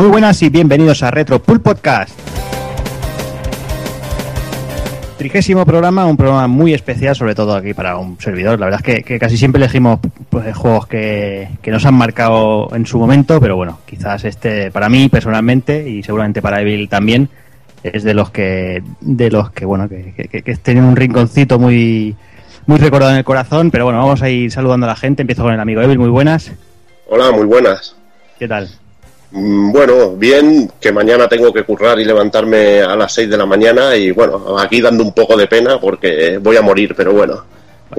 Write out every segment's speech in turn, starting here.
Muy buenas y bienvenidos a Retro Pool Podcast. Trigésimo programa, un programa muy especial, sobre todo aquí para un servidor. La verdad es que, que casi siempre elegimos pues, juegos que, que, nos han marcado en su momento, pero bueno, quizás este para mí personalmente y seguramente para Evil también es de los que de los que bueno que, que, que tienen un rinconcito muy muy recordado en el corazón. Pero bueno, vamos a ir saludando a la gente. Empiezo con el amigo Evil. Muy buenas. Hola, muy buenas. ¿Qué tal? Mm, Bueno, bien, que mañana tengo que currar y levantarme a las 6 de la mañana y bueno, aquí dando un poco de pena porque voy a morir, pero bueno,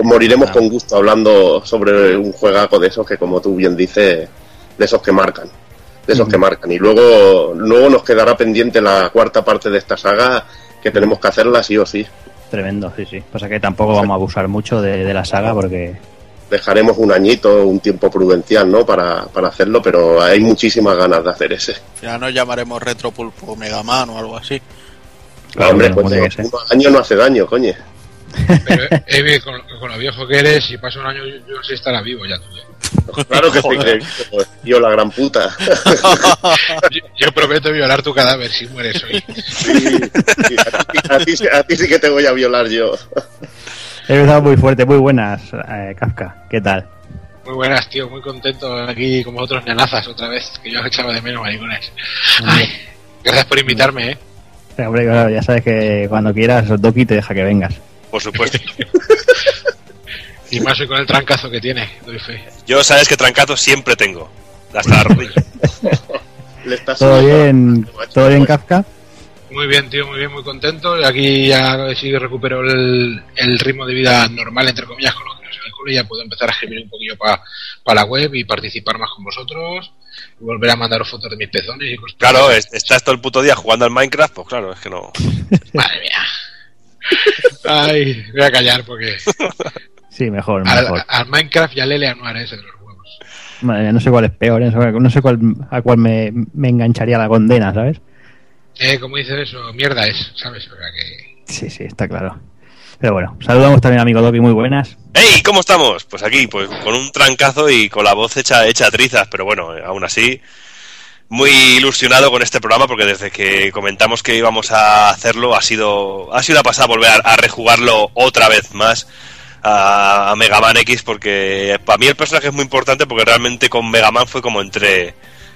moriremos nada. con gusto hablando sobre un juegaco de esos que como tú bien dices, de esos que marcan, de esos que marcan. Y luego, luego nos quedará pendiente la cuarta parte de esta saga que tenemos que hacerla sí o sí. Tremendo, sí, sí. Pasa que tampoco vamos a abusar mucho de, de la saga porque Dejaremos un añito, un tiempo prudencial, ¿no? Para, para hacerlo, pero hay muchísimas ganas de hacer ese. Final nos llamaremos Retropulpo Mega Man o algo así. Claro, Hombre, pues ser. un año no hace daño, coño. Pero, Evi, con, con lo viejo que eres, si pasa un año, yo, yo no sé estará vivo ya tú. ¿eh? Claro que sí, que yo la gran puta. Yo, yo prometo violar tu cadáver si mueres hoy. Sí, sí, a, ti, a ti sí- a ti sí que te voy a violar yo. He empezado muy fuerte. Muy buenas, eh, Kafka. ¿Qué tal? Muy buenas, tío, muy contento aquí con vosotros nenazas otra vez, que yo os echaba de menos, maricones. Ay, gracias por invitarme, ¿eh? Eh, Hombre, claro, ya sabes que cuando quieras, Doki te deja que vengas. Por supuesto. Y más hoy con el trancazo que tiene, doy fe. Yo sabes que trancato siempre tengo. Hasta la rodilla. Le estás ¿Todo bien, ¿todo bien Kafka? Muy bien, tío, muy bien, muy contento. Y Aquí ya sí recupero el, el ritmo de vida normal, entre comillas, con los que no se alcohol y ya puedo empezar a escribir un poquillo para la web y participar más con vosotros. Y volver a mandaros fotos de mis pezones y cosas. Claro, es- estás todo el puto día jugando al Minecraft, pues claro, es que no. Madre mía. Ay, voy a callar porque Sí, mejor, al, mejor. al Minecraft ya le le anuar ese de los huevos. Madre mía, no sé cuál es peor, ¿eh? no sé cuál, a cuál me, me engancharía la condena, ¿sabes? Eh, como dices eso, mierda es, ¿sabes? O sea que. Sí, sí, está claro. Pero bueno, saludamos también a amigo Doki, muy buenas. ¡Hey! ¿Cómo estamos? Pues aquí, pues con un trancazo y con la voz hecha, hecha trizas, pero bueno, aún así, muy ilusionado con este programa porque desde que comentamos que íbamos a hacerlo ha sido, ha sido una pasada volver a, a rejugarlo otra vez más a, a Mega Man X porque para mí el personaje es muy importante porque realmente con Mega Man fue como entré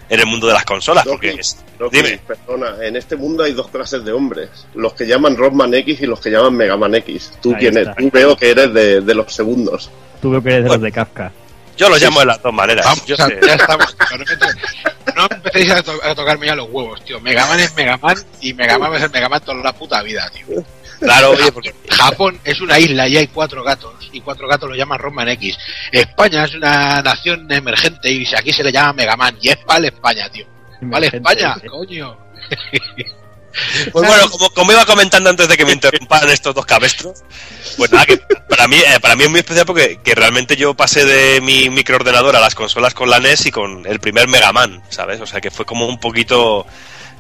en el mundo de las consolas. Porque Doki, es- Doki, dime. perdona, en este mundo hay dos clases de hombres, los que llaman Rockman X y los que llaman Mega Man X. Tú, Ahí quién eres? Tú veo que eres de, de los segundos. Tú veo que eres de los de Kafka. Yo lo llamo de las dos maneras. Vamos, Yo ya, sé- ya estamos. tío, No, me to- no empecéis a, to- a tocarme ya los huevos, tío. Mega Man es Mega Man y Mega Man va a ser Mega Man toda la puta vida, tío. Claro, oye, porque Japón es una isla y hay cuatro gatos y cuatro gatos lo llaman Roman X. España es una nación emergente y aquí se le llama Mega Man y es para España, tío. Vale España, coño. Pues bueno, como, como iba comentando antes de que me interrumpan estos dos cabestros, pues nada, que para mí, eh, para mí es muy especial porque que realmente yo pasé de mi microordenador a las consolas con la NES y con el primer Mega Man, ¿sabes? O sea que fue como un poquito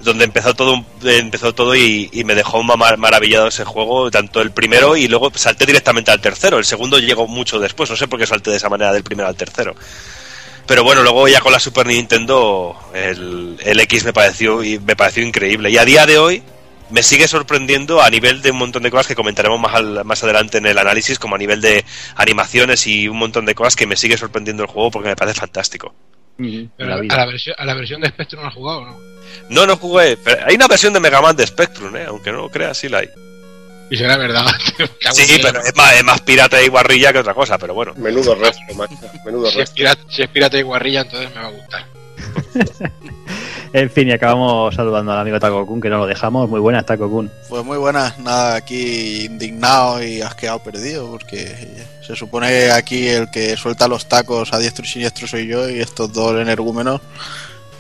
donde empezó todo empezó todo y, me dejó ma- maravillado ese juego, tanto el primero y luego salté directamente al tercero. El segundo llegó mucho después, no sé por qué salté de esa manera del primero al tercero. Pero bueno, luego ya con la Super Nintendo el, el X me pareció y me pareció increíble. Y a día de hoy me sigue sorprendiendo a nivel de un montón de cosas que comentaremos más, al- más adelante en el análisis, como a nivel de animaciones y un montón de cosas que me sigue sorprendiendo el juego porque me parece fantástico. Pero la a, la versión, a la versión de Spectrum no has jugado, ¿o ¿no? No, no jugué, pero hay una versión de Mega Man de Spectrum, ¿eh? aunque no lo creas, sí la hay. Y será verdad. Sí, pero es más, es más pirata y guarrilla que otra cosa, pero bueno. Menudo resto, macho. Menudo Si es, resto. pirata, si es pirata y guarrilla, entonces me va a gustar. En fin, y acabamos saludando al amigo Taco Kun, que no lo dejamos. Muy buenas, Taco Kun. Pues muy buenas, nada, aquí indignado y asqueado perdido, porque se supone aquí el que suelta los tacos a diestro y siniestro soy yo y estos dos energúmenos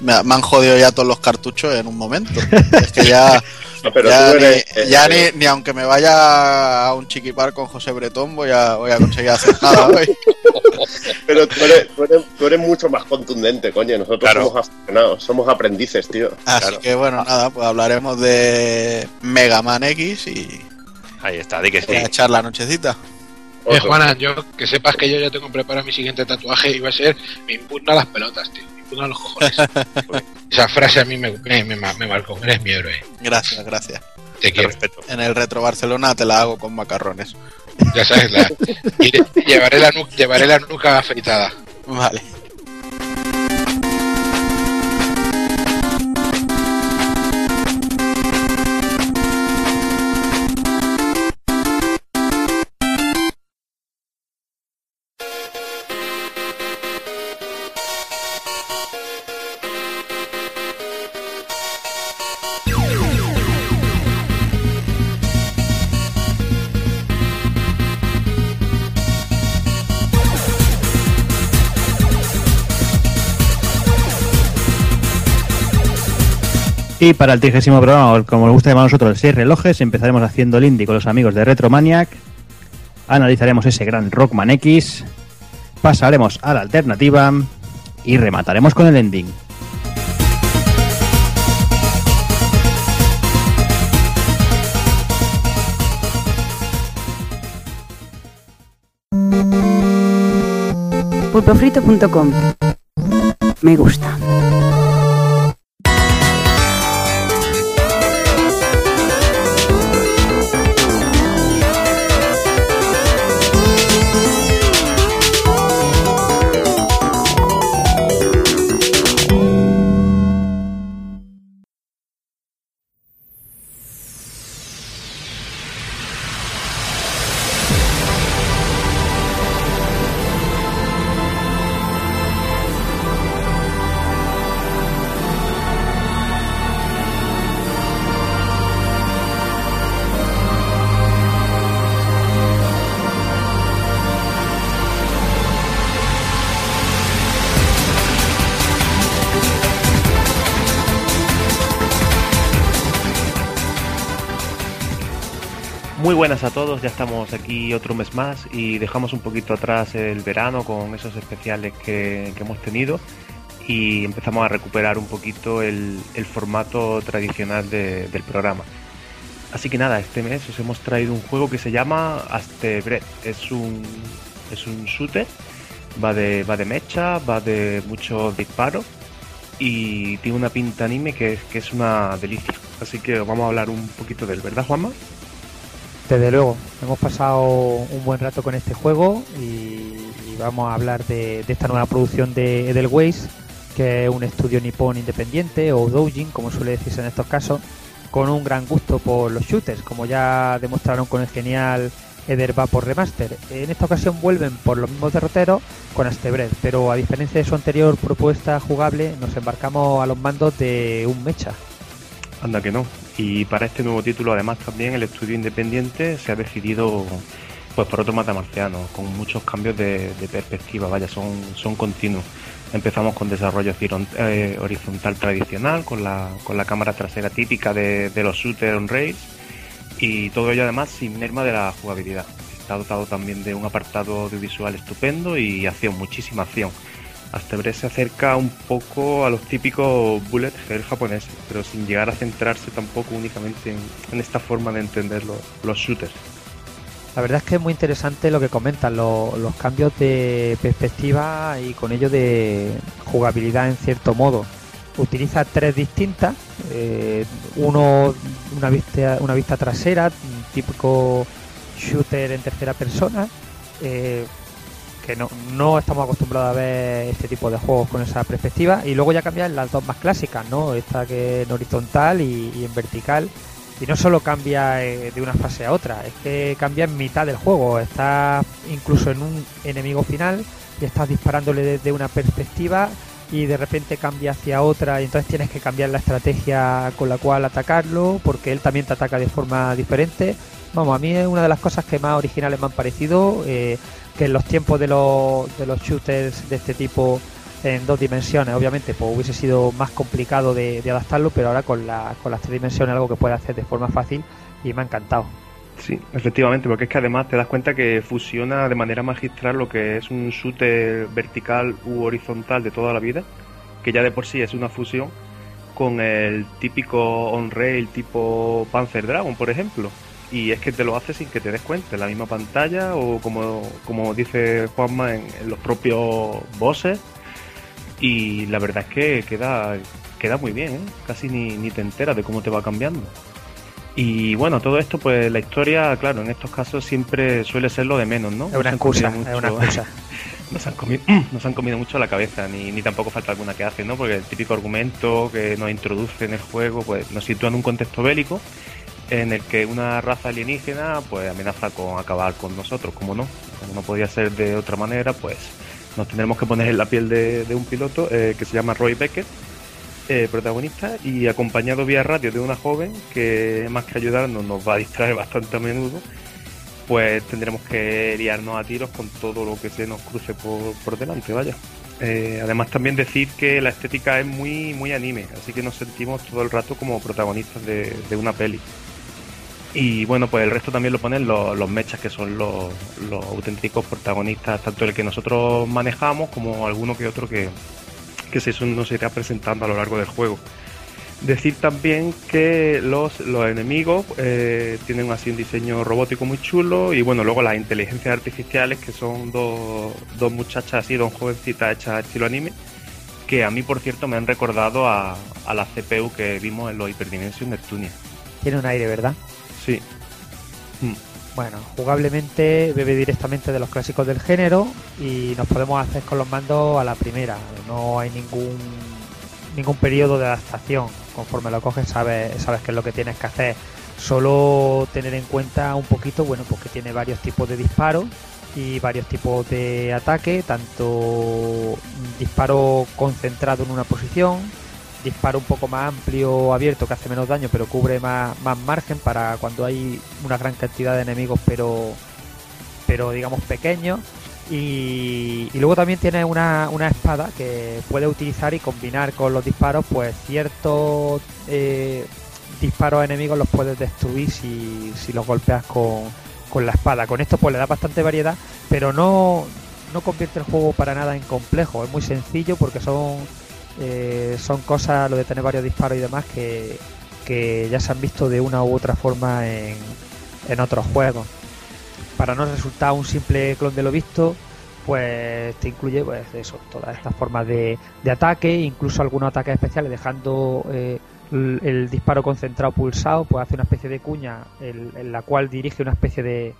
me, me han jodido ya todos los cartuchos en un momento. Es que ya, No, pero ya, tú eres, ni, eh, ya eh, ni, ni aunque me vaya a un chiquipar con José Bretón voy a, voy a conseguir hacer nada hoy. Pero tú eres, tú, eres, tú eres mucho más contundente, coño. Nosotros Claro. somos aficionados, somos aprendices, tío. Así Claro. que bueno, nada, pues hablaremos de Mega Man X y Ahí está, di que sí. voy a echar la nochecita. Eh. Juana, yo que sepas que yo ya tengo preparado mi siguiente tatuaje y va a ser me impugna las pelotas, tío. Pongan los cojones. Esa frase a mí me, me, me, me marcó, eres mi héroe. Gracias, gracias. Te Te quiero. respeto. En el Retro Barcelona te la hago con macarrones. Ya sabes, la, llevaré, la nu- llevaré la nuca afeitada. Vale. Y para el trigésimo programa, como nos gusta llamar a nosotros, el 6 relojes, empezaremos haciendo el indie con los amigos de Retromaniac. Analizaremos ese gran Rockman X. Pasaremos a la alternativa. Y remataremos con el ending. pulpofrito.com. Me gusta. Estamos aquí otro mes más y dejamos un poquito atrás el verano con esos especiales que, hemos tenido y empezamos a recuperar un poquito el, formato tradicional de- del programa. Así que nada, este mes os hemos traído un juego que se llama Astebret. Es un, es un shooter, va de, va de mecha, va de mucho disparo y tiene una pinta anime que, que es una delicia. Así que vamos a hablar un poquito del, ¿verdad Juanma? Desde luego, hemos pasado un buen rato con este juego y, vamos a hablar de, esta nueva producción de Edelweiss, que es un estudio nipón independiente o doujin, como suele decirse en estos casos, con un gran gusto por los shooters, como ya demostraron con el genial Eder Vapor Remaster. En esta ocasión vuelven por los mismos derroteros con Astebred, pero a diferencia de su anterior propuesta jugable, nos embarcamos a los mandos de un mecha. Anda que no. Y para este nuevo título, además, también el estudio independiente se ha decidido pues por otro matamarciano, con muchos cambios de, perspectiva, vaya, son, son continuos. Empezamos con desarrollo eh, horizontal tradicional, con la, con la cámara trasera típica de, los shooter on rails, y todo ello además sin merma de la jugabilidad. Está dotado también de un apartado audiovisual estupendo y acción, muchísima acción. Astebre se acerca un poco a los típicos bullet hell japoneses, pero sin llegar a centrarse tampoco únicamente en, esta forma de entender los, shooters. La verdad es que es muy interesante lo que comentan, lo- los cambios de perspectiva y con ello de jugabilidad en cierto modo. Utiliza tres distintas, eh, uno una vista, una vista trasera, típico shooter en tercera persona, eh, que no, no estamos acostumbrados a ver este tipo de juegos con esa perspectiva, y luego ya cambian las dos más clásicas, ¿no? Esta que en horizontal y- en vertical, y no solo cambia eh, de una fase a otra, es que cambia en mitad del juego. Estás incluso en un enemigo final y estás disparándole desde una perspectiva y de repente cambia hacia otra y entonces tienes que cambiar la estrategia con la cual atacarlo porque él también te ataca de forma diferente. Vamos, a mí es una de las cosas que más originales me han parecido, eh, que en los tiempos de los, de los shooters de este tipo en dos dimensiones, obviamente, pues hubiese sido más complicado de, adaptarlo, pero ahora con, la, con las tres dimensiones algo que puede hacer de forma fácil y me ha encantado. Sí, efectivamente, porque es que además te das cuenta que fusiona de manera magistral lo que es un shooter vertical u horizontal de toda la vida, que ya de por sí es una fusión, con el típico on-rail tipo Panzer Dragon, por ejemplo. Y es que te lo hace sin que te des cuenta, en la misma pantalla o como, como dice Juanma en, en los propios bosses. y la verdad es que queda, queda muy bien, ¿eh? casi ni, ni te enteras de cómo te va cambiando. Y bueno, todo esto, pues la historia, claro, en estos casos siempre suele ser lo de menos, ¿no? Es una excusa, es una excusa. nos, han comido, nos han comido mucho la cabeza, ni, ni tampoco falta alguna que hace, ¿no? Porque el típico argumento que nos introduce en el juego, pues nos sitúa en un contexto bélico en el que una raza alienígena pues amenaza con acabar con nosotros, como no, como no podía ser de otra manera, pues nos tendremos que poner en la piel de, un piloto eh, que se llama Roy Beckett, eh, protagonista, y acompañado vía radio de una joven que más que ayudarnos nos va a distraer bastante a menudo, pues tendremos que liarnos a tiros con todo lo que se nos cruce por, por delante, vaya. Eh, además también decir que la estética es muy, muy anime, así que nos sentimos todo el rato como protagonistas de una peli. Y bueno, pues el resto también lo ponen los, mechas, que son los, los auténticos protagonistas, tanto el que nosotros manejamos como alguno que otro que, que se nos irá presentando a lo largo del juego. Decir también que los, los enemigos eh, tienen así un diseño robótico muy chulo y bueno, luego las inteligencias artificiales que son dos, dos muchachas así, dos jovencitas hechas estilo anime, que a mí por cierto me han recordado a, a la CPU que vimos en los Hyperdimension Neptunia. Tiene un aire, ¿verdad? Sí. Bueno, jugablemente bebe directamente de los clásicos del género y nos podemos hacer con los mandos a la primera. No hay ningún ningún periodo de adaptación. Conforme lo coges sabes, sabes qué es lo que tienes que hacer. Solo tener en cuenta un poquito, bueno, pues que tiene varios tipos de disparos y varios tipos de ataque, tanto disparo concentrado en una posición, disparo un poco más amplio, abierto, que hace menos daño, pero cubre más, más margen para cuando hay una gran cantidad de enemigos, pero, pero digamos pequeños. Y, y luego también tiene una, una espada que puede utilizar y combinar con los disparos, pues ciertos eh, disparos enemigos los puedes destruir si, si los golpeas con, con la espada. Con esto pues le da bastante variedad, pero no, no convierte el juego para nada en complejo. Es muy sencillo porque son eh, son cosas, lo de tener varios disparos y demás, que, que ya se han visto de una u otra forma en, en otros juegos. Para no resultar un simple clon de lo visto, pues te incluye pues eso, todas estas formas de, de ataque, incluso algunos ataques especiales, dejando eh, el, disparo concentrado pulsado, pues hace una especie de cuña en la cual dirige una especie de,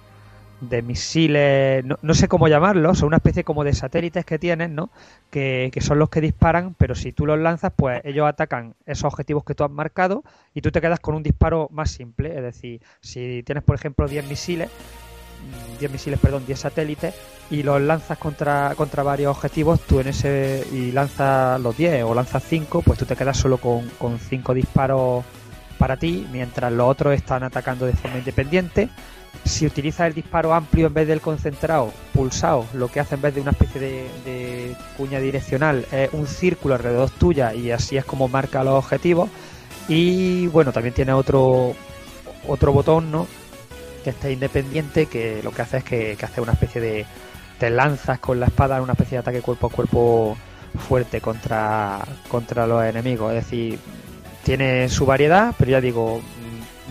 de misiles, no, no sé cómo llamarlos, son una especie como de satélites que tienen, ¿no? Que, que son los que disparan, pero si tú los lanzas, pues ellos atacan esos objetivos que tú has marcado y tú te quedas con un disparo más simple. Es decir, si tienes, por ejemplo, 10 misiles, mm, 10 misiles, perdón, 10 satélites y los lanzas contra, contra varios objetivos, tú en ese y lanzas los 10 o lanzas 5, pues tú te quedas solo con, con 5 disparos para ti, mientras los otros están atacando de forma independiente. Si utilizas el disparo amplio en vez del concentrado, pulsado, lo que hace en vez de una especie de, cuña direccional es un círculo alrededor tuya y así es como marca los objetivos. Y bueno, también tiene otro otro botón, ¿no? Que está independiente, que lo que hace es que, que hace una especie de te lanzas con la espada una especie de ataque cuerpo a cuerpo fuerte contra, contra los enemigos. Es decir, tiene su variedad, pero ya digo,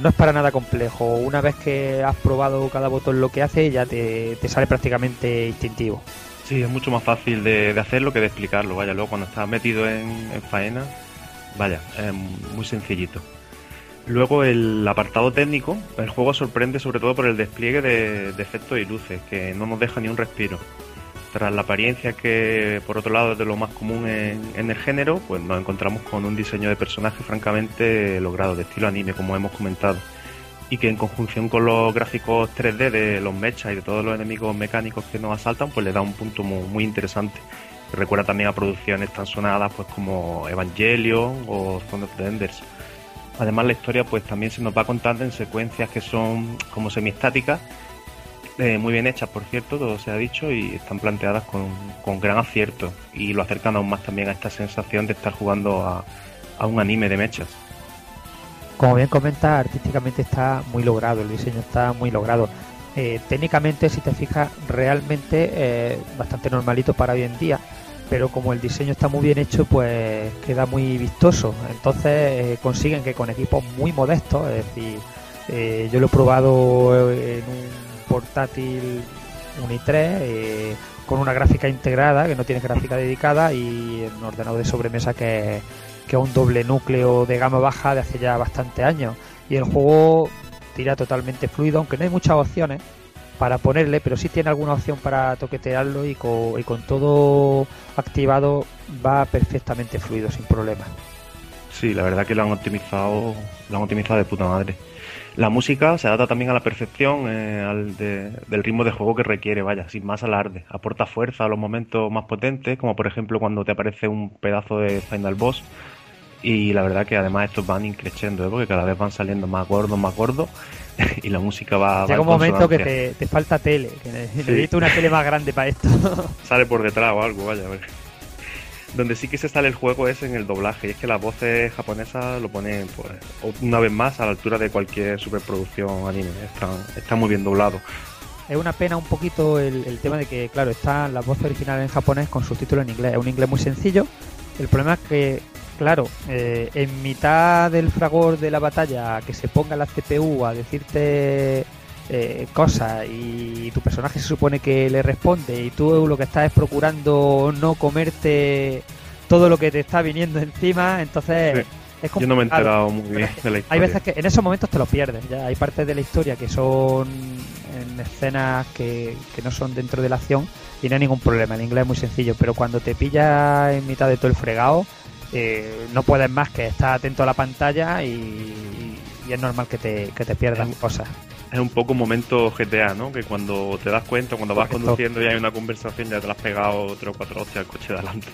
no es para nada complejo. Una vez que has probado cada botón lo que hace, ya te, te sale prácticamente instintivo. Sí, es mucho más fácil de, de hacerlo que de explicarlo. Vaya, luego cuando estás metido en, en faena, vaya, es muy sencillito. Luego el apartado técnico, el juego sorprende sobre todo por el despliegue de, de efectos y luces, que no nos deja ni un respiro. Tras la apariencia que por otro lado es de lo más común en, el género, pues nos encontramos con un diseño de personaje francamente logrado, de estilo anime, como hemos comentado. Y que en conjunción con los gráficos 3D de los mechas y de todos los enemigos mecánicos que nos asaltan, pues le da un punto muy, muy interesante. Recuerda también a producciones tan sonadas pues como Evangelion o Zone of the Enders. Además la historia pues también se nos va contando en secuencias que son como semiestáticas, eh, muy bien hechas por cierto, todo se ha dicho, y están planteadas con, con gran acierto y lo acercan aún más también a esta sensación de estar jugando a, a un anime de mechas. Como bien comenta, artísticamente está muy logrado, el diseño está muy logrado. Eh, técnicamente, si te fijas, realmente eh, bastante normalito para hoy en día, pero como el diseño está muy bien hecho, pues queda muy vistoso. Entonces eh, consiguen que con equipos muy modestos, es decir, yo lo he probado en un portátil un i3 eh, con una gráfica integrada, que no tiene gráfica dedicada, y un ordenador de sobremesa que, que es un doble núcleo de gama baja de hace ya bastante años. Y el juego tira totalmente fluido, aunque no hay muchas opciones para ponerle, pero sí tiene alguna opción para toquetearlo y con, todo activado va perfectamente fluido, sin problema. Sí, la verdad que lo han optimizado, lo han optimizado de puta madre. La música se adapta también a la perfección eh, al de- del ritmo de juego que requiere, vaya, sin más alarde. Aporta fuerza a los momentos más potentes, como por ejemplo cuando te aparece un pedazo de Final Boss. Y la verdad que además estos van increciendo, ¿eh? porque cada vez van saliendo más gordos, más gordos. y la música va, Llega un momento que te, te falta tele, que necesito una tele más grande para esto. Sale por detrás o algo, vaya. a ver. Donde sí que se sale el juego es en el doblaje, y es que las voces japonesas lo ponen, pues, una vez más a la altura de cualquier superproducción anime. Está, muy bien doblado. Es una pena un poquito el, el tema de que, claro, están las voces originales en japonés con subtítulos en inglés. Es un inglés muy sencillo. El problema es que, claro, eh, en mitad del fragor de la batalla, que se ponga la CPU a decirte eh, cosas y tu personaje se supone que le responde y tú lo que estás es procurando no comerte todo lo que te está viniendo encima, entonces es Yo no me he enterado muy bien de la Hay historia. veces que en esos momentos te lo pierdes, ya hay partes de la historia que son en escenas que, que no son dentro de la acción y no hay ningún problema, el inglés es muy sencillo, pero cuando te pilla en mitad de todo el fregado, eh, no puedes más que estar atento a la pantalla y, y es normal que te, que te pierdas cosas. Es un poco un momento GTA, ¿no? Que cuando te das cuenta, cuando vas Correcto. conduciendo y hay una conversación, ya te la has pegado tres o cuatro hostias al coche de adelante.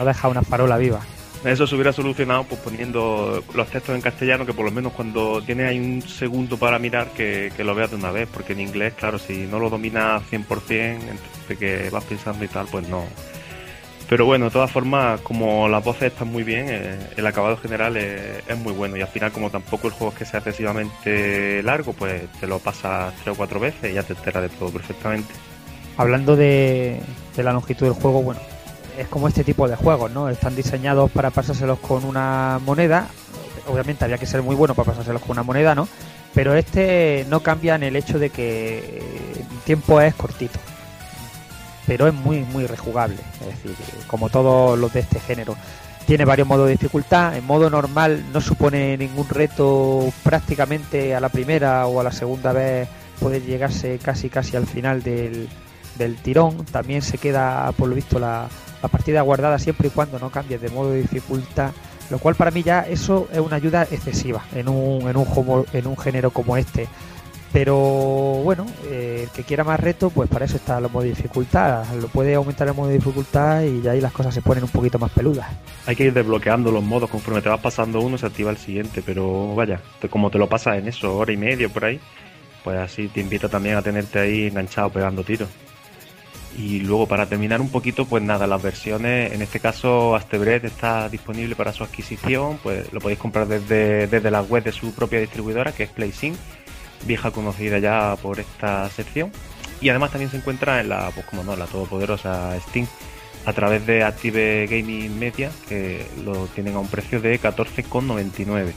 No deja una farola viva. Eso se hubiera solucionado pues poniendo los textos en castellano, que por lo menos cuando tienes ahí un segundo para mirar, que, que lo veas de una vez, porque en inglés, claro, si no lo dominas 100%, entre que vas pensando y tal, pues no. Pero bueno, de todas formas, como las voces están muy bien, eh, el acabado general es, muy bueno y al final como tampoco el juego es que sea excesivamente largo, pues te lo pasas tres o cuatro veces y ya te enteras de todo perfectamente. Hablando de, de la longitud del juego, bueno, es como este tipo de juegos, ¿no? Están diseñados para pasárselos con una moneda. Obviamente había que ser muy bueno para pasárselos con una moneda, ¿no? Pero este no cambia en el hecho de que el tiempo es cortito. Pero es muy, muy rejugable. Es decir, como todos los de este género. Tiene varios modos de dificultad. En modo normal no supone ningún reto prácticamente a la primera o a la segunda vez puede llegarse casi casi al final del, del tirón. También se queda, por lo visto, la, la partida guardada siempre y cuando no cambies de modo de dificultad. Lo cual para mí ya eso es una ayuda excesiva en un, en un, homo- en un género como este. Pero bueno, eh, el que quiera más reto, pues para eso está el modo dificultad. Lo puede aumentar el modo dificultad y ya ahí las cosas se ponen un poquito más peludas. Hay que ir desbloqueando los modos conforme te vas pasando uno, se activa el siguiente, pero vaya, como te lo pasas en eso, hora y media por ahí, pues así te invita también a tenerte ahí enganchado pegando tiros. Y luego para terminar un poquito, pues nada, las versiones, en este caso Astebred está disponible para su adquisición, pues lo podéis comprar desde, desde la web de su propia distribuidora, que es PlaySync, vieja conocida ya por esta sección. Y además también se encuentra en la, pues como no, la todopoderosa Steam a través de Active Gaming Media, que lo tienen a un precio de 14,99.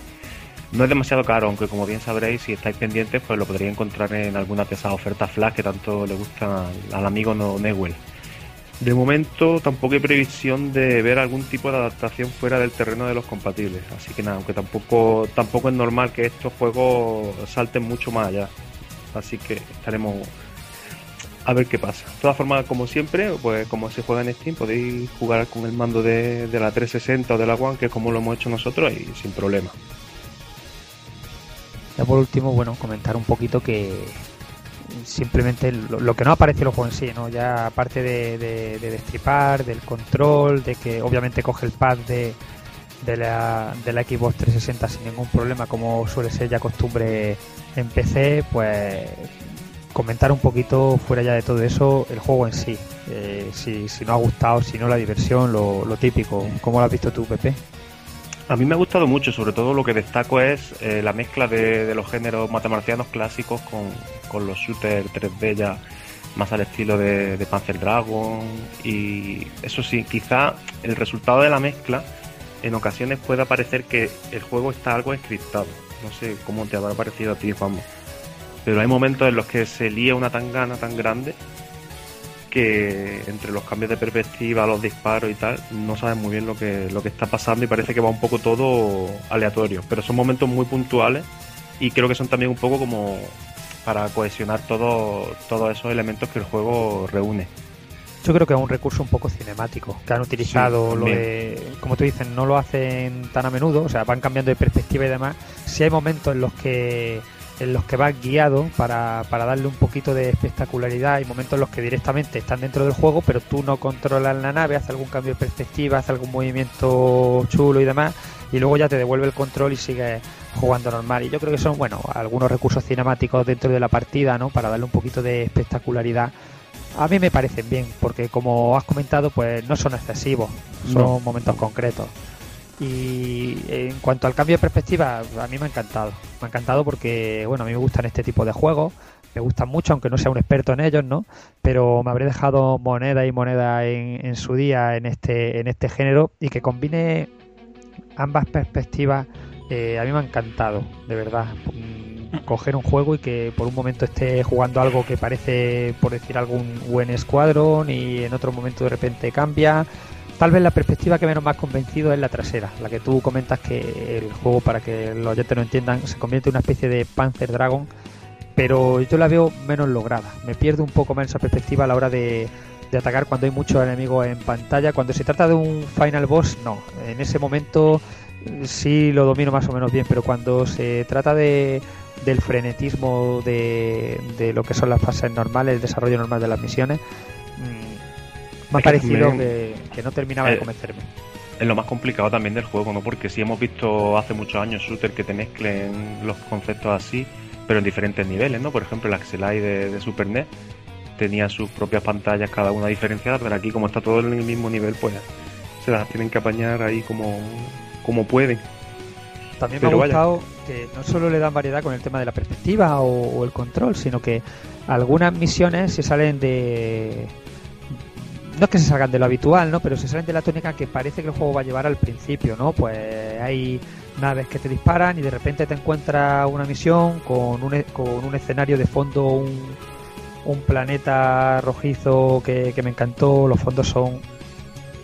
No es demasiado caro, aunque como bien sabréis, si estáis pendientes, pues lo podréis encontrar en alguna de esas flash que tanto le gustan al, amigo Newell. De momento tampoco hay previsión de ver algún tipo de adaptación fuera del terreno de los compatibles, así que nada, aunque tampoco tampoco es normal que estos juegos salten mucho más allá. Así que estaremos a ver qué pasa. De todas formas, como siempre, pues como se juega en Steam, podéis jugar con el mando de, de la 360 o de la One, que es como lo hemos hecho nosotros, y sin problema. Ya por último, bueno, comentar un poquito que simplemente lo, que no aparece en el juego en sí, ¿no? Ya aparte de, de- de destripar, del control, de que obviamente coge el pad de, la, Xbox 360 sin ningún problema, como suele ser ya costumbre en PC, pues comentar un poquito fuera ya de todo eso el juego en sí. Eh, si, si no ha gustado, si no la diversión, lo, lo típico. ¿Cómo lo has visto tú, Pepe? A mí me ha gustado mucho, sobre todo lo que destaco es eh, la mezcla de, de los géneros matamarcianos clásicos con, con los shooters 3D ya más al estilo de, de Panzer Dragon y eso sí, quizá el resultado de la mezcla en ocasiones pueda parecer que el juego está algo encriptado. No sé cómo te habrá parecido a ti, Juanma. Pero hay momentos en los que se lía una tangana tan grande que entre los cambios de perspectiva, los disparos y tal, no sabes muy bien lo que, lo que está pasando y parece que va un poco todo aleatorio. Pero son momentos muy puntuales y creo que son también un poco como para cohesionar todo, todos esos elementos que el juego reúne. Yo creo que es un recurso un poco cinemático que han utilizado. Sí, lo de, como tú dices, no lo hacen tan a menudo, o sea, van cambiando de perspectiva y demás. Si hay momentos en los que en los que vas guiado para, para darle un poquito de espectacularidad, hay momentos en los que directamente están dentro del juego, pero tú no controlas la nave, haces algún cambio de perspectiva, haces algún movimiento chulo y demás, y luego ya te devuelve el control y sigues jugando normal. Y yo creo que son, bueno, algunos recursos cinemáticos dentro de la partida, ¿no? Para darle un poquito de espectacularidad. A mí me parecen bien, porque como has comentado, pues no son excesivos, son No. momentos concretos. Y en cuanto al cambio de perspectiva, a mí me ha encantado. Me ha encantado porque, bueno, a mí me gustan este tipo de juegos. Me gustan mucho, aunque no sea un experto en ellos, ¿no? Pero me habré dejado moneda y moneda en, en su día en este, en este género y que combine ambas perspectivas, eh, a mí me ha encantado, de verdad. Mm, Coger un juego y que por un momento esté jugando algo que parece, por decir algún buen escuadrón y en otro momento de repente cambia. Tal vez la perspectiva que menos me ha convencido es la trasera, la que tú comentas que el juego, para que los oyentes no entiendan, se convierte en una especie de Panzer Dragon, pero yo la veo menos lograda. Me pierdo un poco más esa perspectiva a la hora de, de atacar cuando hay muchos enemigos en pantalla. Cuando se trata de un final boss, no. En ese momento eh, sí lo domino más o menos bien, pero cuando se trata de, del frenetismo de, de lo que son las fases normales, el desarrollo normal de las misiones, mm, me ha parecido que, que no terminaba de Eh, convencerme. Es lo más complicado también del juego, ¿no? Porque sí hemos visto hace muchos años shooter que te mezclen los conceptos así, pero en diferentes niveles, ¿no? Por ejemplo, el Axelai de, de Super NES tenía sus propias pantallas, cada una diferenciada, pero aquí como está todo en el mismo nivel, pues se las tienen que apañar ahí como, como pueden. También me ha vaya. gustado que no solo le dan variedad con el tema de la perspectiva o, o el control, sino que algunas misiones se salen de. No es que se salgan de lo habitual, ¿no? Pero se salen de la tónica que parece que el juego va a llevar al principio, ¿no? Pues hay naves que te disparan y de repente te encuentras una misión con un, e- con un escenario de fondo, un, un planeta rojizo que, que me encantó. Los fondos son,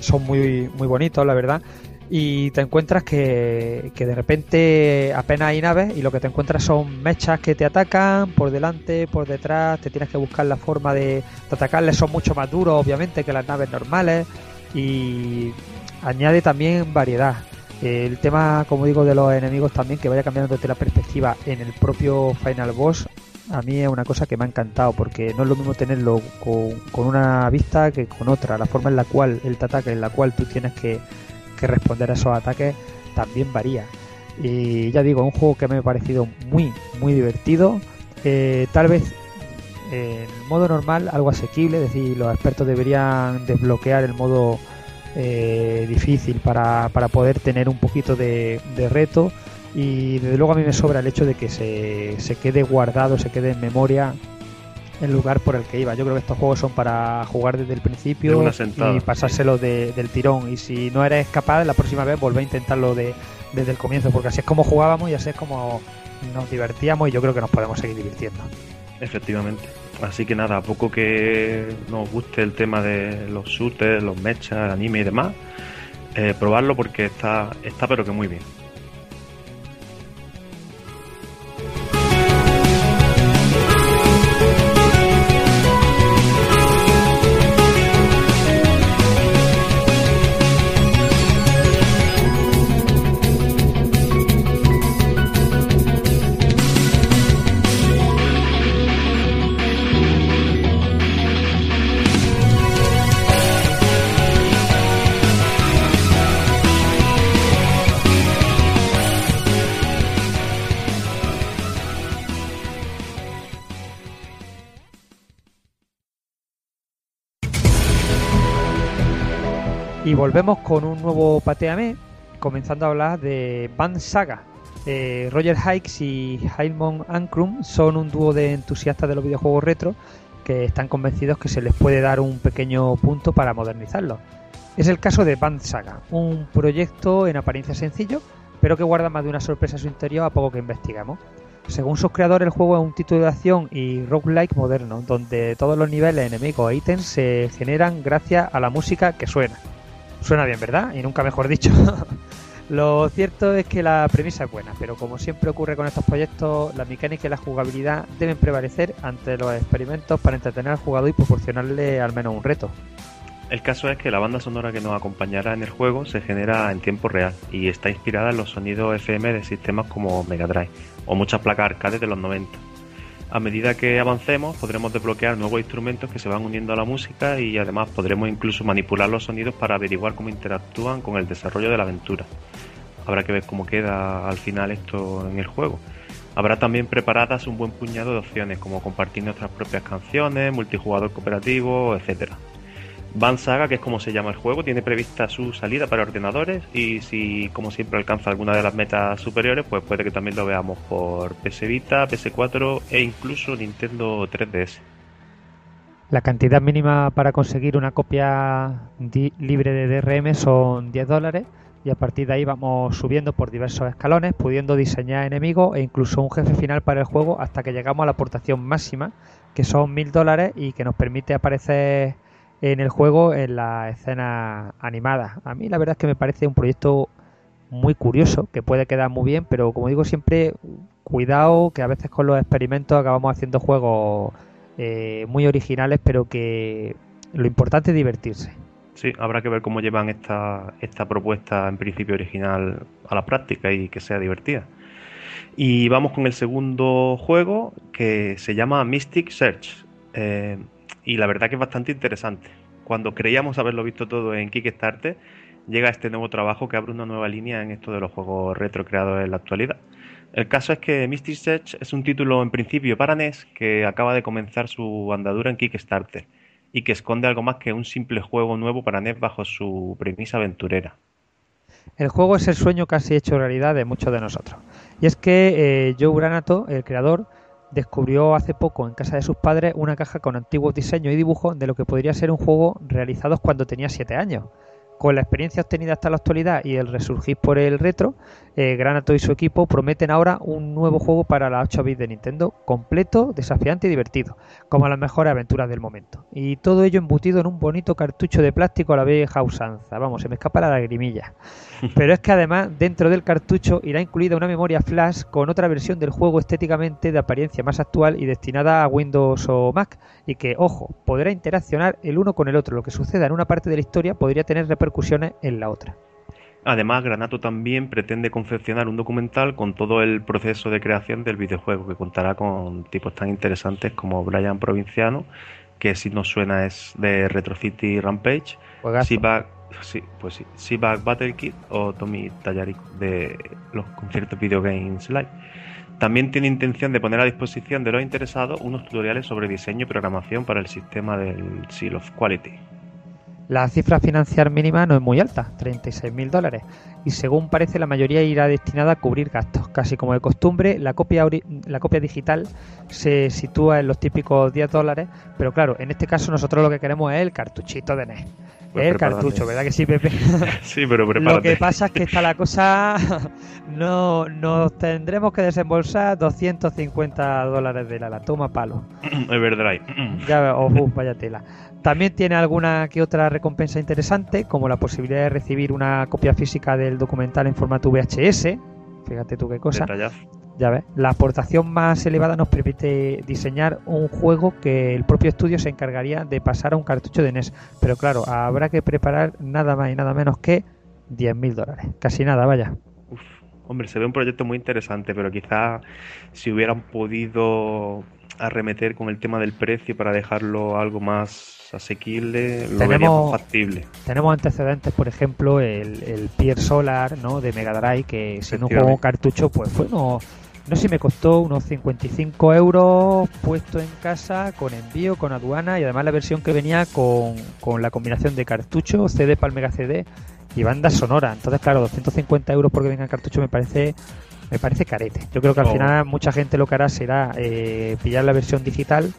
son muy, muy bonitos, la verdad y te encuentras que, que de repente apenas hay naves y lo que te encuentras son mechas que te atacan por delante, por detrás, te tienes que buscar la forma de, atacarles, son mucho más duros obviamente que las naves normales y añade también variedad. El tema, como digo, de los enemigos también, que vaya cambiando desde la perspectiva en el propio Final Boss, a mí es una cosa que me ha encantado, porque no es lo mismo tenerlo con, con una vista que con otra. La forma en la cual él te ataca, en la cual tú tienes que, que responder a esos ataques, también varía. Y ya digo, un juego que me ha parecido muy, muy divertido. Eh, tal vez en modo normal algo asequible, es decir, los expertos deberían desbloquear el modo eh, difícil para, para poder tener un poquito de, de reto. Y desde luego a mí me sobra el hecho de que se, se quede guardado, se quede en memoria el lugar por el que iba. Yo creo que estos juegos son para jugar desde el principio sentada, y pasárselo de- del tirón. Y si no eres capaz, la próxima vez volver a intentarlo de, desde el comienzo, porque así es como jugábamos y así es como nos divertíamos y yo creo que nos podemos seguir divirtiendo. Efectivamente. Así que nada, a poco que nos guste el tema de los shooters, los mechas, el anime y demás, eh, probarlo porque está, está pero que muy bien. Volvemos con un nuevo Pateame, comenzando a hablar de Band Saga. Eh, Roger Hikes y Hailmon Ankrum son un dúo de entusiastas de los videojuegos retro que están convencidos que se les puede dar un pequeño punto para modernizarlos. Es el caso de Band Saga, un proyecto en apariencia sencillo, pero que guarda más de una sorpresa en su interior a poco que investigamos. Según sus creadores, el juego es un título de acción y roguelike moderno, donde todos los niveles, enemigos e ítems se generan gracias a la música que suena. Suena bien, ¿verdad? Y nunca mejor dicho. Lo cierto es que la premisa es buena, pero como siempre ocurre con estos proyectos, la mecánica y la jugabilidad deben prevalecer ante los experimentos para entretener al jugador y proporcionarle al menos un reto. El caso es que la banda sonora que nos acompañará en el juego se genera en tiempo real y está inspirada en los sonidos FM de sistemas como Mega Drive o muchas placas arcades de los 90. A medida que avancemos podremos desbloquear nuevos instrumentos que se van uniendo a la música y además podremos incluso manipular los sonidos para averiguar cómo interactúan con el desarrollo de la aventura. Habrá que ver cómo queda al final esto en el juego. Habrá también preparadas un buen puñado de opciones como compartir nuestras propias canciones, multijugador cooperativo, etcétera. Van Saga, que es como se llama el juego, tiene prevista su salida para ordenadores y si, como siempre, alcanza alguna de las metas superiores, pues puede que también lo veamos por PS Vita, PS4 e incluso Nintendo 3DS. La cantidad mínima para conseguir una copia libre de DRM son 10 dólares y a partir de ahí vamos subiendo por diversos escalones, pudiendo diseñar enemigos e incluso un jefe final para el juego hasta que llegamos a la aportación máxima, que son 1000 dólares y que nos permite aparecer en el juego en la escena animada. A mí la verdad es que me parece un proyecto muy curioso, que puede quedar muy bien, pero como digo siempre, cuidado que a veces con los experimentos acabamos haciendo juegos eh, muy originales, pero que lo importante es divertirse. Sí, habrá que ver cómo llevan esta, esta propuesta en principio original a la práctica y que sea divertida. Y vamos con el segundo juego que se llama Mystic Search. Eh, y la verdad que es bastante interesante. Cuando creíamos haberlo visto todo en Kickstarter, llega este nuevo trabajo que abre una nueva línea en esto de los juegos retro creados en la actualidad. El caso es que Mystic Search es un título en principio para NES que acaba de comenzar su andadura en Kickstarter y que esconde algo más que un simple juego nuevo para NES bajo su premisa aventurera. El juego es el sueño casi hecho realidad de muchos de nosotros. Y es que eh, Joe Granato, el creador, descubrió hace poco en casa de sus padres una caja con antiguos diseños y dibujos de lo que podría ser un juego realizados cuando tenía 7 años. Con la experiencia obtenida hasta la actualidad y el resurgir por el retro, eh, Granato y su equipo prometen ahora un nuevo juego para la 8 bits de Nintendo, completo, desafiante y divertido, como las mejores aventuras del momento. Y todo ello embutido en un bonito cartucho de plástico a la vieja usanza. Vamos, se me escapa la lagrimilla. Pero es que además, dentro del cartucho irá incluida una memoria flash con otra versión del juego estéticamente de apariencia más actual y destinada a Windows o Mac, y que, ojo, podrá interaccionar el uno con el otro. Lo que suceda en una parte de la historia podría tener repercusiones en la otra. Además, Granato también pretende confeccionar un documental con todo el proceso de creación del videojuego, que contará con tipos tan interesantes como Brian Provinciano, que si no suena es de Retro City Rampage, Seaback, sí, pues sí, Battle Kit o Tommy Tallaric de los conciertos Video Games Live. También tiene intención de poner a disposición de los interesados unos tutoriales sobre diseño y programación para el sistema del Seal of Quality. La cifra financiar mínima no es muy alta, 36.000 dólares, y según parece la mayoría irá destinada a cubrir gastos. Casi como de costumbre, la copia, la copia digital se sitúa en los típicos 10 dólares, pero claro, en este caso nosotros lo que queremos es el cartuchito de NES. Pues el cartucho, ¿verdad que sí, Pepe? sí, pero prepárate. Lo que pasa es que está la cosa... no Nos tendremos que desembolsar 250 dólares de la, la toma palo. Everdrive. ya, oh, vaya tela. También tiene alguna que otra recompensa interesante, como la posibilidad de recibir una copia física del documental en formato VHS. Fíjate tú qué cosa. Ya ves, la aportación más elevada nos permite diseñar un juego que el propio estudio se encargaría de pasar a un cartucho de NES. Pero claro, habrá que preparar nada más y nada menos que 10.000 dólares. Casi nada, vaya. hombre, se ve un proyecto muy interesante, pero quizás si hubieran podido arremeter con el tema del precio para dejarlo algo más asequible, lo tenemos, factible. Tenemos antecedentes, por ejemplo, el, el Pier Solar ¿no? de Mega Drive, que si no juego cartucho, pues bueno, no sé si me costó unos 55 euros puesto en casa, con envío, con aduana y además la versión que venía con, con la combinación de cartucho, CD para el Mega CD y banda sonora. Entonces, claro, 250 euros porque venga cartucho me parece me parece carete. Yo creo que al oh. final mucha gente lo que hará será eh, pillar la versión digital,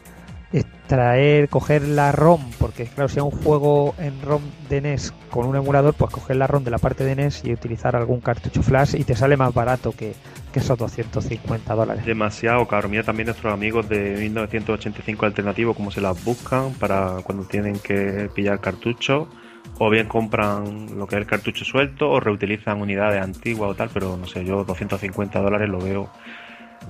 traer, coger la ROM, porque claro, si es un juego en ROM de NES con un emulador, pues coger la ROM de la parte de NES y utilizar algún cartucho flash y te sale más barato que, que esos 250 dólares. Demasiado caro. Mira también nuestros amigos de 1985 alternativo, cómo se las buscan para cuando tienen que pillar cartuchos. O bien compran lo que es el cartucho suelto o reutilizan unidades antiguas o tal, pero no sé, yo 250 dólares lo veo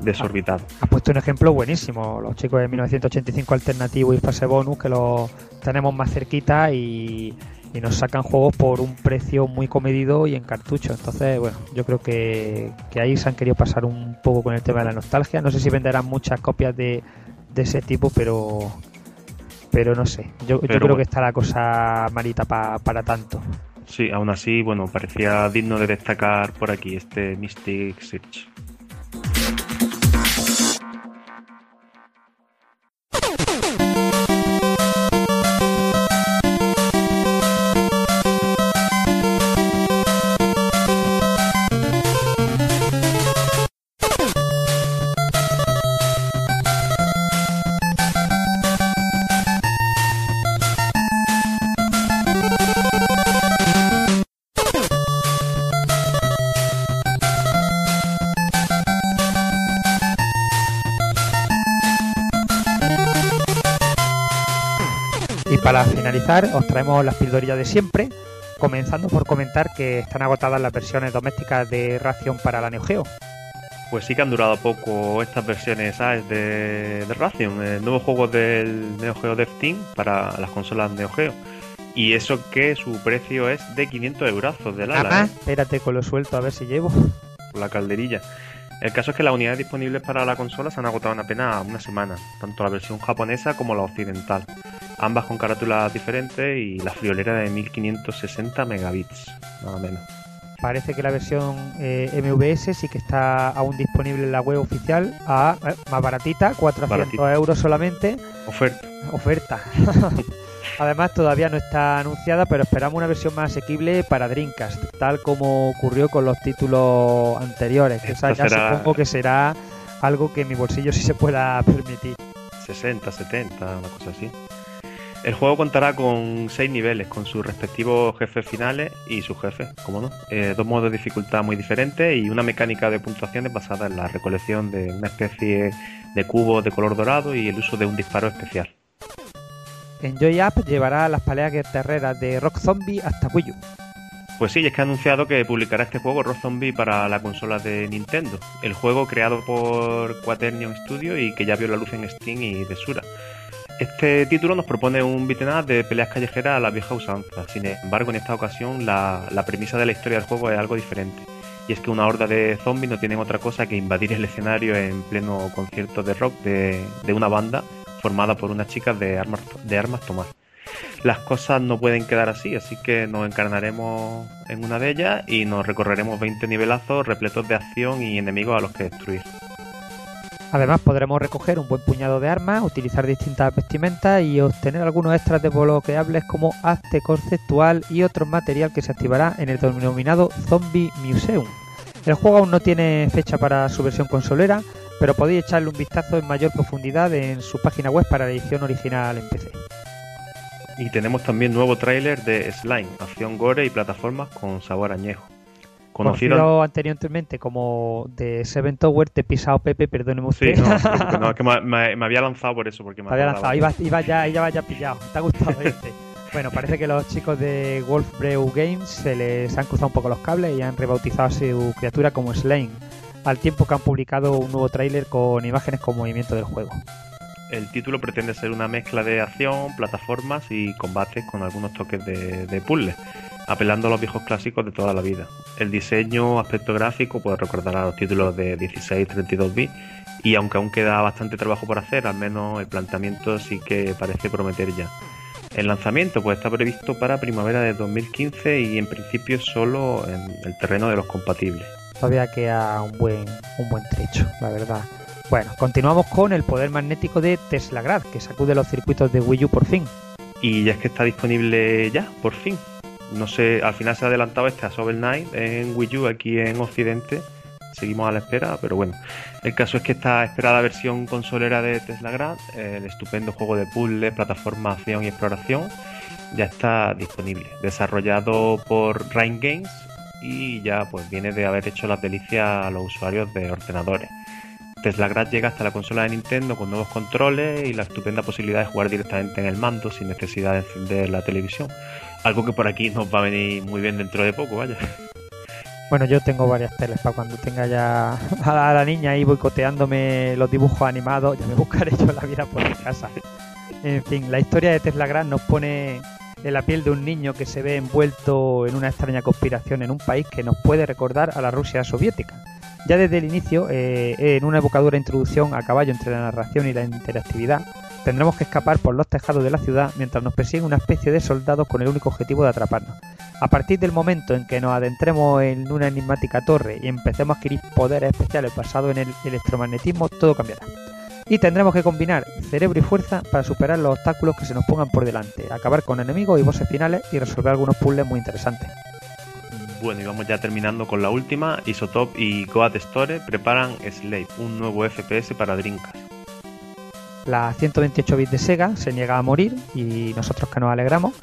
desorbitado. Has puesto un ejemplo buenísimo, los chicos de 1985 alternativo y fase bonus que los tenemos más cerquita y, y nos sacan juegos por un precio muy comedido y en cartucho. Entonces, bueno, yo creo que, que ahí se han querido pasar un poco con el tema de la nostalgia. No sé si venderán muchas copias de, de ese tipo, pero pero no sé. Yo, creo bueno. que está la cosa malita pa- para tanto. Sí, aún así, bueno, parecía digno de destacar por aquí este Mystic Search. Finalizar, os traemos las pildorillas de siempre, comenzando por comentar que están agotadas las versiones domésticas de Ration para la Neo Geo. Pues sí que han durado poco estas versiones ¿sabes? de, de Ration, el nuevo juego del Neo Geo Dev Team para las consolas Neo Geo. Y eso que su precio es de 500 eurazos de Ah, Lala, ¿eh? espérate con lo suelto a ver si llevo. la calderilla. El caso es que las unidades disponibles para la consola se han agotado en apenas una semana, tanto la versión japonesa como la occidental, ambas con carátulas diferentes y la friolera de 1560 megabits, nada menos. Parece que la versión eh, MVS sí que está aún disponible en la web oficial a eh, más baratita, 400 Baratita. euros solamente. Oferta. Oferta. Además todavía no está anunciada, pero esperamos una versión más asequible para Dreamcast, tal como ocurrió con los títulos anteriores. Que esa Esta ya será- supongo que será algo que mi bolsillo sí se pueda permitir. 60, 70, una cosa así. El juego contará con 6 niveles, con sus respectivos jefes finales y sus jefes, como no. Eh, dos modos de dificultad muy diferentes y una mecánica de puntuaciones basada en la recolección de una especie de cubos de color dorado y el uso de un disparo especial. Enjoy App llevará las peleas guerreras de Rock Zombie hasta Wii. Pues sí, es que ha anunciado que publicará este juego Rock Zombie para la consola de Nintendo. El juego creado por Quaternion Studio y que ya vio la luz en Steam y Desura. Este título nos propone un beat'em up de peleas callejeras a la vieja usanza. Sin embargo, en esta ocasión la, la premisa de la historia del juego es algo diferente. Y es que una horda de zombies no tienen otra cosa que invadir el escenario en pleno concierto de rock de, de una banda formada por unas chicas de armas, de armas tomar las cosas no pueden quedar así, así que nos encarnaremos en una de ellas y nos recorreremos 20 nivelazos repletos de acción y enemigos a los que destruir. Además podremos recoger un buen puñado de armas, utilizar distintas vestimentas y obtener algunos extras desbloqueables como arte conceptual y otro material que se activará en el denominado Zombie Museum. El juego aún no tiene fecha para su versión consolera, pero podéis echarle un vistazo en mayor profundidad en su página web para la edición original en PC. Y tenemos también nuevo tráiler de Slime, acción gore y plataformas con sabor añejo. Conocido... Conocido anteriormente como de Seven Tower, te he pisado Pepe, perdóneme usted. Sí, no, no, es que me, me- me había lanzado por eso, porque me había lanzado, iba, iba ya, iba ya pillado. ¿Te ha gustado este? Bueno, parece que los chicos de Wolfbrew Games se les han cruzado un poco los cables y han rebautizado a su criatura como Slane, al tiempo que han publicado un nuevo tráiler con imágenes con movimiento del juego. El título pretende ser una mezcla de acción, plataformas y combates con algunos toques de, de puzzle, apelando a los viejos clásicos de toda la vida. El diseño, aspecto gráfico, puede recordar a los títulos de 16-32 bits y aunque aún queda bastante trabajo por hacer, al menos el planteamiento sí que parece prometer ya. El lanzamiento pues está previsto para primavera de 2015 y en principio solo en el terreno de los compatibles. Todavía queda un buen, un buen trecho, la verdad. Bueno, continuamos con el poder magnético de Teslagrad, que sacude los circuitos de Wii U por fin. Y ya es que está disponible ya, por fin. No sé, al final se ha adelantado este a Knight en Wii U aquí en Occidente. seguimos a la espera, pero bueno, el caso es que esta esperada versión consolera de Tesla Grad, el estupendo juego de puzzle, plataforma, acción y exploración, ya está disponible, desarrollado por Rain Games y ya pues viene de haber hecho las delicias a los usuarios de ordenadores. Tesla Grad llega hasta la consola de Nintendo con nuevos controles y la estupenda posibilidad de jugar directamente en el mando sin necesidad de encender la televisión. Algo que por aquí nos va a venir muy bien dentro de poco, vaya. Bueno, yo tengo varias teles para cuando tenga ya a la, niña ahí boicoteándome los dibujos animados, ya me buscaré yo la vida por mi casa. En fin, la historia de Tesla Grad nos pone la piel de un niño que se ve envuelto en una extraña conspiración en un país que nos puede recordar a la Rusia soviética. Ya desde el inicio, eh, en una evocadora introducción a caballo entre la narración y la interactividad, tendremos que escapar por los tejados de la ciudad mientras nos persigue una especie de soldados con el único objetivo de atraparnos. A partir del momento en que nos adentremos en una enigmática torre y empecemos a adquirir poderes especiales basados en el electromagnetismo, todo cambiará. Y tendremos que combinar cerebro y fuerza para superar los obstáculos que se nos pongan por delante, acabar con enemigos y bosses finales y resolver algunos puzzles muy interesantes. Bueno, y vamos ya terminando con la última. Isotop y Goat Store preparan Slave, un nuevo FPS para Dreamcast. La 128 bits de Sega se niega a morir y nosotros que nos alegramos.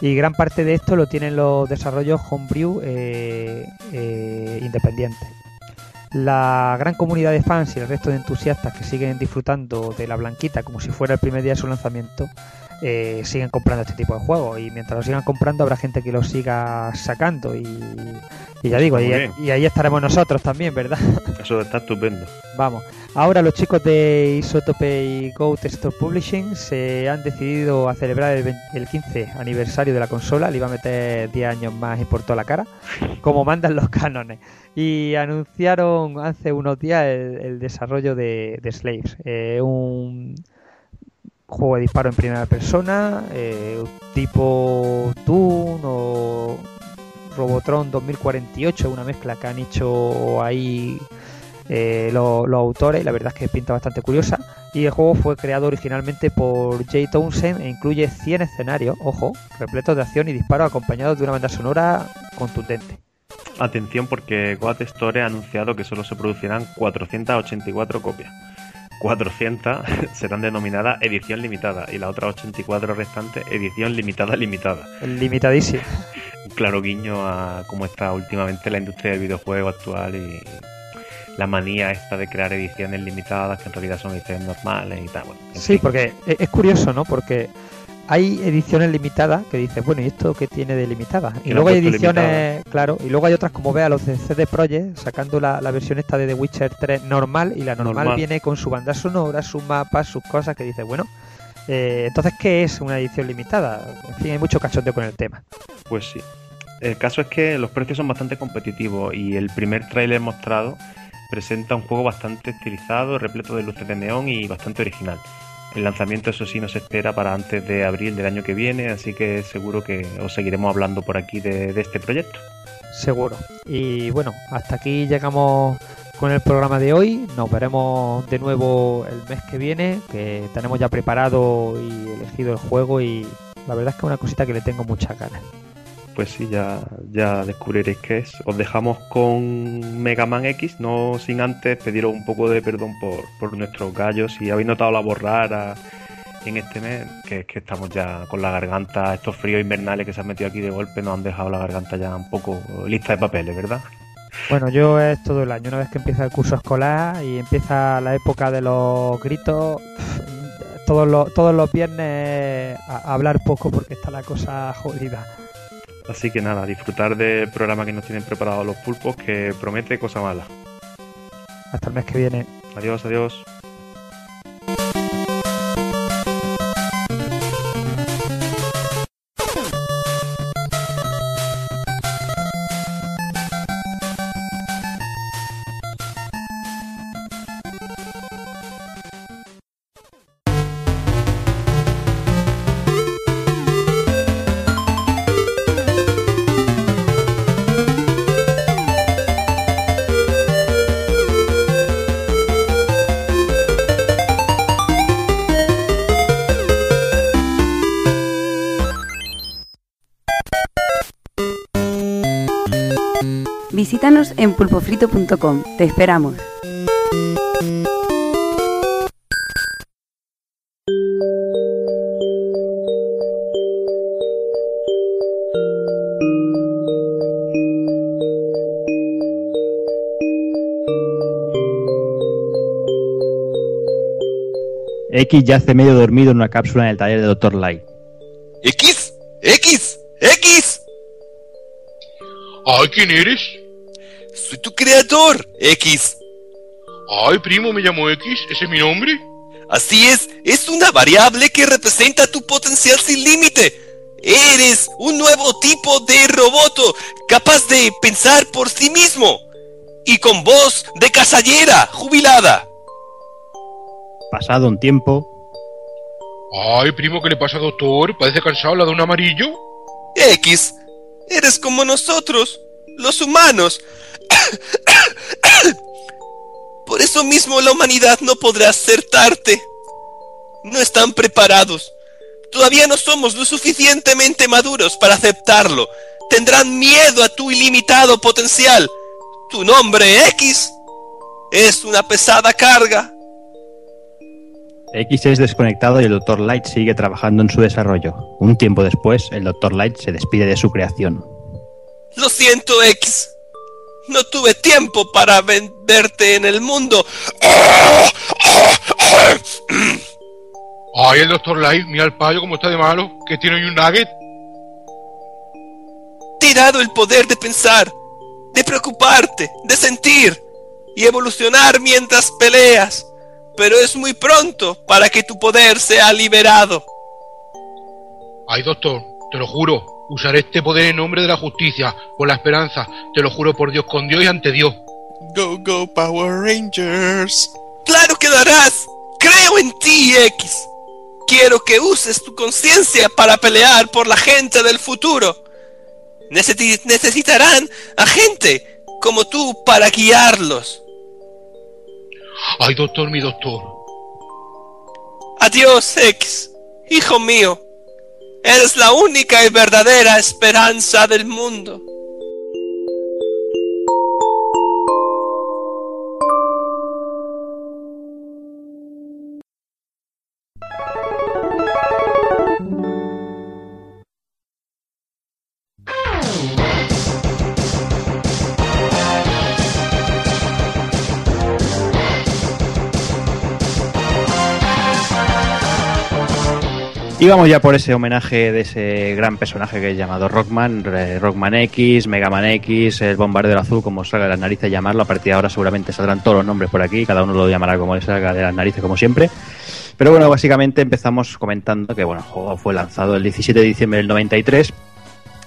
Y gran parte de esto lo tienen los desarrollos homebrew eh, eh, independientes. La gran comunidad de fans y el resto de entusiastas que siguen disfrutando de la blanquita como si fuera el primer día de su lanzamiento eh, siguen comprando este tipo de juegos y mientras lo sigan comprando habrá gente que lo siga sacando y, ya digo, y, ahí estaremos nosotros también, ¿verdad? Eso está estupendo. Vamos, ahora los chicos de Isotope y Go Store Publishing se han decidido a celebrar el, 15 aniversario de la consola, le iba a meter 10 años más y por toda la cara, como mandan los cánones. Y anunciaron hace unos días el, desarrollo de, Slaves, eh, un juego de disparo en primera persona, eh, tipo Doom o Robotron 2048, una mezcla que han hecho ahí eh, los, autores y la verdad es que pinta bastante curiosa. Y el juego fue creado originalmente por Jay Townsend e incluye 100 escenarios, ojo, repletos de acción y disparo acompañados de una banda sonora contundente. Atención porque Goat Store ha anunciado que solo se producirán 484 copias. 400 serán denominadas edición limitada y las otras 84 restantes edición limitada limitada. Limitadísimo. Claro guiño a cómo está últimamente la industria del videojuego actual y la manía esta de crear ediciones limitadas que en realidad son ediciones normales y tal. sí, porque es curioso, ¿no? Porque hay ediciones limitadas que dices, bueno, ¿y esto qué tiene de limitada? Y luego hay ediciones, claro, y luego hay otras como vea los de CD Projekt sacando la, versión esta de The Witcher 3 normal y la normal, viene con su banda sonora, su mapa, sus cosas que dices, bueno, eh, entonces, ¿qué es una edición limitada? En fin, hay mucho cachondeo con el tema. Pues sí. El caso es que los precios son bastante competitivos y el primer tráiler mostrado presenta un juego bastante estilizado, repleto de luces de neón y bastante original. El lanzamiento, eso sí, nos espera para antes de abril del año que viene, así que seguro que os seguiremos hablando por aquí de, este proyecto. Seguro. Y bueno, hasta aquí llegamos con el programa de hoy. Nos veremos de nuevo el mes que viene, que tenemos ya preparado y elegido el juego y la verdad es que es una cosita que le tengo muchas ganas pues sí, ya, ya descubriréis qué es. Os dejamos con Mega Man X, no sin antes pediros un poco de perdón por, nuestros gallos. Si habéis notado la borrara en este mes, que es que estamos ya con la garganta, estos fríos invernales que se han metido aquí de golpe nos han dejado la garganta ya un poco lista de papeles, ¿verdad? Bueno, yo es todo el año, una vez que empieza el curso escolar y empieza la época de los gritos, todos los, todos los viernes a hablar poco porque está la cosa jodida. Así que nada, disfrutar del programa que nos tienen preparado los pulpos que promete cosa mala. Hasta el mes que viene. Adiós, adiós. Visítanos en pulpofrito.com. Te esperamos. X yace medio dormido en una cápsula en el taller de Dr. Light. ¡X! ¡X! ¡X! Ay, ¿quién eres? Creador, X. Ay, primo, me llamo X, ¿ese es mi nombre? Así es, es una variable que representa tu potencial sin límite. Eres un nuevo tipo de roboto capaz de pensar por sí mismo y con voz de casallera jubilada. Pasado un tiempo, Ay, primo, ¿qué le pasa, doctor? Parece cansado, la de un amarillo. X, eres como nosotros, los humanos. Por eso mismo la humanidad no podrá acertarte. No están preparados. Todavía no somos lo suficientemente maduros para aceptarlo. Tendrán miedo a tu ilimitado potencial. Tu nombre X es una pesada carga. X es desconectado y el Dr. Light sigue trabajando en su desarrollo. Un tiempo después, el Dr. Light se despide de su creación. Lo siento, X. No tuve tiempo para venderte en el mundo. Ay, el doctor Light, mira el payo cómo está de malo, que tiene un nugget. Tirado el poder de pensar, de preocuparte, de sentir y evolucionar mientras peleas. Pero es muy pronto para que tu poder sea liberado. Ay, doctor, te lo juro, usaré este poder en nombre de la justicia, por la esperanza, te lo juro por Dios, con Dios y ante Dios. Go, go, Power Rangers. Claro que lo harás. Creo en ti, X. Quiero que uses tu conciencia para pelear por la gente del futuro. Necesi- necesitarán a gente como tú para guiarlos. Ay, doctor, mi doctor. Adiós, X. Hijo mío. Eres la única y verdadera esperanza del mundo. Y vamos ya por ese homenaje de ese gran personaje que es llamado Rockman, Rockman X, Megaman X, el Bombardero Azul, como salga de las narices llamarlo. A partir de ahora seguramente saldrán todos los nombres por aquí, cada uno lo llamará como le salga de las narices, como siempre. Pero bueno, básicamente empezamos comentando que bueno, el juego fue lanzado el 17 de diciembre del 93,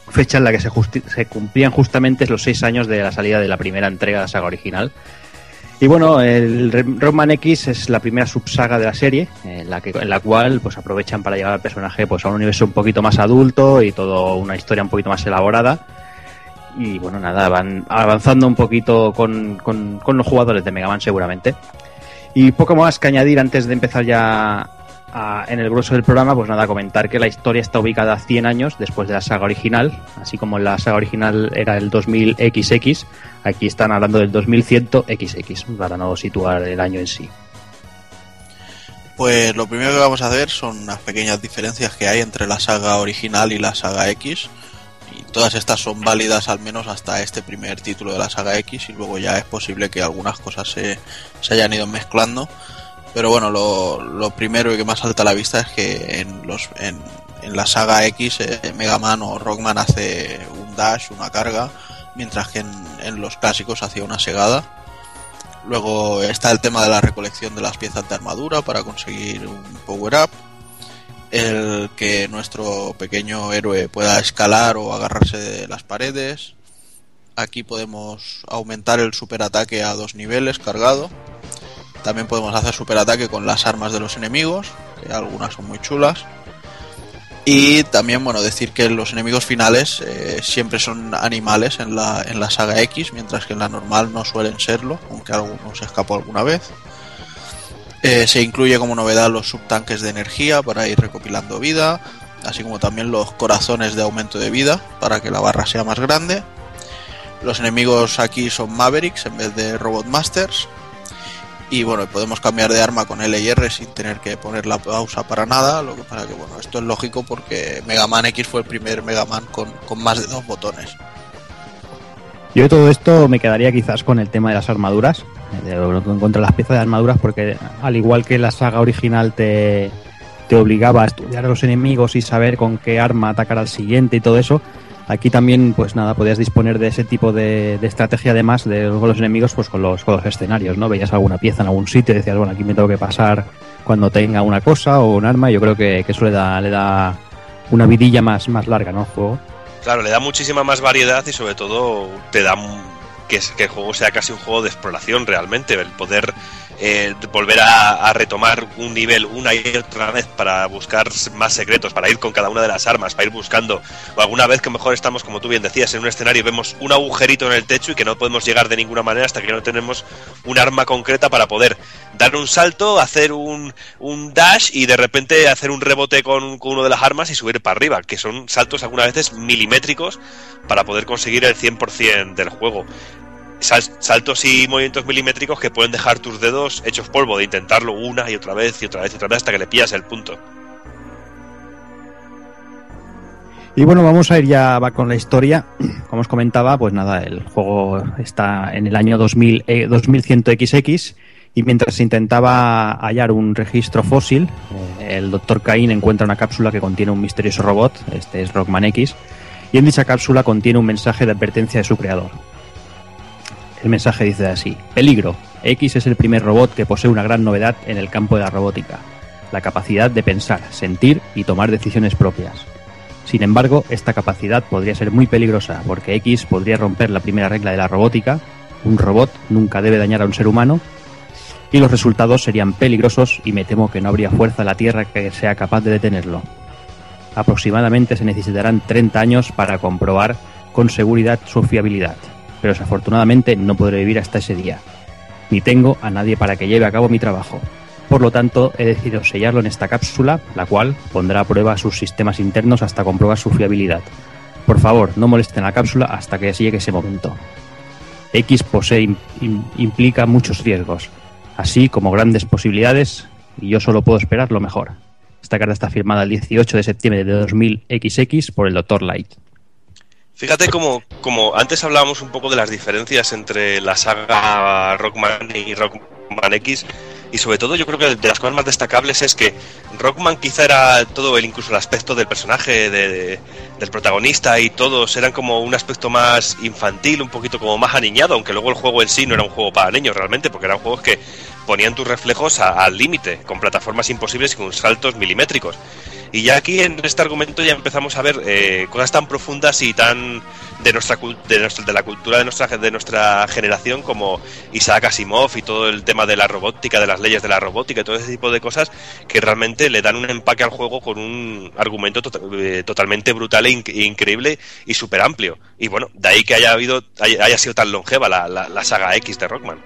fecha en la que se, se cumplían justamente los seis años de la salida de la primera entrega de la saga original. Y bueno, el Rockman X es la primera subsaga de la serie, en la, que, en la cual pues aprovechan para llevar al personaje pues, a un universo un poquito más adulto y todo una historia un poquito más elaborada. Y bueno, nada, van avanzando un poquito con- con los jugadores de Mega Man seguramente. Y poco más que añadir antes de empezar ya a- en el grueso del programa, pues nada, comentar que la historia está ubicada 100 años después de la saga original, así como la saga original era el 2000XX, aquí están hablando del 2100XX, para no situar el año en sí. Pues lo primero que vamos a hacer son unas pequeñas diferencias que hay entre la saga original y la saga X. Y todas estas son válidas al menos hasta este primer título de la saga X y luego ya es posible que algunas cosas se, se hayan ido mezclando. Pero bueno, lo, primero y que más salta a la vista es que en, los, en, en la saga X eh, Mega Man o Rockman hace un dash, una carga, mientras que en, en los clásicos hacía una segada. Luego está el tema de la recolección de las piezas de armadura para conseguir un power up. El que nuestro pequeño héroe pueda escalar o agarrarse de las paredes. Aquí podemos aumentar el superataque a dos niveles cargado. También podemos hacer superataque con las armas de los enemigos, que algunas son muy chulas. Y también, bueno, decir que los enemigos finales eh, siempre son animales en la, en la saga X, mientras que en la normal no suelen serlo, aunque alguno se escapó alguna vez. Eh, se incluye como novedad los subtanques de energía para ir recopilando vida, así como también los corazones de aumento de vida para que la barra sea más grande. Los enemigos aquí son Mavericks en vez de Robot Masters. Y bueno, podemos cambiar de arma con L y R sin tener que poner la pausa para nada. Lo que pasa que bueno, esto es lógico porque Mega Man X fue el primer Mega Man con, con más de dos botones. Yo de todo esto me quedaría quizás con el tema de las armaduras, de lo que encuentro las piezas de armaduras, porque al igual que la saga original te, te obligaba a estudiar a los enemigos y saber con qué arma atacar al siguiente y todo eso, aquí también, pues nada, podías disponer de ese tipo de, de estrategia además de los enemigos, pues con los, con los escenarios, ¿no? Veías alguna pieza en algún sitio y decías, bueno, aquí me tengo que pasar cuando tenga una cosa o un arma, yo creo que, que eso le da, le da una vidilla más, más larga, ¿no? Claro, le da muchísima más variedad y sobre todo te da que, que el juego sea casi un juego de exploración realmente, el poder eh, volver a, retomar un nivel una y otra vez para buscar más secretos, para ir con cada una de las armas, para ir buscando, o alguna vez que mejor estamos, como tú bien decías, en un escenario y vemos un agujerito en el techo y que no podemos llegar de ninguna manera hasta que no tenemos un arma concreta para poder dar un salto, hacer un, un dash y de repente hacer un rebote con, con uno de las armas y subir para arriba, que son saltos algunas veces milimétricos para poder conseguir el 100% del juego saltos y movimientos milimétricos que pueden dejar tus dedos hechos polvo de intentarlo una y otra vez y otra vez y otra vez hasta que le pillas el punto. Y bueno, vamos a ir ya con la historia. Como os comentaba, pues nada, el juego está en el año 2000, eh, 2100XX y mientras se intentaba hallar un registro fósil, el Dr. Cain encuentra una cápsula que contiene un misterioso robot, este es Rockman X, y en dicha cápsula contiene un mensaje de advertencia de su creador. El mensaje dice así, peligro, X es el primer robot que posee una gran novedad en el campo de la robótica, la capacidad de pensar, sentir y tomar decisiones propias. Sin embargo, esta capacidad podría ser muy peligrosa porque X podría romper la primera regla de la robótica, un robot nunca debe dañar a un ser humano, y los resultados serían peligrosos y me temo que no habría fuerza en la Tierra que sea capaz de detenerlo. Aproximadamente se necesitarán 30 años para comprobar con seguridad su fiabilidad pero desafortunadamente no podré vivir hasta ese día. Ni tengo a nadie para que lleve a cabo mi trabajo. Por lo tanto, he decidido sellarlo en esta cápsula, la cual pondrá a prueba sus sistemas internos hasta comprobar su fiabilidad. Por favor, no molesten la cápsula hasta que llegue ese momento. X posee implica muchos riesgos, así como grandes posibilidades, y yo solo puedo esperar lo mejor. Esta carta está firmada el 18 de septiembre de 2000 XX por el Dr. Light. Fíjate como, como antes hablábamos un poco de las diferencias entre la saga Rockman y Rockman X y sobre todo yo creo que de las cosas más destacables es que Rockman quizá era todo el incluso el aspecto del personaje de, de, del protagonista y todos eran como un aspecto más infantil un poquito como más aniñado aunque luego el juego en sí no era un juego para niños realmente porque eran juegos que ponían tus reflejos al límite con plataformas imposibles y con saltos milimétricos y ya aquí en este argumento ya empezamos a ver eh, cosas tan profundas y tan de nuestra, de nuestra de la cultura de nuestra de nuestra generación como Isaac Asimov y todo el tema de la robótica, de las leyes de la robótica y todo ese tipo de cosas que realmente le dan un empaque al juego con un argumento to eh, totalmente brutal e, in increíble y súper amplio. Y bueno, de ahí que haya habido haya, sido tan longeva la, la, la, saga X de Rockman.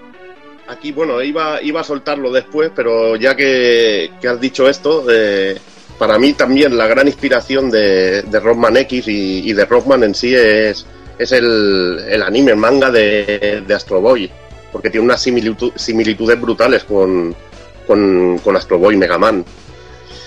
Aquí, bueno, iba, iba a soltarlo después, pero ya que, que has dicho esto, eh, para mí también la gran inspiración de, de Rockman X y, y, de Rockman en sí es, el, anime, el manga de, Astro Boy, porque tiene unas similitud, similitudes brutales con, con, Astro Boy Mega Man.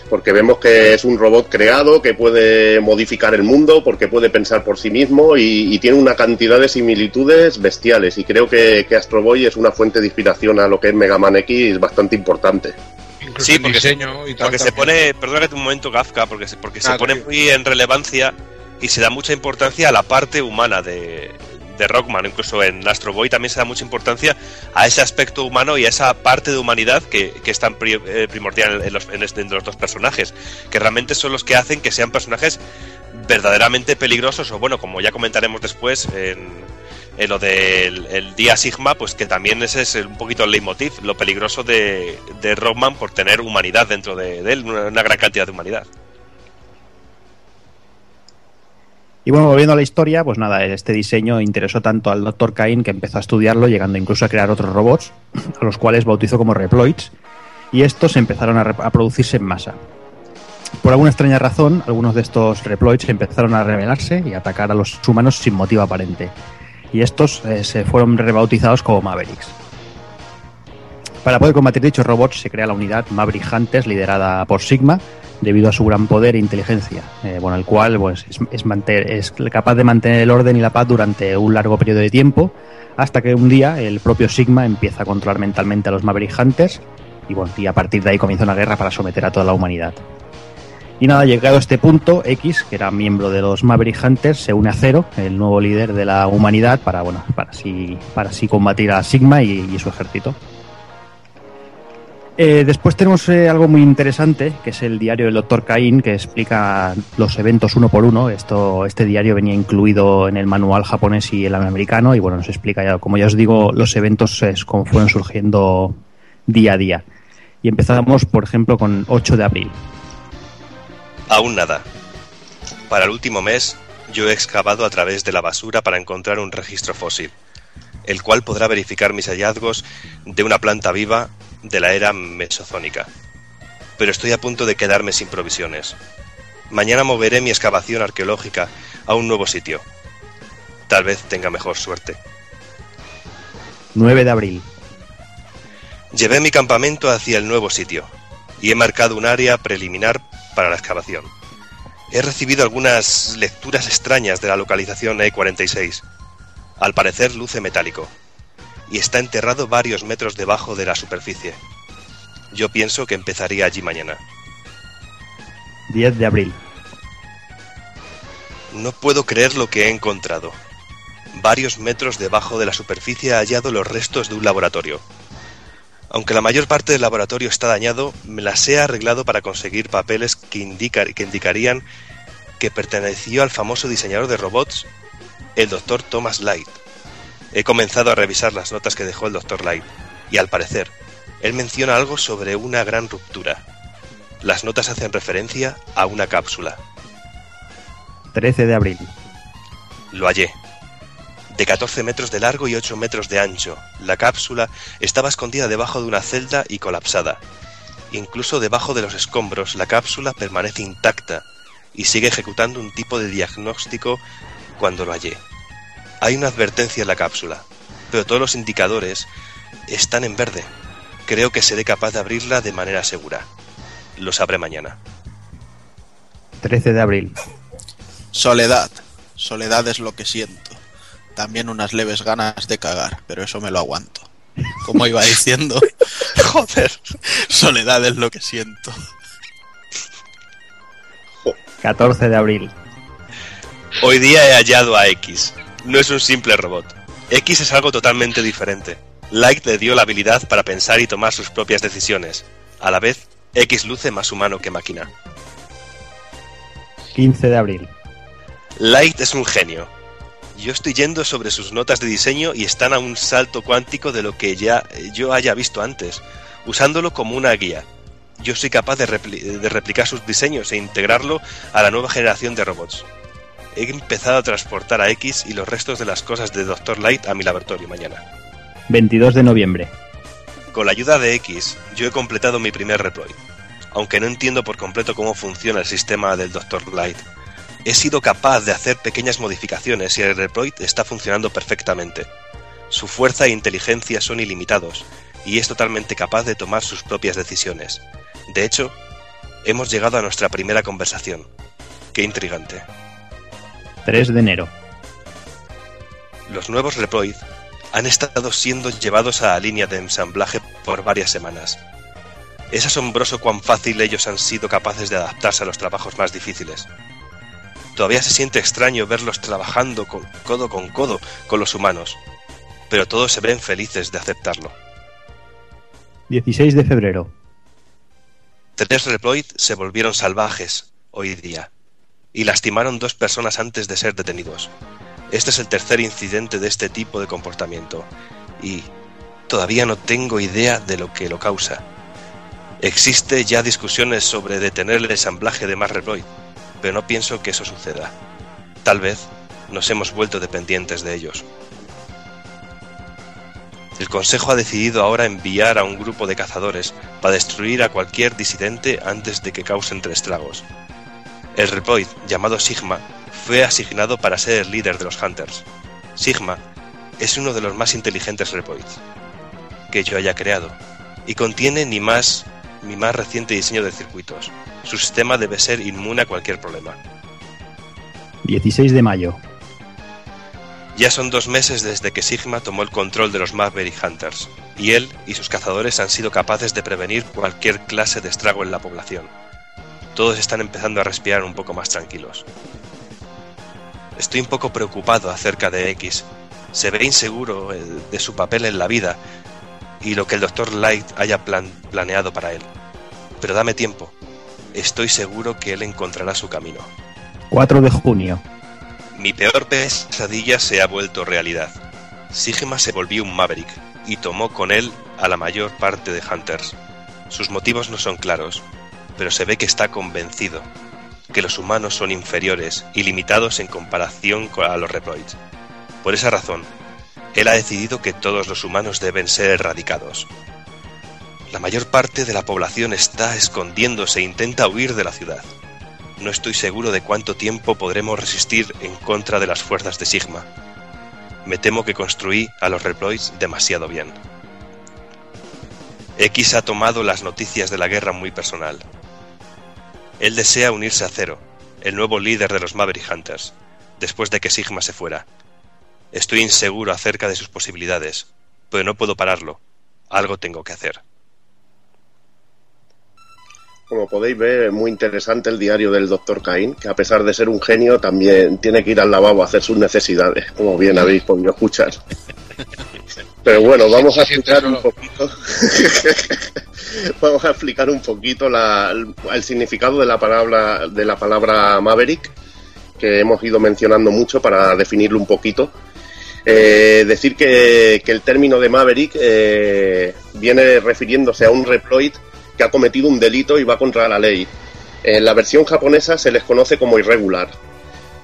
Porque vemos que es un robot creado que puede modificar el mundo, porque puede pensar por sí mismo y, y tiene una cantidad de similitudes bestiales. Y creo que, que Astro Boy es una fuente de inspiración a lo que es Mega Man X bastante importante sí, porque, diseño se, y porque se pone, perdónate un momento, Kafka, porque se, porque ah, se pone muy en relevancia y se da mucha importancia a la parte humana de, de Rockman, incluso en Astro Boy también se da mucha importancia a ese aspecto humano y a esa parte de humanidad que, que es tan pri, eh, primordial en los, en, este, en los dos personajes, que realmente son los que hacen que sean personajes verdaderamente peligrosos o bueno, como ya comentaremos después en, en lo del el día Sigma, pues que también ese es un poquito el leitmotiv, lo peligroso de, de Rockman por tener humanidad dentro de, él, una, gran cantidad de humanidad. Y bueno, volviendo a la historia, pues nada, este diseño interesó tanto al Dr. Cain que empezó a estudiarlo, llegando incluso a crear otros robots, a los cuales bautizó como Reploids, y estos empezaron a, producirse en masa. Por alguna extraña razón, algunos de estos Reploids empezaron a rebelarse y atacar a los humanos sin motivo aparente y estos eh, se fueron rebautizados como Mavericks. Para poder combatir dichos robots se crea la unidad Maverick Hunters liderada por Sigma debido a su gran poder e inteligencia, eh, bueno, el cual pues, es, capaz de mantener el orden y la paz durante un largo periodo de tiempo hasta que un día el propio Sigma empieza a controlar mentalmente a los Maverick Hunters y, bueno, y a partir de ahí comienza una guerra para someter a toda la humanidad. Y nada, llegado a este punto, X, que era miembro de los Maverick Hunters, se une a Zero, el nuevo líder de la humanidad, para bueno, para así, para combatir a Sigma y, su ejército. Eh, después tenemos eh, algo muy interesante, que es el diario del Dr. Cain, que explica los eventos uno por uno. Esto, este diario venía incluido en el manual japonés y el americano, y bueno, nos explica ya, como ya os digo, los eventos es como fueron surgiendo día a día. Y empezamos, por ejemplo, con 8 de abril. Aún nada. Para el último mes, yo he excavado a través de la basura para encontrar un registro fósil, el cual podrá verificar mis hallazgos de una planta viva de la era mesozónica. Pero estoy a punto de quedarme sin provisiones. Mañana moveré mi excavación arqueológica a un nuevo sitio. Tal vez tenga mejor suerte. 9 de abril. Llevé mi campamento hacia el nuevo sitio y he marcado un área preliminar para la excavación. He recibido algunas lecturas extrañas de la localización E46. Al parecer luce metálico y está enterrado varios metros debajo de la superficie. Yo pienso que empezaría allí mañana. 10 de abril. No puedo creer lo que he encontrado. Varios metros debajo de la superficie he hallado los restos de un laboratorio. Aunque la mayor parte del laboratorio está dañado, me las he arreglado para conseguir papeles que, indica- que indicarían que perteneció al famoso diseñador de robots, el Dr. Thomas Light. He comenzado a revisar las notas que dejó el Dr. Light, y al parecer, él menciona algo sobre una gran ruptura. Las notas hacen referencia a una cápsula. 13 de abril. Lo hallé. De 14 metros de largo y 8 metros de ancho, la cápsula estaba escondida debajo de una celda y colapsada. Incluso debajo de los escombros, la cápsula permanece intacta y sigue ejecutando un tipo de diagnóstico cuando lo hallé. Hay una advertencia en la cápsula, pero todos los indicadores están en verde. Creo que seré capaz de abrirla de manera segura. Lo sabré mañana. 13 de abril. Soledad. Soledad es lo que siento. También unas leves ganas de cagar, pero eso me lo aguanto. Como iba diciendo, Joder. soledad es lo que siento. 14 de abril. Hoy día he hallado a X. No es un simple robot. X es algo totalmente diferente. Light le dio la habilidad para pensar y tomar sus propias decisiones. A la vez, X luce más humano que máquina. 15 de abril. Light es un genio. Yo estoy yendo sobre sus notas de diseño y están a un salto cuántico de lo que ya eh, yo haya visto antes, usándolo como una guía. Yo soy capaz de, repli- de replicar sus diseños e integrarlo a la nueva generación de robots. He empezado a transportar a X y los restos de las cosas de Dr. Light a mi laboratorio mañana. 22 de noviembre. Con la ayuda de X, yo he completado mi primer reploid. Aunque no entiendo por completo cómo funciona el sistema del Dr. Light, he sido capaz de hacer pequeñas modificaciones y el reploid está funcionando perfectamente. Su fuerza e inteligencia son ilimitados y es totalmente capaz de tomar sus propias decisiones. De hecho, hemos llegado a nuestra primera conversación. Qué intrigante. 3 de enero. Los nuevos Reploid han estado siendo llevados a la línea de ensamblaje por varias semanas. Es asombroso cuán fácil ellos han sido capaces de adaptarse a los trabajos más difíciles. Todavía se siente extraño verlos trabajando con- codo con codo con los humanos, pero todos se ven felices de aceptarlo. 16 de febrero. Tres Reploid se volvieron salvajes hoy día y lastimaron dos personas antes de ser detenidos. Este es el tercer incidente de este tipo de comportamiento y todavía no tengo idea de lo que lo causa. Existe ya discusiones sobre detener el ensamblaje de más Reploid, pero no pienso que eso suceda. Tal vez nos hemos vuelto dependientes de ellos. El Consejo ha decidido ahora enviar a un grupo de cazadores para destruir a cualquier disidente antes de que causen estragos. El Reploid, llamado Sigma, fue asignado para ser el líder de los Hunters. Sigma es uno de los más inteligentes Repoids que yo haya creado y contiene ni más mi más reciente diseño de circuitos. Su sistema debe ser inmune a cualquier problema. 16 de mayo. Ya son dos meses desde que Sigma tomó el control de los Maverick Hunters, y él y sus cazadores han sido capaces de prevenir cualquier clase de estrago en la población. Todos están empezando a respirar un poco más tranquilos. Estoy un poco preocupado acerca de X. Se ve inseguro de su papel en la vida y lo que el Dr. Light haya planeado para él. Pero dame tiempo. Estoy seguro que él encontrará su camino. 4 de junio. Mi peor pesadilla se ha vuelto realidad. Sigma se volvió un Maverick y tomó con él a la mayor parte de Hunters. Sus motivos no son claros, pero se ve que está convencido que los humanos son inferiores y limitados en comparación a los Reploids. Por esa razón, él ha decidido que todos los humanos deben ser erradicados. La mayor parte de la población está escondiéndose e intenta huir de la ciudad. No estoy seguro de cuánto tiempo podremos resistir en contra de las fuerzas de Sigma. Me temo que construí a los Reploids demasiado bien. X ha tomado las noticias de la guerra muy personal. Él desea unirse a Zero, el nuevo líder de los Maverick Hunters, después de que Sigma se fuera. Estoy inseguro acerca de sus posibilidades, pero no puedo pararlo. Algo tengo que hacer. Como podéis ver, es muy interesante el diario del Dr. Cain, que a pesar de ser un genio, también tiene que ir al lavabo a hacer sus necesidades, como bien habéis podido escuchar. Pero bueno, vamos a explicar un poquito. vamos a explicar un poquito el significado de la palabra de la palabra Maverick, que hemos ido mencionando mucho para definirlo un poquito. Eh, decir que, el término de Maverick eh, viene refiriéndose a un Reploid que ha cometido un delito y va contra la ley. En la versión japonesa se les conoce como irregular.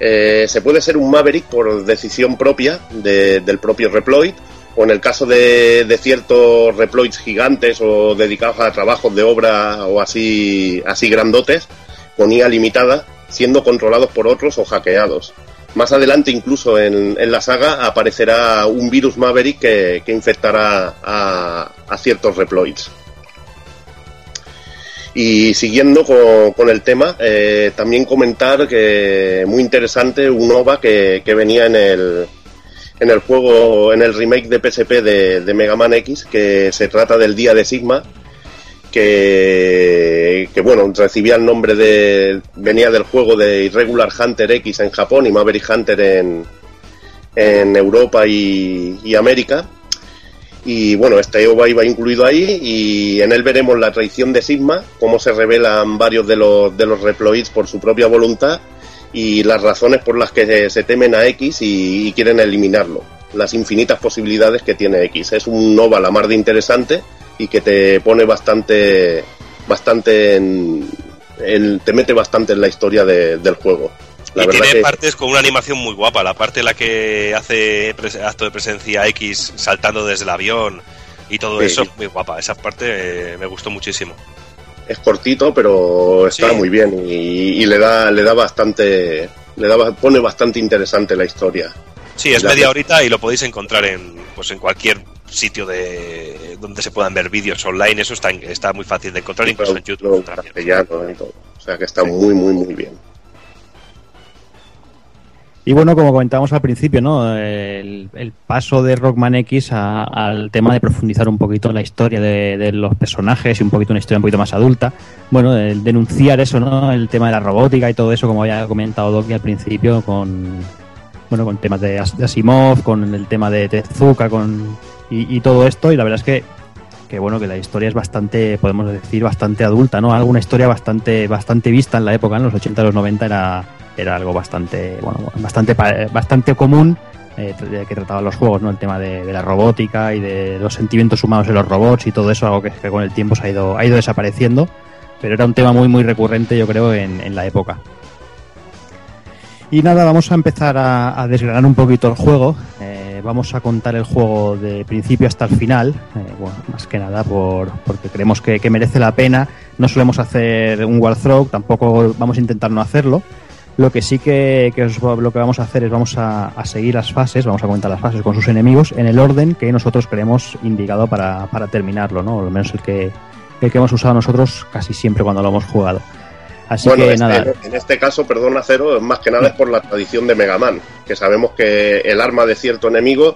Eh, se puede ser un Maverick por decisión propia del propio Reploid, o en el caso de, ciertos Reploids gigantes o dedicados a trabajos de obra o así, así grandotes, con IA limitada, siendo controlados por otros o hackeados. Más adelante, incluso en, la saga, aparecerá un virus Maverick que, infectará a, ciertos Reploids. Y siguiendo con, el tema, eh, también comentar que muy interesante un OVA que, venía en el, en el juego, en el remake de PSP de, de Mega Man X, que se trata del Día de Sigma, que, bueno, recibía el nombre de. venía del juego de Irregular Hunter X en Japón y Maverick Hunter en, en Europa y, América. Y bueno, este OVA iba incluido ahí y en él veremos la traición de Sigma, cómo se revelan varios de los, de los Reploids por su propia voluntad y las razones por las que se, temen a X y, y, quieren eliminarlo. Las infinitas posibilidades que tiene X. Es un OVA la mar de interesante y que te pone bastante, bastante en, te mete bastante en la historia del juego. y tiene partes con una animación muy guapa. La parte en la que hace acto de presencia X saltando desde el avión y todo eso es muy guapa. Esa parte eh, me gustó muchísimo. Es cortito, pero está muy bien y, le da le da bastante le da pone bastante interesante la historia. Sí, es media horita y lo podéis encontrar en pues en cualquier sitio de donde se puedan ver vídeos online, eso está, está muy fácil de encontrar, incluso en YouTube. O sea que está muy, muy, muy bien. Y bueno, como comentábamos al principio, ¿no? El, paso de Rockman X al tema de profundizar un poquito la historia de, los personajes y un poquito una historia un poquito más adulta. Bueno, el denunciar eso, ¿no? El tema de la robótica y todo eso, como había comentado Doki al principio, con bueno, con temas de, Asimov, con el tema de Tezuka, con y, todo esto. Y la verdad es que, que, bueno, que la historia es bastante, podemos decir, bastante adulta, ¿no? Alguna historia bastante, bastante vista en la época, en los 80 y los 90 era, era algo bastante, bueno, bastante, bastante común. Eh, que trataba los juegos, ¿no? El tema de, la robótica y de los sentimientos humanos en los robots y todo eso, algo que, con el tiempo se ha ido, ha ido desapareciendo, pero era un tema muy, muy recurrente, yo creo, en la época. Y nada, vamos a empezar a, desgranar un poquito el juego. Eh, vamos a contar el juego de principio hasta el final. Eh, bueno, más que nada por, porque creemos que, merece la pena. No solemos hacer un walkthrough, tampoco vamos a intentar no hacerlo. Lo que sí que, que os- lo que vamos a hacer es vamos a, a seguir las fases, vamos a comentar las fases con sus enemigos en el orden que nosotros creemos indicado para, para terminarlo, ¿no? Al menos el que, el que hemos usado nosotros casi siempre cuando lo hemos jugado. Así bueno, que este- nada, en este caso, perdona Cero, más que nada es por la tradición de Mega Man, que sabemos que el arma de cierto enemigo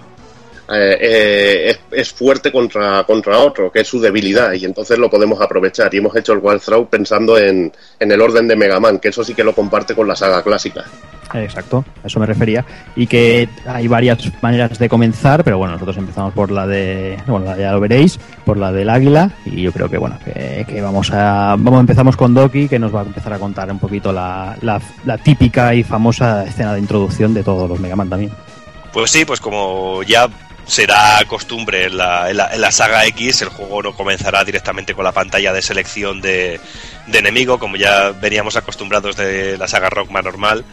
eh, eh, es, es fuerte contra, contra otro, que es su debilidad, y entonces lo podemos aprovechar. Y hemos hecho el Wild Throw pensando en, en el orden de Mega Man, que eso sí que lo comparte con la saga clásica. Exacto, a eso me refería. Y que hay varias maneras de comenzar, pero bueno, nosotros empezamos por la de, bueno, ya lo veréis, por la del águila. Y yo creo que bueno, que, vamos a, vamos empezamos con Doki, que nos va a empezar a contar un poquito la, la, típica y famosa escena de introducción de todos los Mega Man también. Pues sí, pues como ya será costumbre en la, la- la saga X, el juego no comenzará directamente con la pantalla de selección de, de enemigo, como ya veníamos acostumbrados de la saga Rockman normal.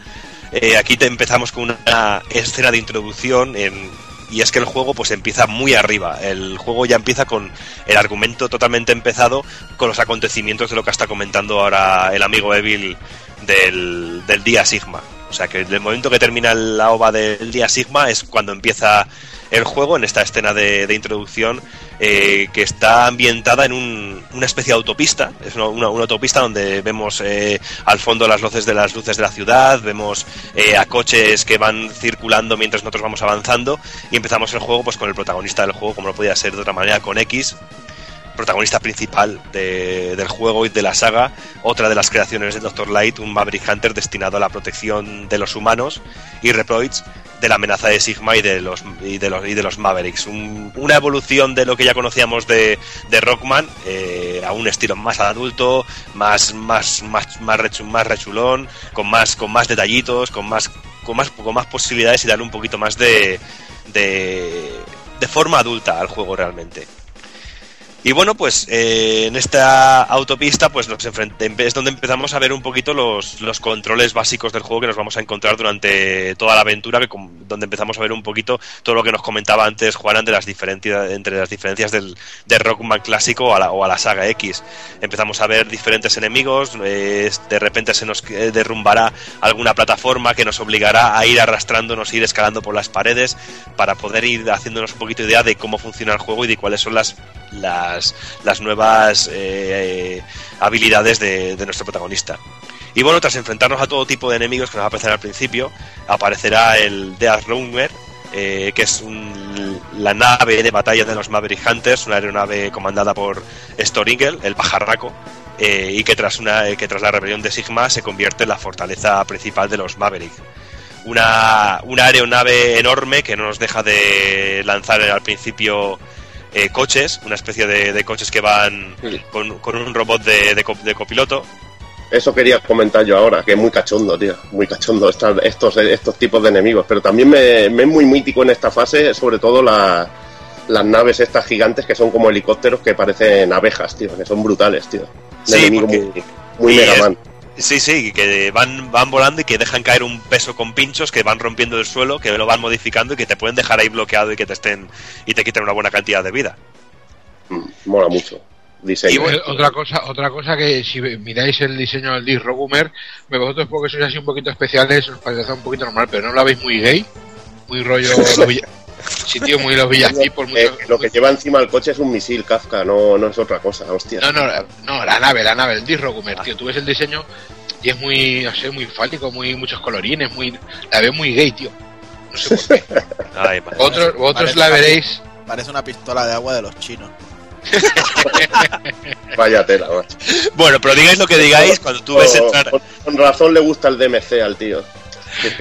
Eh, aquí te empezamos con una escena de introducción en- y es que el juego pues empieza muy arriba. El juego ya empieza con el argumento totalmente empezado con los acontecimientos de lo que está comentando ahora el amigo Evil del, del día Sigma. O sea que el momento que termina la ova del día Sigma es cuando empieza el juego en esta escena de, introducción eh, que está ambientada en un- una especie de autopista. Es una autopista donde vemos eh, al fondo las luces de las luces de la ciudad, vemos eh, a coches que van circulando mientras nosotros vamos avanzando y empezamos el juego pues con el protagonista del juego, como no podía ser de otra manera, con X, protagonista principal de- del juego y de la saga, otra de las creaciones de Dr. Light, un Maverick Hunter destinado a la protección de los humanos y Reproids de la amenaza de Sigma y de los y de los, y de los Mavericks. Un- una evolución de lo que ya conocíamos de, de Rockman eh, a un estilo más adulto, más más más más, más rechulón, con más con más detallitos, con más con más con más posibilidades y darle un poquito más de de, de forma adulta al juego realmente. Y bueno, pues eh, en esta autopista pues nos es donde empezamos a ver un poquito los, los controles básicos del juego que nos vamos a encontrar durante toda la aventura, que donde empezamos a ver un poquito todo lo que nos comentaba antes Juan de las entre las diferencias del, de Rockman clásico a la- o a la saga X. Empezamos a ver diferentes enemigos, eh, de repente se nos eh, derrumbará alguna plataforma que nos obligará a ir arrastrándonos, ir escalando por las paredes para poder ir haciéndonos un poquito idea de cómo funciona el juego y de cuáles son las las, las nuevas eh, habilidades de, de nuestro protagonista. Y bueno, tras enfrentarnos a todo tipo de enemigos que nos va a aparecer al principio, aparecerá el Death Runner, eh, que es la nave de batalla de los Maverick Hunters, una aeronave comandada por Storingel, el pajarraco, eh, y que tras, una, que tras la rebelión de Sigma se convierte en la fortaleza principal de los Maverick. Una, una aeronave enorme que no nos deja de lanzar al principio eh, coches, una especie de, de coches que van con, con un robot de, de co- de copiloto. Eso quería comentar yo ahora, que es muy cachondo, tío. Muy cachondo esta- estos, estos tipos de enemigos. Pero también me, me es muy mítico en esta fase, sobre todo la- las naves estas gigantes que son como helicópteros que parecen abejas, tío. Que son brutales, tío. Un Sí, enemigo porque- muy, muy y Mega es- Man. Sí, sí, que van, van volando y que dejan caer un peso con pinchos que van rompiendo el suelo, que lo van modificando y que te pueden dejar ahí bloqueado y que te estén y te quiten una buena cantidad de vida. Mm, Mola mucho. Diseño. Y bueno, otra cosa, otra cosa que si miráis el diseño del disc Rogumer, me vosotros porque sois así un poquito especiales, os parece un poquito normal, pero no la veis muy gay, muy rollo los sí tío, muy los villacipos, Eh, mucho- lo que lleva encima el coche es un misil Kafka, no, no es otra cosa, hostia. No, no, no, la nave, la nave, el disc Rogumer, tío, tú ves el diseño y es muy, no sé, muy fálico, muy muchos colorines, muy la veo muy gay, tío. No sé por qué. Ay. Otros, vosotros Parece la veréis Parece una pistola de agua de los chinos. Vaya tela, macho. Bueno, pero digáis lo que digáis cuando tú ves entrar. con, con razón le gusta el DMC al tío.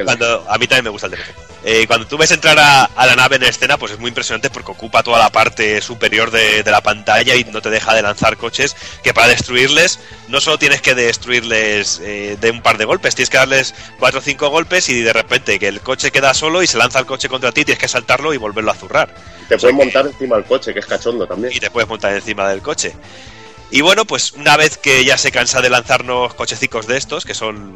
Cuando, a mí también me gusta el DMC. Eh, cuando tú ves entrar a, a la nave en escena, pues es muy impresionante porque ocupa toda la parte superior de, de la pantalla y no te deja de lanzar coches que para destruirles no solo tienes que destruirles eh, de un par de golpes, tienes que darles cuatro o cinco golpes y de repente que el coche queda solo y se lanza el coche contra ti, tienes que saltarlo y volverlo a zurrar. Te o sea puedes que- montar encima del coche, que es cachondo también. y te puedes montar encima del coche. Y bueno, pues una vez que ya se cansa de lanzarnos cochecicos de estos, que son,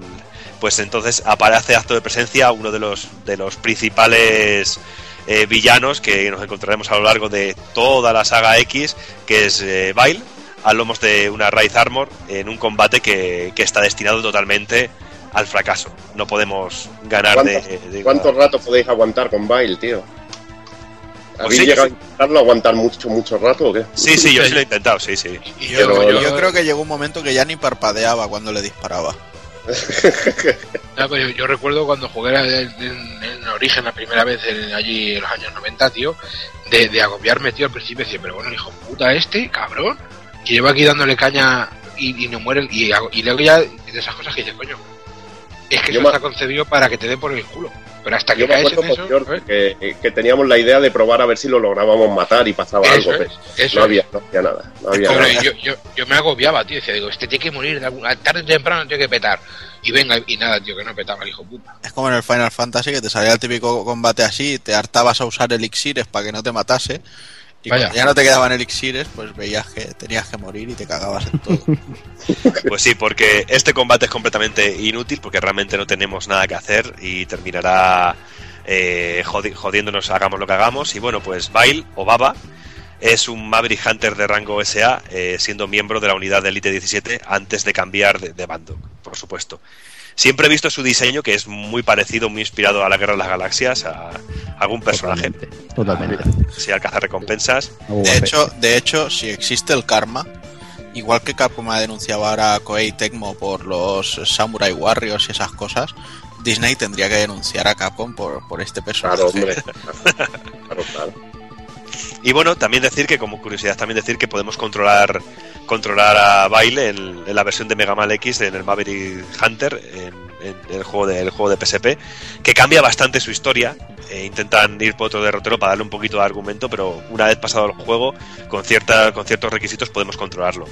pues entonces aparece acto de presencia uno de los, de los principales eh, villanos que nos encontraremos a lo largo de toda la saga X, que es eh, Vile, a lomos de una Raid Armor, en un combate que, que está destinado totalmente al fracaso. No podemos ganar ¿Cuánto, de, de- ¿Cuánto rato podéis aguantar con Bile, tío? ¿Habéis sí, llegado sí. a intentarlo aguantar mucho, mucho rato o qué? Sí, sí, yo sí lo he intentado, sí, sí. Y yo, Pero yo- Yo creo que llegó un momento que ya ni parpadeaba cuando le disparaba. Yo recuerdo cuando jugué en, en- en Origen la primera vez en- allí en los años 90, tío, de, agobiarme, tío, al principio decía, pero bueno, hijo puta este, cabrón, que lleva aquí dándole caña y, no muere, y, y luego ya de esas cosas que dices, coño, es que Yo eso está concebido para que te den por el culo, pero hasta que Yo me caes acuerdo en eso, George, ¿sabes? que, que teníamos la idea de probar a ver si lo lográbamos matar y pasaba Eso algo. es, pero eso no, había, no había nada. No había Pero nada. yo, yo, yo me agobiaba, tío, decía, digo, este tiene que morir, de alguna, tarde o temprano tiene que petar, y venga, y nada, tío, que no petaba el hijo puta. Es como en el Final Fantasy que te salía el típico combate así, te hartabas a usar elixires para que no te matase. Y Vaya. cuando ya no te quedaban elixires, pues veías que tenías que morir y te cagabas en todo. Pues sí, porque este combate es completamente inútil porque realmente no tenemos nada que hacer y terminará eh, jodi- jodiéndonos hagamos lo que hagamos. Y bueno, pues Bail o Baba es un Maverick Hunter de rango SA, eh, siendo miembro de la unidad de Elite 17 antes de cambiar de, de bando, por supuesto. Siempre he visto su diseño que es muy parecido, muy inspirado a la Guerra de las Galaxias, a algún personaje, Totalmente. totalmente. al cazar recompensas. De hecho, de hecho, si existe el karma, igual que Capcom ha denunciado ahora a Koei Tecmo por los Samurai Warriors y esas cosas, Disney tendría que denunciar a Capcom por, por este personaje. Claro, hombre. Claro, claro. Y bueno, también decir que, como curiosidad, también decir que podemos controlar controlar a Baile en, en la versión de Mega Man X en el Maverick Hunter, en, en el, juego de, el juego de PSP, que cambia bastante su historia. e intentan ir por otro derrotero para darle un poquito de argumento, pero una vez pasado el juego, con, cierta, con ciertos requisitos podemos controlarlo.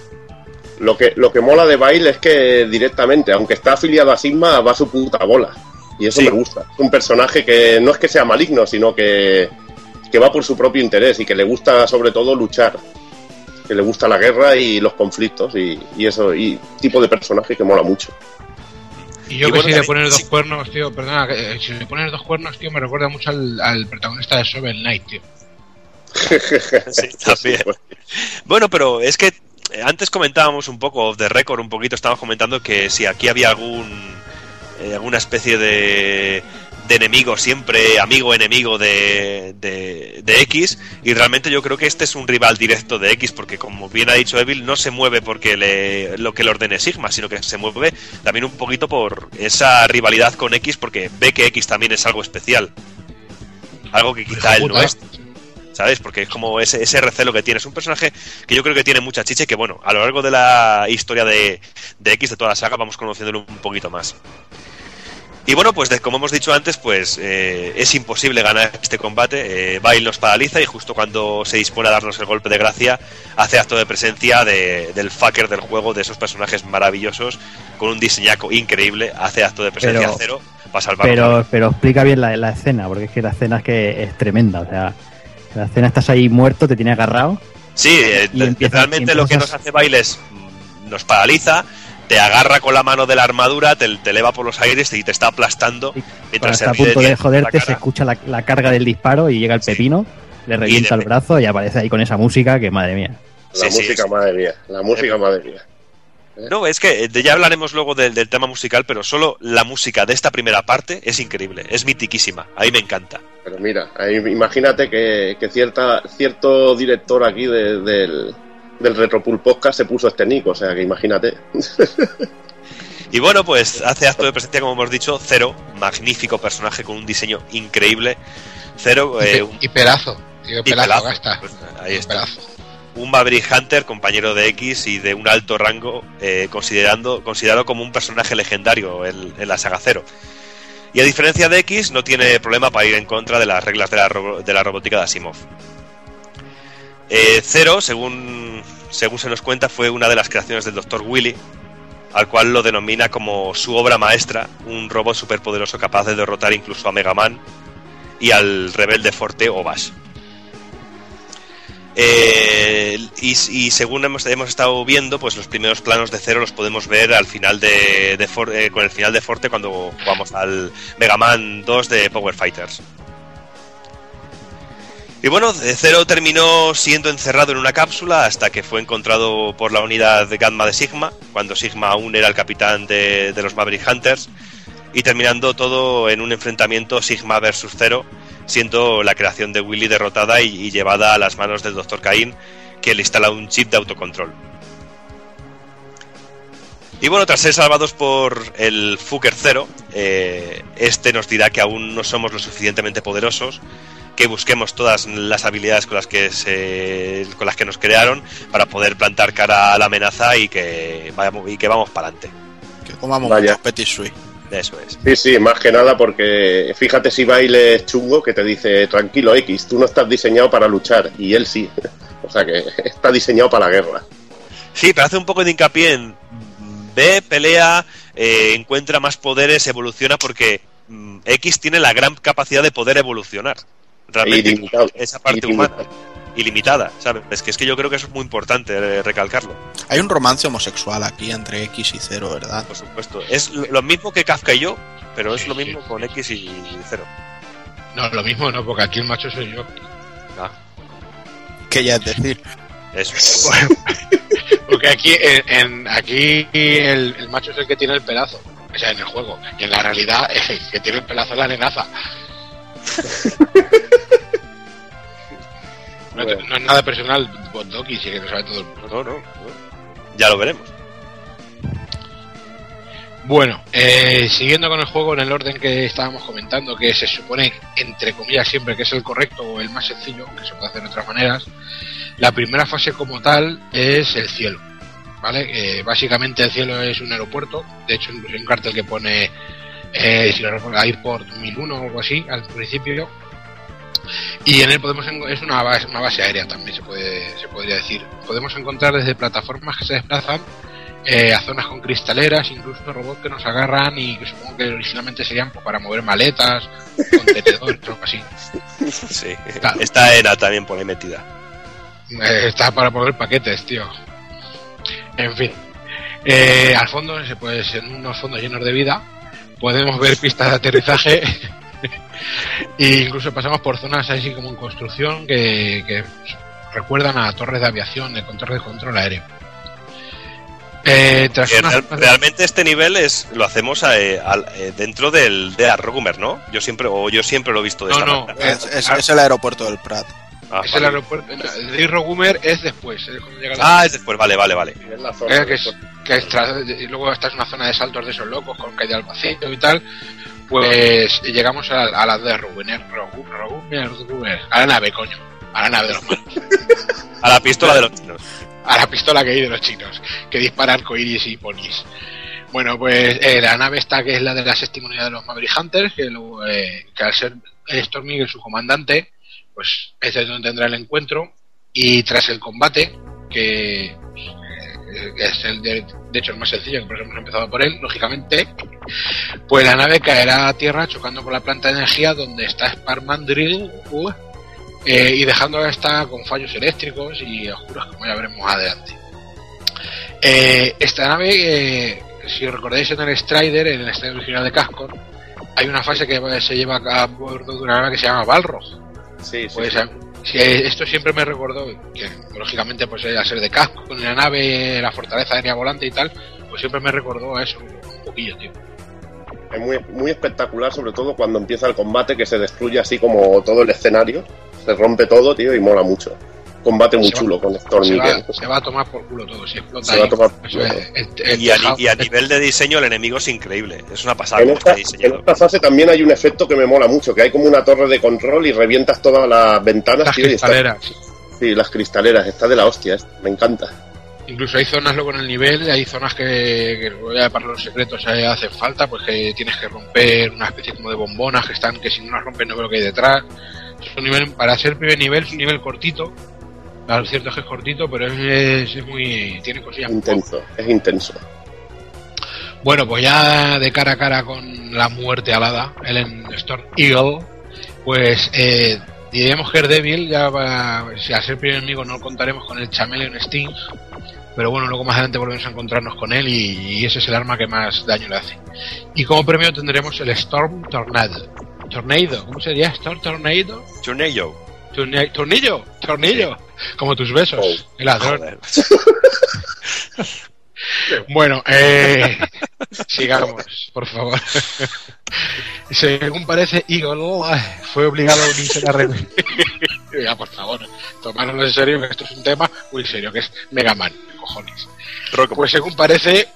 Lo que, lo que mola de Bile es que directamente, aunque está afiliado a Sigma, va a su puta bola. Y eso Sí. me gusta. Es un personaje que no es que sea maligno, sino que, que va por su propio interés y que le gusta sobre todo luchar. Que le gusta la guerra y los conflictos y, y eso, y tipo de personaje que mola mucho. Y yo Y que bueno, si le pones dos sí. cuernos, tío, perdona, que, eh, si le pones dos cuernos, tío, me recuerda mucho al, al protagonista de Shovel Knight, tío. Sí, también. pues, Bueno, pero es que eh, antes comentábamos un poco, off the record, un poquito, estábamos comentando que si aquí había algún eh, alguna especie de, de enemigo siempre, amigo enemigo de, de, de X, y realmente yo creo que este es un rival directo de X, porque como bien ha dicho Evil, no se mueve porque le, lo que le ordene Sigma, sino que se mueve también un poquito por esa rivalidad con X, porque ve que X también es algo especial. Algo que quizá él no es. ¿sabes? Porque es como ese, ese recelo que tiene. Es un personaje que yo creo que tiene mucha chicha y que, bueno, a lo largo de la historia de, de X, de toda la saga, vamos conociéndolo un poquito más. Y bueno, pues como hemos dicho antes, pues eh, es imposible ganar este combate. Eh, Bail nos paraliza y justo cuando se dispone a darnos el golpe de gracia, hace acto de presencia de- del fucker del juego, de esos personajes maravillosos, con un diseñaco increíble, hace acto de presencia Pero- cero para salvar Pero, pero explica bien la, la escena, porque es que la escena es que es tremenda. O sea, la escena estás ahí muerto, te tiene agarrado. Sí, eh, Y empieza- realmente y lo que nos hace baile es mm, nos paraliza, te agarra con la mano de la armadura, te, te eleva por los aires y te está aplastando mientras se está a punto de joderte, la se escucha la, la carga del disparo y llega el Sí. pepino, le revienta el brazo y aparece ahí con esa música que, madre mía. La música, sí. madre mía. La música, madre mía. No, es que eh, de- ya hablaremos luego del, del tema musical, pero solo la música de esta primera parte es increíble, es mitiquísima, ahí me encanta. Pero mira, ahí imagínate que, que cierta, cierto director aquí de- del, del Retropool Podcast se puso este nick, o sea que imagínate. Y bueno, pues hace acto de presencia, como hemos dicho, Cero, magnífico personaje con un diseño increíble. Cero, Y, eh, un, y pelazo, tío, y pelazo, pelazo. gasta. Pues, ahí está. Pelazo. un Maverick Hunter, compañero de X y de un alto rango, eh, considerando, considerado como un personaje legendario en, en la saga Cero. Y a diferencia de X, no tiene problema para ir en contra de las reglas de la, ro- de la robótica de Asimov. Eh, Cero, según, según se nos cuenta, fue una de las creaciones del Dr. Willy, al cual lo denomina como su obra maestra, un robot superpoderoso capaz de derrotar incluso a Mega Man y al rebelde Forte o Bash. Eh, y, según hemos, hemos estado viendo, pues los primeros planos de cero los podemos ver al final de, eh, con el final de Forte cuando jugamos al Mega Man 2 de Power Fighters. Y bueno, Zero terminó siendo encerrado en una cápsula hasta que fue encontrado por la unidad de Gamma de Sigma, cuando Sigma aún era el capitán de, de los Maverick Hunters, y terminando todo en un enfrentamiento Sigma versus Zero, siendo la creación de Willy derrotada y, llevada a las manos del Dr. Cain, que le instala un chip de autocontrol. Y bueno, tras ser salvados por el Fuker Zero, eh, este nos dirá que aún no somos lo suficientemente poderosos, que busquemos todas las habilidades con las que se, con las que nos crearon para poder plantar cara a la amenaza y que vayamos y que vamos para adelante. Que comamos Vaya. muchos petit suisse. Eso es. Sí, sí, más que nada porque fíjate si bailes chungo que te dice, tranquilo X, tú no estás diseñado para luchar y él sí. O sea que está diseñado para la guerra. Sí, pero hace un poco de hincapié en ve, pelea, eh, encuentra más poderes, evoluciona porque mm, X tiene la gran capacidad de poder evolucionar. Realmente Ilimitado. esa parte Ilimitado. humana ilimitada, ¿sabes? Es que es que yo creo que eso es muy importante eh, recalcarlo, Hay un romance homosexual aquí entre X y Zero, ¿verdad? por supuesto. Es lo mismo que Kafka y yo, pero es Sí, lo sí. mismo con X y cero. No, lo mismo no, porque aquí el macho soy yo. Ah, Que ya es decir, eso porque aquí, en, en- aquí el, el macho es el que tiene el pelazo. O sea, en el juego. Y en la realidad, el que tiene el pelazo es la nenaza. No, te- no es nada personal, Bondoki, sí que lo sabe todo el mundo. No, no, no. Ya lo veremos. Bueno, eh, siguiendo con el juego en el orden que estábamos comentando, que se supone, entre comillas, siempre que es el correcto o el más sencillo, que se puede hacer de otras maneras, la primera fase como tal es el cielo. ¿Vale? Eh, básicamente el cielo es un aeropuerto, de hecho hay un cartel que pone, eh, si lo recuerdo, Airport 1001 o algo así, al principio, y en él podemos es una base, una base aérea también se puede se podría decir. Podemos encontrar desde plataformas que se desplazan eh, a zonas con cristaleras, incluso robots que nos agarran y que supongo que originalmente serían pues, para mover maletas, contenedores, algo así. Sí. Claro. Está Ena también por ahí metida. Eh, está para poner paquetes, tío. En fin. Eh, al fondo, se- pues en unos fondos llenos de vida, podemos ver pistas de aterrizaje e incluso pasamos por zonas así como en construcción que, que recuerdan a torres de aviación, de control de control aéreo. Eh, tras real- de- realmente este nivel es lo hacemos eh, eh, dentro del de Arrumer, ¿no? Yo siempre o yo siempre lo he visto de No, esta no, manera. es, es- es el aeropuerto del Prat. Ah, es el aeropuerto. El de Rogumer es después. es cuando llega la- Ah, es después, vale, vale, vale. Es la zona Eh, que, es, que es tras- y luego esta es una zona de saltos de esos locos con caída al vacío y tal. Pues llegamos a, a la de Rubener, Rubener, Rubener, Rubener, a la nave, coño, a la nave de los malos, A la pistola de los chinos. a la pistola que hay de los chinos, que dispara arcoiris y ponis. Bueno, pues eh, la nave esta que es la de la séptima unidad de los Maverick Hunters, que, luego, eh, que al ser Storming su comandante, pues ese es donde tendrá el encuentro. Y tras el combate, que eh, es el de, de hecho el más sencillo, que por eso hemos empezado por él, lógicamente, pues la nave caerá a tierra chocando con la planta de energía donde está Sparmandrill uh, eh, y dejando esta con fallos eléctricos y oscuros, como ya veremos adelante. Eh, esta nave, eh, si recordáis en el Strider, en el Strider original de Cascor, hay una fase que se lleva a bordo de una nave que se llama Balrog. Sí, sí, Pues sí. esto siempre me recordó que, lógicamente, pues al ser de casco, con la nave, la fortaleza aérea volante y tal, pues siempre me recordó a eso un poquillo, tío. Es muy, muy espectacular, sobre todo cuando empieza el combate, que se destruye así como todo el escenario. Se rompe todo, tío, y mola mucho. Combate muy Se va- chulo con Se que- se va a tomar por culo todo, si explota Se va a tomar por culo. es, Y a, y nivel de diseño el enemigo es increíble. Es una pasada En esta, en esta fase también hay un efecto que me mola mucho, que hay como una torre de control y revientas todas las ventanas, las tío, y está- cristaleras. sí, las cristaleras, está de la hostia, esto, me encanta. Incluso hay zonas luego en el nivel, hay zonas que, que para los secretos eh, hacen falta, pues que tienes que romper una especie como de bombonas que están, que si no las rompes no veo lo que hay detrás. Es un nivel, para ser primer nivel, es un nivel cortito. Claro, es cierto que es cortito, pero es, es muy. tiene cosillas muy Intenso, es intenso. Bueno, pues ya de cara a cara con la muerte alada, Ellen Storm Eagle, pues eh, diríamos que es débil, ya va, si al ser primer enemigo no contaremos con el Chameleon Sting, pero bueno, luego más adelante volvemos a encontrarnos con él y, y ese es el arma que más daño le hace. Y como premio tendremos el Storm Tornado. Tornado, ¿cómo sería? Storm Tornado? Tornillo. Tornillo, tornillo, como tus besos, Oh, el ladrón. Bueno, eh, sigamos, por favor. Según parece, Eagle fue obligado a unirse a la rebelión. ya, por favor, tomárnoslo en serio, que esto es un tema muy serio, que es Mega Man, cojones. Pues según parece,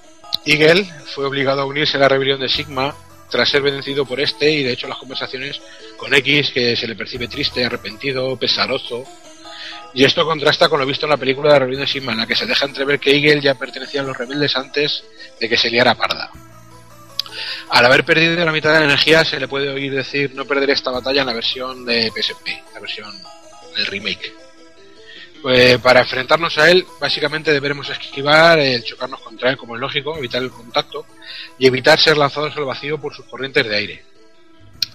Eagle fue obligado a unirse a la rebelión de Sigma tras ser vencido por este y de hecho las conversaciones con X que se le percibe triste, arrepentido, pesaroso. Y esto contrasta con lo visto en la película de la rebelión de Sigma, en la que se deja entrever que Eagle ya pertenecía a los rebeldes antes de que se liara parda. Al haber perdido la mitad de la energía, se le puede oír decir no perderé esta batalla en la versión de PSP, la versión del remake. Pues para enfrentarnos a él, básicamente deberemos esquivar el chocarnos contra él, como es lógico, evitar el contacto y evitar ser lanzados al vacío por sus corrientes de aire.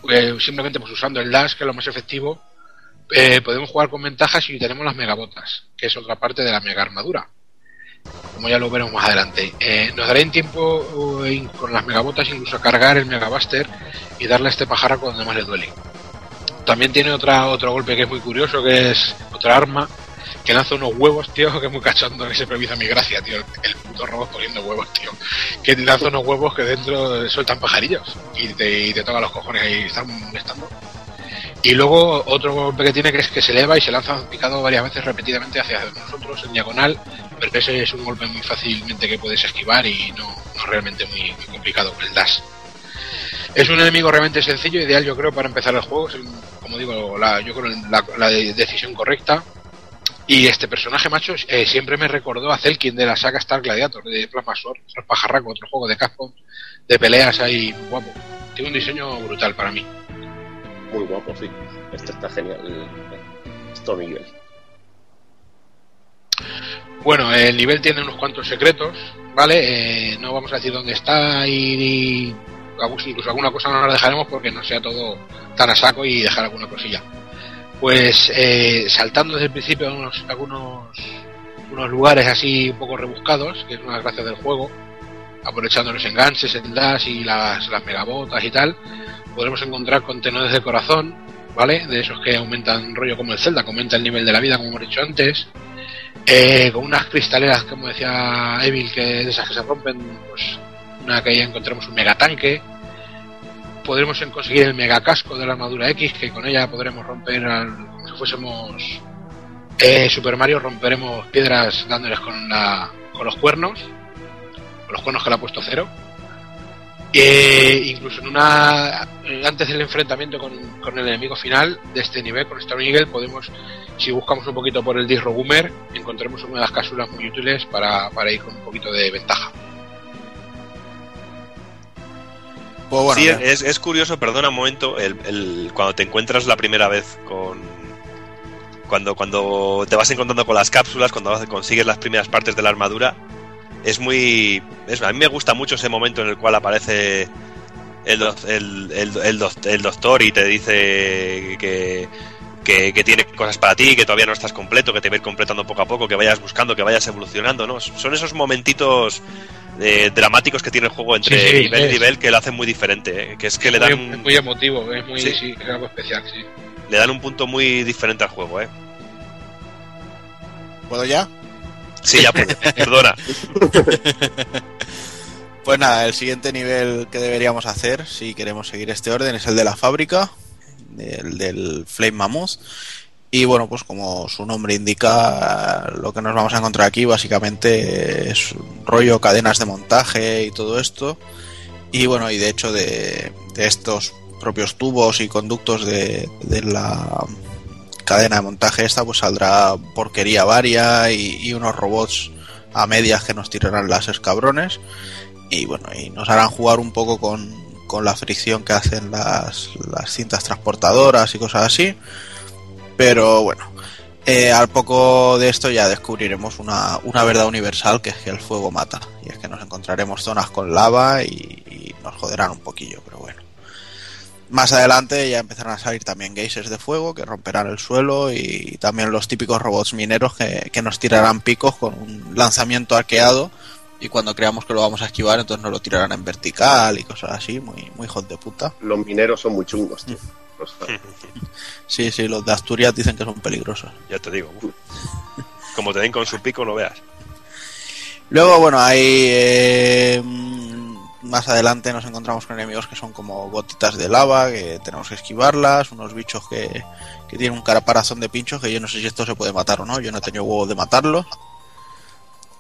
Pues simplemente pues usando el dash, que es lo más efectivo, eh, podemos jugar con ventajas y tenemos las megabotas, que es otra parte de la mega armadura. Como ya lo veremos más adelante. Eh, nos dará en tiempo eh, con las megabotas incluso cargar el megabuster y darle a este pajarraco donde más le duele. También tiene otra, otro golpe que es muy curioso, que es otra arma que lanza unos huevos, tío, que es muy cachondo, que se previsa mi gracia, tío. El, puto robot poniendo huevos, tío. Que lanza unos huevos que dentro sueltan pajarillos y te, y te tocan los cojones y están molestando. Y luego otro golpe que tiene que es que se eleva y se lanza picado varias veces repetidamente hacia nosotros en diagonal, pero ese es un golpe muy fácilmente que puedes esquivar y no, no realmente muy, muy complicado con el dash. Es un enemigo realmente sencillo, ideal yo creo para empezar el juego, es, como digo, la, yo creo la, la decisión correcta. Y este personaje macho eh, siempre me recordó a Zelkin de la saga Star Gladiator, de Plasma Sword, pajarraco, otro juego de Capcom, de peleas ahí, guapo. Tiene un diseño brutal para mí. Muy guapo, sí. Este está genial. Esto Miguel. Bueno, el nivel tiene unos cuantos secretos, ¿vale? Eh, no vamos a decir dónde está y, y incluso alguna cosa no la dejaremos porque no sea todo tan a saco y dejar alguna cosilla pues eh, saltando desde el principio unos, algunos unos lugares así un poco rebuscados, que es una gracia del juego, aprovechando los enganches, el dash y las, las megabotas y tal, podremos encontrar contenedores de corazón, ¿vale? De esos que aumentan rollo como el Zelda, que aumenta el nivel de la vida, como hemos dicho antes, eh, con unas cristaleras, como decía Evil, que de esas que se rompen, pues una que ahí encontramos un megatanque, podremos conseguir el mega casco de la armadura X, que con ella podremos romper, al, como si fuésemos eh, Super Mario, romperemos piedras dándoles con, la, con los cuernos, con los cuernos que le ha puesto cero. E incluso en una antes del enfrentamiento con, con, el enemigo final de este nivel, con Storm Eagle, podemos, si buscamos un poquito por el Disro Boomer, encontremos una de las cápsulas muy útiles para, para ir con un poquito de ventaja. Pues bueno, sí, es, es, curioso, perdona un momento, el, el, cuando te encuentras la primera vez con... Cuando, cuando te vas encontrando con las cápsulas, cuando consigues las primeras partes de la armadura, es muy... Es, a mí me gusta mucho ese momento en el cual aparece el, el, el, el doctor y te dice que, que, que, tiene cosas para ti, que todavía no estás completo, que te va a ir completando poco a poco, que vayas buscando, que vayas evolucionando, ¿no? Son esos momentitos eh, dramáticos que tiene el juego entre sí, sí, nivel es. y nivel que lo hacen muy diferente, ¿eh? que es que le dan muy, es muy emotivo, es muy sí. es algo especial, sí. Le dan un punto muy diferente al juego, ¿eh? ¿Puedo ya? Sí, ya perdona. pues nada, el siguiente nivel que deberíamos hacer, si queremos seguir este orden, es el de la fábrica, el del Flame Mammoth. Y bueno, pues como su nombre indica, lo que nos vamos a encontrar aquí básicamente es un rollo cadenas de montaje y todo esto. Y bueno, y de hecho de, estos propios tubos y conductos de, la cadena de montaje esta, pues saldrá porquería varia y, unos robots a medias que nos tirarán láseres cabrones. Y bueno, y nos harán jugar un poco con, con la fricción que hacen las, las cintas transportadoras y cosas así pero bueno, eh, al poco de esto ya descubriremos una, una, verdad universal que es que el fuego mata. Y es que nos encontraremos zonas con lava y, y, nos joderán un poquillo, pero bueno. Más adelante ya empezarán a salir también geysers de fuego que romperán el suelo y también los típicos robots mineros que, que nos tirarán picos con un lanzamiento arqueado y cuando creamos que lo vamos a esquivar entonces nos lo tirarán en vertical y cosas así, muy, muy hot de puta. Los mineros son muy chungos, tío. Sí, sí, los de Asturias dicen que son peligrosos. Ya te digo. Como te den con su pico, no veas. Luego, bueno, hay eh, más adelante nos encontramos con enemigos que son como gotitas de lava, que tenemos que esquivarlas, unos bichos que, que tienen un caraparazón de pinchos, que yo no sé si esto se puede matar o no, yo no he tenido huevo de matarlo.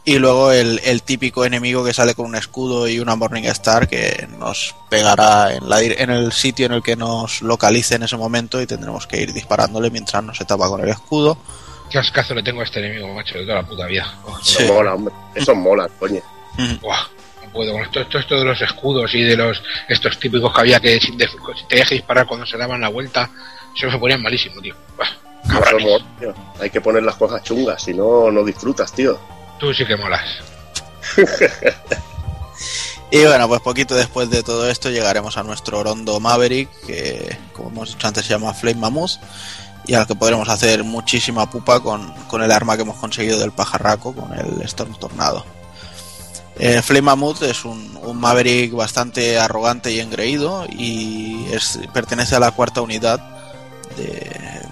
Y luego el, el típico enemigo que sale con un escudo y una Morning Star que nos pegará en, la, en el sitio en el que nos localice en ese momento y tendremos que ir disparándole mientras no se tapa con el escudo. Qué ascazo le tengo a este enemigo, macho, de toda la puta vida. Oh, Sí. Eso mola, hombre. Eso mola, coño. buah, no puedo. Con esto, esto, esto de los escudos y de los estos típicos que había que si te, si te dejas disparar cuando se daban la vuelta, eso me ponían malísimo, tío. Cabrones. mola, tío. Hay que poner las cosas chungas, si no, no disfrutas, tío. Tú sí que molas. Y bueno, pues poquito después de todo esto llegaremos a nuestro Rondo Maverick, que como hemos dicho antes se llama Flame Mammoth, y al que podremos hacer muchísima pupa con, con el arma que hemos conseguido del pajarraco, con el Storm Tornado. Eh, Flame Mammoth es un, Maverick bastante arrogante y engreído y pertenece a la cuarta unidad de...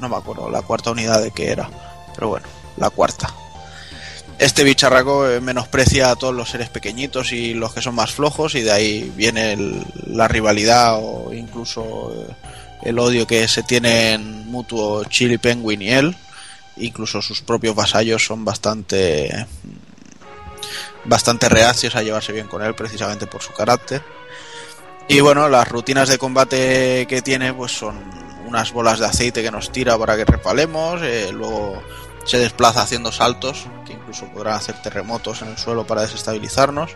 No me acuerdo la cuarta unidad de qué era, pero bueno, la cuarta. Este bicharraco eh, menosprecia a todos los seres pequeñitos y los que son más flojos y de ahí viene la rivalidad o incluso eh, el odio que se tienen mutuo Chili Penguin y él. Incluso sus propios vasallos son bastante bastante reacios a llevarse bien con él precisamente por su carácter. Y bueno, las rutinas de combate que tiene pues son unas bolas de aceite que nos tira para que repalemos, eh, luego se desplaza haciendo saltos, que incluso podrán hacer terremotos en el suelo para desestabilizarnos.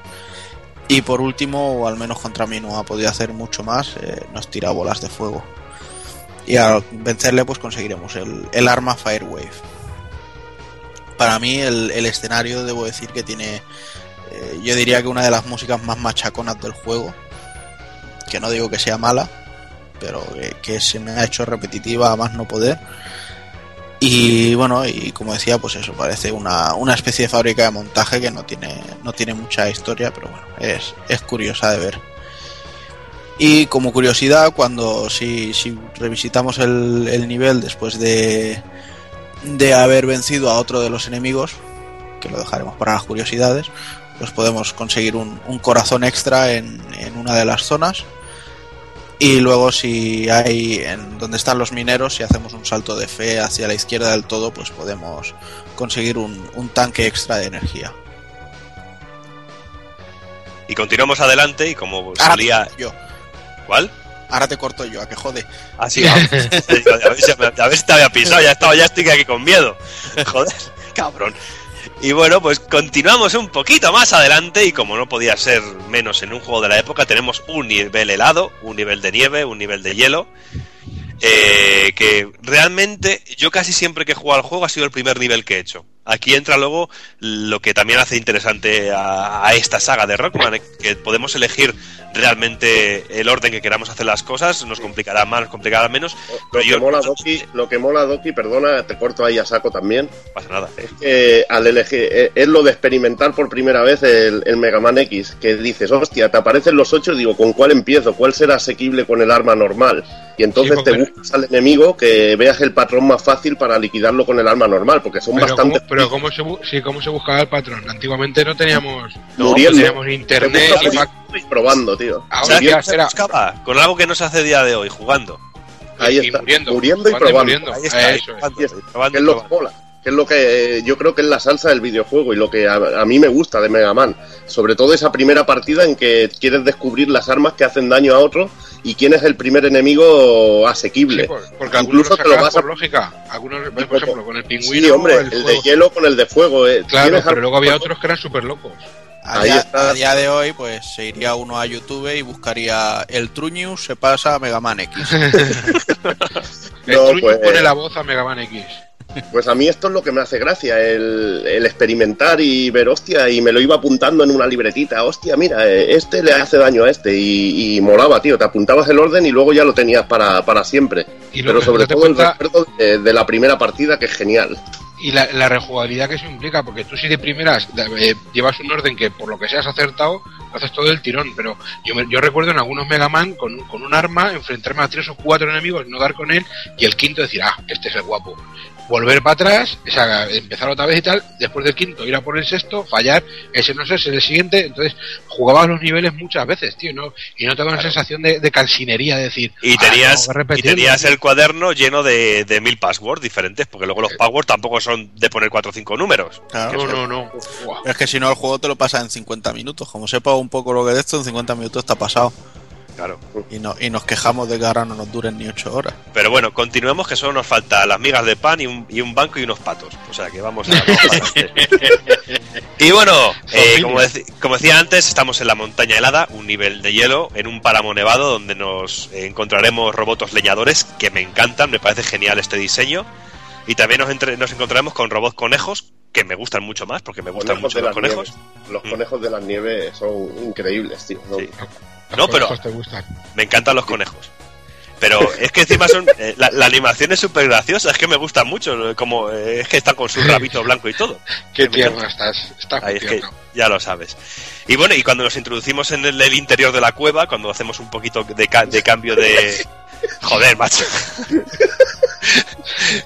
Y por último, o al menos contra mí no ha podido hacer mucho más, eh, nos tira bolas de fuego. Y al vencerle pues conseguiremos el, el arma Firewave. Para mí el, el escenario debo decir que tiene, eh, yo diría que una de las músicas más machaconas del juego. Que no digo que sea mala, pero que, que se me ha hecho repetitiva a más no poder. Y bueno, y como decía, pues eso, parece una, una especie de fábrica de montaje que no tiene, no tiene mucha historia, pero bueno, es, es curiosa de ver. Y como curiosidad, cuando si, si revisitamos el, el nivel después de, de haber vencido a otro de los enemigos, que lo dejaremos para las curiosidades, pues podemos conseguir un, un corazón extra en, en una de las zonas. Y luego si hay en donde están los mineros, si hacemos un salto de fe hacia la izquierda del todo, pues podemos conseguir un, un tanque extra de energía. Y continuamos adelante y como salía... yo, ¿Cuál? Ahora te corto yo, a que jode. Así, a ver si a ver si te había pisado, ya estaba, ya estoy aquí con miedo. Joder, cabrón. Y bueno, pues continuamos un poquito más adelante y como no podía ser menos en un juego de la época, tenemos un nivel helado, un nivel de nieve, un nivel de hielo. Eh, que realmente yo casi siempre que he jugado al juego ha sido el primer nivel que he hecho. Aquí entra luego lo que también hace interesante a, a esta saga de Rockman, eh, que podemos elegir realmente el orden que queramos hacer las cosas, nos complicará más, nos complicará menos, Lo pero que, yo mola, no Doki, lo que mola, Doki, perdona, te corto ahí a saco también, pasa nada. es que al elegir, eh, es lo de experimentar por primera vez el, el Mega Man X, que dices, hostia, te aparecen los ocho digo, ¿con cuál empiezo? ¿Cuál será asequible con el arma normal? Y entonces Sí, te buscas al enemigo que veas el patrón más fácil para liquidarlo con el arma normal, porque son Pero, bastante... ¿cómo, pero ¿cómo, se, bu- sí, ¿cómo se buscaba el patrón? Antiguamente no teníamos, no Muriendo. teníamos internet. Y probando, tío. Ahora ¿Sabes ya qué se buscaba? Con algo que no se hace día de hoy, jugando. Ahí y está, muriendo, muriendo y probando. muriendo. Ahí está, ahí Eso está, Ahí está. probando que es lo que mola, que es lo que eh, yo creo que es la salsa del videojuego y lo que a, a mí me gusta de Mega Man. Sobre todo esa primera partida en que quieres descubrir las armas que hacen daño a otro y quién es el primer enemigo Sí, asequible. por- porque algunos Incluso lo te lo vas a- lógica. Algunos, por ejemplo, con el pingüino. Sí, hombre, el el, de hielo con el de fuego. eh. Claro, pero luego había otros que eran súper locos. A, Ahí día, está. a día de hoy, pues se iría uno a YouTube y buscaría el True News se pasa a Mega Man X. El No, Truño pues- pone la voz a Mega Man X. Pues a mí esto es lo que me hace gracia, el, el experimentar y ver, hostia, y me lo iba apuntando en una libretita, hostia, mira, eh, este le hace daño a este, y, y molaba, tío, te apuntabas el orden y luego ya lo tenías para, para siempre. Y Pero sobre todo el recuerdo de, de la primera partida, que es genial. y la, la rejugabilidad que eso implica, porque tú si de primeras eh, llevas un orden que por lo que seas acertado, haces todo el tirón, pero yo, me- yo recuerdo en algunos Mega Man con, con un arma enfrentarme a tres o cuatro enemigos, no dar con él, y el quinto decir, ah, este es el guapo. Volver para atrás, o sea, empezar otra vez y tal, después del quinto ir a por el sexto, fallar, ese no sé, ese es el siguiente, entonces jugabas los niveles muchas veces, tío, ¿no? y no te da una sensación de, de cansinería de decir... Y "Ah, tenías, y repetirlo", tenías el cuaderno lleno de, de mil passwords diferentes, porque luego los passwords tampoco son de poner cuatro o cinco números. Claro. No, no, no. Es que si no, el juego te lo pasa en 50 minutos. Como sepa un poco lo que es esto, en 50 minutos está pasado. Claro. Y, no, y nos quejamos de que ahora no nos duren ni 8 horas. Pero bueno, continuemos que solo nos falta las migas de pan y un, y un banco y unos patos. O sea que vamos a... y bueno, eh, como, decía antes, estamos en la montaña helada, un nivel de hielo, en un páramo nevado donde nos encontraremos robots leñadores que me encantan, me parece genial este diseño. Y también nos, entre- nos encontraremos con robots conejos, que me gustan mucho más, porque me gustan Conejos mucho los conejos. nieves. Los Mm. conejos de las nieves son increíbles, tío. Sí. No, pero- te gustan. Me encantan los conejos. Pero es que encima son. eh, la, la animación es súper graciosa, es que me gusta mucho. Como eh, es que están con su rabito blanco y todo. Qué tierno estás. Estás Ahí es que ya lo sabes. Y bueno, y cuando nos introducimos en el, el interior de la cueva, cuando hacemos un poquito de, ca- de cambio de. Joder, macho.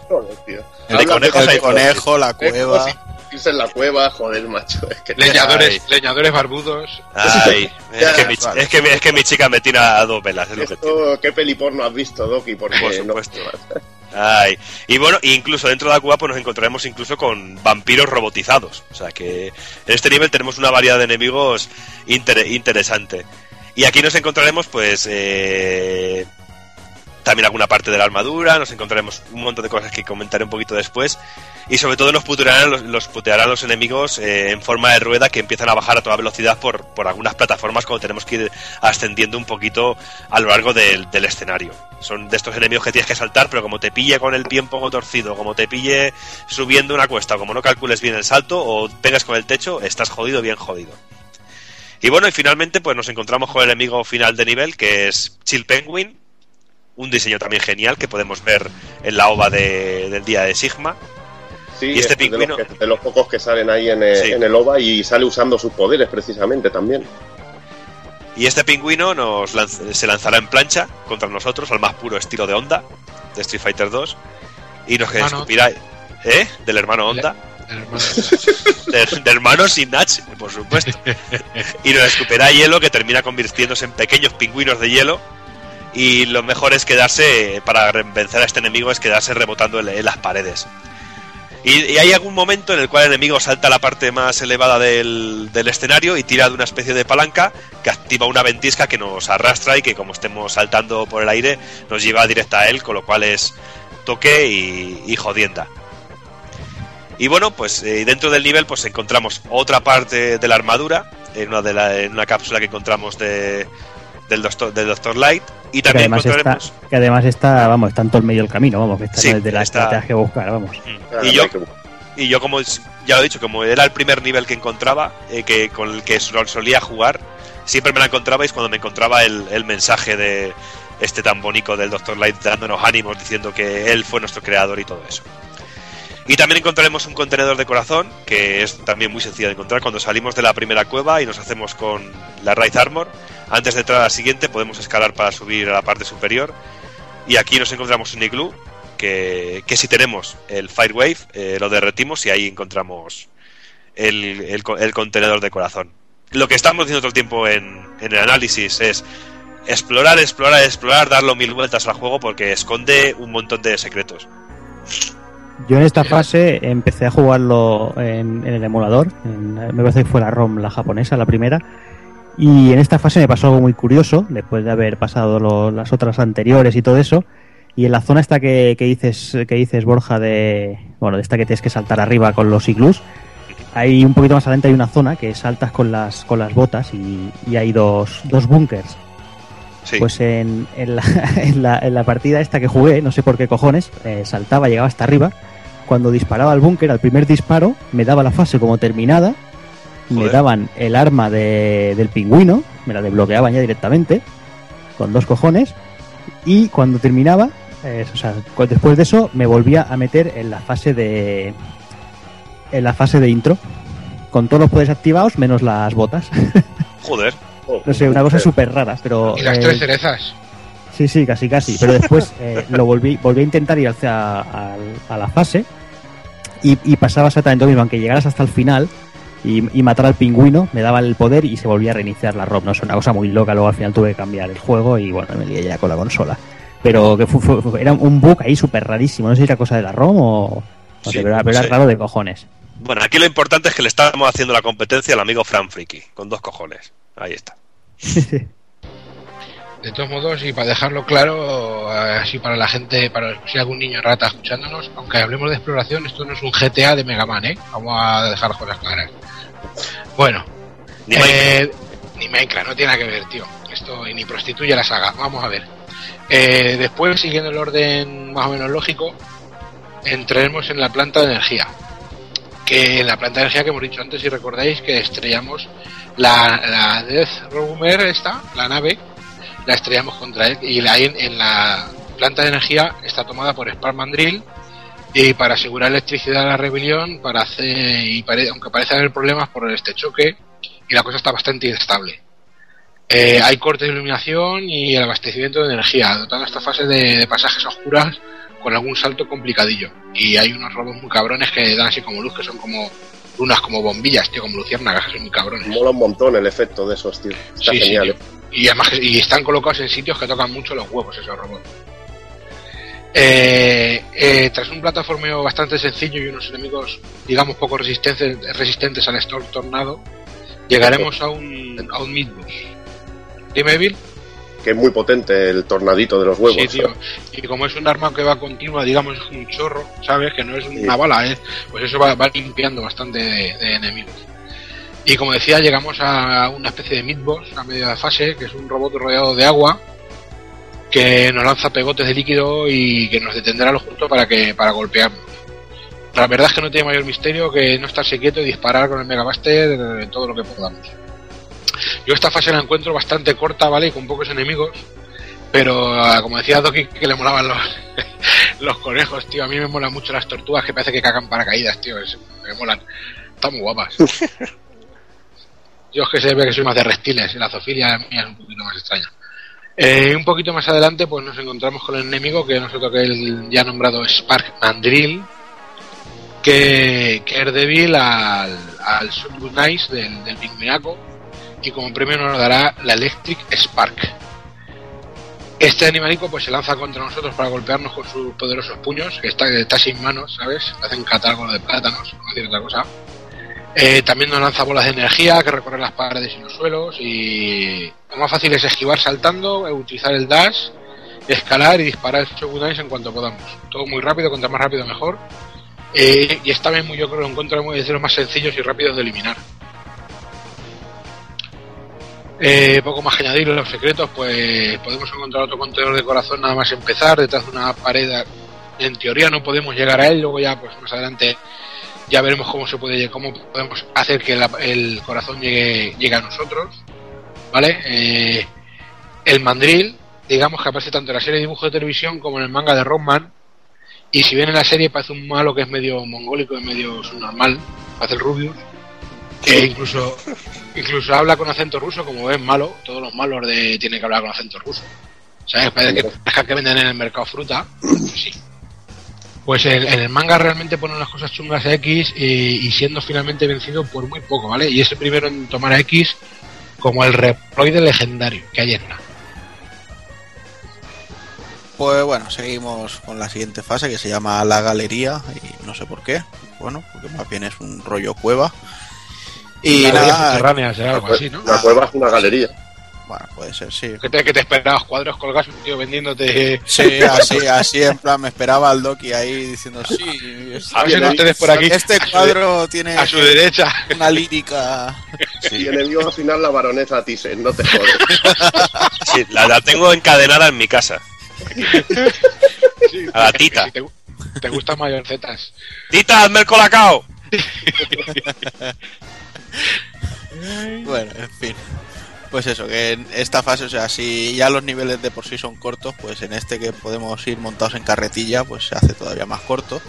Joder, tío. De conejos de hay El conejo, la conejos cueva. Irse en la cueva, joder, macho. Es que Leñadores, Ay. leñadores barbudos. Ay, es que, mi, es, que, mi- es que mi chica me tira a dos velas, es lo que ¿Qué peliporno has visto, Doki? Porque Por no- supuesto. Ay. Y bueno, incluso dentro de la cueva pues nos encontraremos incluso con vampiros robotizados. O sea que en este nivel tenemos una variedad de enemigos inter- interesante. Y aquí nos encontraremos pues eh, también alguna parte de la armadura, nos encontraremos un montón de cosas que comentaré un poquito después. Y sobre todo nos putearán los, los, putearán los enemigos eh, en forma de rueda que empiezan a bajar a toda velocidad por, por algunas plataformas cuando tenemos que ir ascendiendo un poquito a lo largo del, del escenario. Son de estos enemigos que tienes que saltar, pero como te pille con el pie un poco torcido, como te pille subiendo una cuesta, como no calcules bien el salto o pegas con el techo, estás jodido, bien jodido. Y bueno, y finalmente pues nos encontramos con el enemigo final de nivel, que es Chill Penguin, un diseño también genial que podemos ver en la ova de- del día de Sigma. Sí, Y este es de los pingüino- que- De los, pocos que salen ahí en el, Sí. en el OVA y sale usando sus poderes precisamente también. Y este pingüino nos lanz- se lanzará en plancha contra nosotros, al más puro estilo de Honda, de Street Fighter 2, y nos Hermano. escupirá... ¿Eh? Del hermano Honda. Hermano. de, de hermanos sin Nach, por supuesto. Y nos escuperá hielo que termina convirtiéndose en pequeños pingüinos de hielo. Y lo mejor es quedarse, para vencer a este enemigo, es quedarse rebotando en, las paredes. Y, y hay algún momento en el cual el enemigo salta a la parte más elevada del, del escenario y tira de una especie de palanca que activa una ventisca que nos arrastra y que como estemos saltando por el aire nos lleva directa a él, con lo cual es toque y, y jodienda. Y bueno, pues eh, dentro del nivel pues encontramos otra parte de la armadura, en una, de la, en una cápsula que encontramos de, del, doctor, del Doctor Light. Y Que también además, está, encontraremos... que además está, vamos, está en todo el medio del camino, vamos, que está Sí, no es de la está- que que buscar, vamos. Ah, Y yo, que y yo como ya lo he dicho, como era el primer nivel que encontraba, eh, que con el que sol- solía jugar, siempre me la encontrabais cuando me encontraba el, el mensaje de este tan bonito del Doctor Light dándonos ánimos, diciendo que él fue nuestro creador y todo eso. Y también encontraremos un contenedor de corazón, que es también muy sencillo de encontrar cuando salimos de la primera cueva y nos hacemos con la Raid Armor. Antes de entrar a la siguiente podemos escalar para subir a la parte superior. Y aquí nos encontramos un iglú, que, que si tenemos el Firewave, eh, lo derretimos y ahí encontramos el, el el contenedor de corazón. Lo que estamos diciendo todo el tiempo en, en el análisis es explorar, explorar, explorar, darlo mil vueltas al juego porque esconde un montón de secretos. Yo en esta fase empecé a jugarlo en, el emulador, me parece que fue la ROM, la japonesa, la primera, y en esta fase me pasó algo muy curioso, después de haber pasado lo- las otras anteriores y todo eso, y en la zona esta que, que dices que dices Borja de bueno de esta que tienes que saltar arriba con los iglús, hay un poquito más adelante hay una zona que saltas con las con las botas y, y hay dos, dos búnkers. Sí. Pues en, en, la, en, la, en la partida esta que jugué, no sé por qué cojones, eh, saltaba, llegaba hasta arriba. Cuando disparaba al búnker, al primer disparo, me daba la fase como terminada. Me daban el arma de- del pingüino, me la desbloqueaban ya directamente, con dos cojones. Y cuando terminaba, eh, o sea, después de eso, me volvía a meter en la fase de. En la fase de intro, con todos los poderes activados, menos las botas. Joder. No sé, una cosa súper rara, pero. Y las eh, tres cerezas. Sí, sí, casi, casi. Pero después eh, lo volví, volví a intentar ir hacia a, a la fase y, y pasaba exactamente lo mismo, aunque llegaras hasta el final y, y matar al pingüino, me daba el poder y se volvía a reiniciar la ROM. No es una cosa muy loca, luego al final tuve que cambiar el juego y bueno, me lié ya con la consola. Pero que fue, fue- fue- era un bug ahí súper rarísimo, no sé si era cosa de la ROM o... pero, era, pero era sí. raro de cojones. Bueno, aquí lo importante es que le estamos haciendo la competencia al amigo Fran Friki, con dos cojones. Ahí está. De todos modos, y para dejarlo claro, así para la gente, para si algún niño rata escuchándonos, aunque hablemos de exploración, esto no es un GTA de Mega Man, ¿eh? Vamos a dejar las cosas claras. Bueno, Ni eh, ni Minecraft, no tiene nada que ver, tío. Esto y ni prostituye la saga. Vamos a ver. Eh, después, siguiendo el orden más o menos lógico, entraremos en la planta de energía. Que en la planta de energía que hemos dicho antes, si recordáis, que estrellamos la, la Death Roamer, esta, la nave, la estrellamos contra él. Y la, en, la planta de energía está tomada por Spark Mandrill. Y para asegurar electricidad a la rebelión, para hacer, y pare- aunque parece haber problemas por este choque, y la cosa está bastante inestable. Eh, hay cortes de iluminación y el abastecimiento de energía, dotando esta fase de, de pasajes oscuras con algún salto complicadillo. Y hay unos robots muy cabrones que dan así como luz, que son como lunas, como bombillas, tío, como luciérnagas, que son muy cabrones. Mola un montón el efecto de esos, tío. Está Sí, sí, genial. tío. ¿eh? Y además y están colocados en sitios que tocan mucho los huevos esos robots. Eh, eh, tras un plataformeo bastante sencillo y unos enemigos, digamos, poco resistentes, resistentes al Storm Tornado, llegaremos a un, a un Midboss. Dime, Bill. Que es muy potente el tornadito de los huevos. Sí, tío. Y como es un arma que va continua, digamos, es un chorro, ¿sabes? Que no es una Sí. bala, ¿eh? Pues eso va, va limpiando bastante de, de enemigos. Y como decía, llegamos a una especie de midboss a media fase, que es un robot rodeado de agua, que nos lanza pegotes de líquido y que nos detendrá lo justo para que para golpearnos. La verdad es que no tiene mayor misterio que no estarse quieto y disparar con el Megabuster todo lo que podamos. Yo esta fase la encuentro bastante corta, ¿vale? Y con pocos enemigos. Pero ah, como decía Doki que le molaban los, los conejos, tío. A mí me molan mucho las tortugas que parece que cagan paracaídas, tío. es- me molan. Están muy guapas. Yo es que se ve que soy más de reptiles. y La zoofilia mía es un poquito más extraña. Eh, un poquito más adelante, pues nos encontramos con el enemigo que nosotros que el ya nombrado Spark Mandrill, que, que es débil al, al Nice del, del pingüinaco y como premio nos dará la Electric Spark. Este animalico pues se lanza contra nosotros para golpearnos con sus poderosos puños, que está, está sin manos, ¿sabes? Hacen catálogo de plátanos, no decir otra cosa. Eh, también nos lanza bolas de energía que recorren las paredes y los suelos y lo más fácil es esquivar saltando, eh, utilizar el dash, escalar y disparar el Shogun Ice en cuanto podamos. Todo muy rápido, cuanto más rápido mejor. Eh, y esta vez muy, yo creo que encuentro muy, de los más sencillos y rápidos de eliminar. Eh, poco más que los secretos, pues podemos encontrar otro contenedor de corazón nada más empezar, detrás de una pared. En teoría no podemos llegar a él, luego ya pues más adelante ya veremos cómo se puede cómo podemos hacer que el corazón llegue, llegue a nosotros. ¿Vale? Eh, el mandril, digamos que aparece tanto en la serie de dibujos de televisión como en el manga de Rockman. Y si bien en la serie parece un malo que es medio mongólico y medio subnormal, parece el Rubius, que incluso incluso habla con acento ruso, como ven malo, todos los malos de tienen que hablar con acento ruso. ¿Sabes? Parece que, que venden en el mercado fruta. Sí. Pues en, el manga realmente ponen las cosas chungas a X y, y siendo finalmente vencido por muy poco, ¿vale? Y es el primero en tomar a X como el reploide legendario que hay en la. Pues bueno, seguimos con la siguiente fase que se llama la galería y no sé por qué. Bueno, porque más bien es un rollo cueva. Y Galería nada, algo así, ¿no? La cueva es una galería. bueno, puede ser, sí. Que te, que te esperabas cuadros colgados, un tío vendiéndote. Sí, así, así en plan me esperaba al Doki ahí diciendo sí. A ver si ustedes por aquí. Este a su cuadro de- tiene A su derecha. una lírica. Y enemigo al final la baronesa Thyssen, no te jodes. Sí, la, la tengo encadenada en mi casa. Sí, A la tita. Te, te gustan mayorcetas. Tita, hazme el colacao. Bueno, en fin. Pues eso, que en esta fase, o sea, si ya los niveles de por sí son cortos, pues en este que podemos ir montados en carretilla, pues se hace todavía más corto.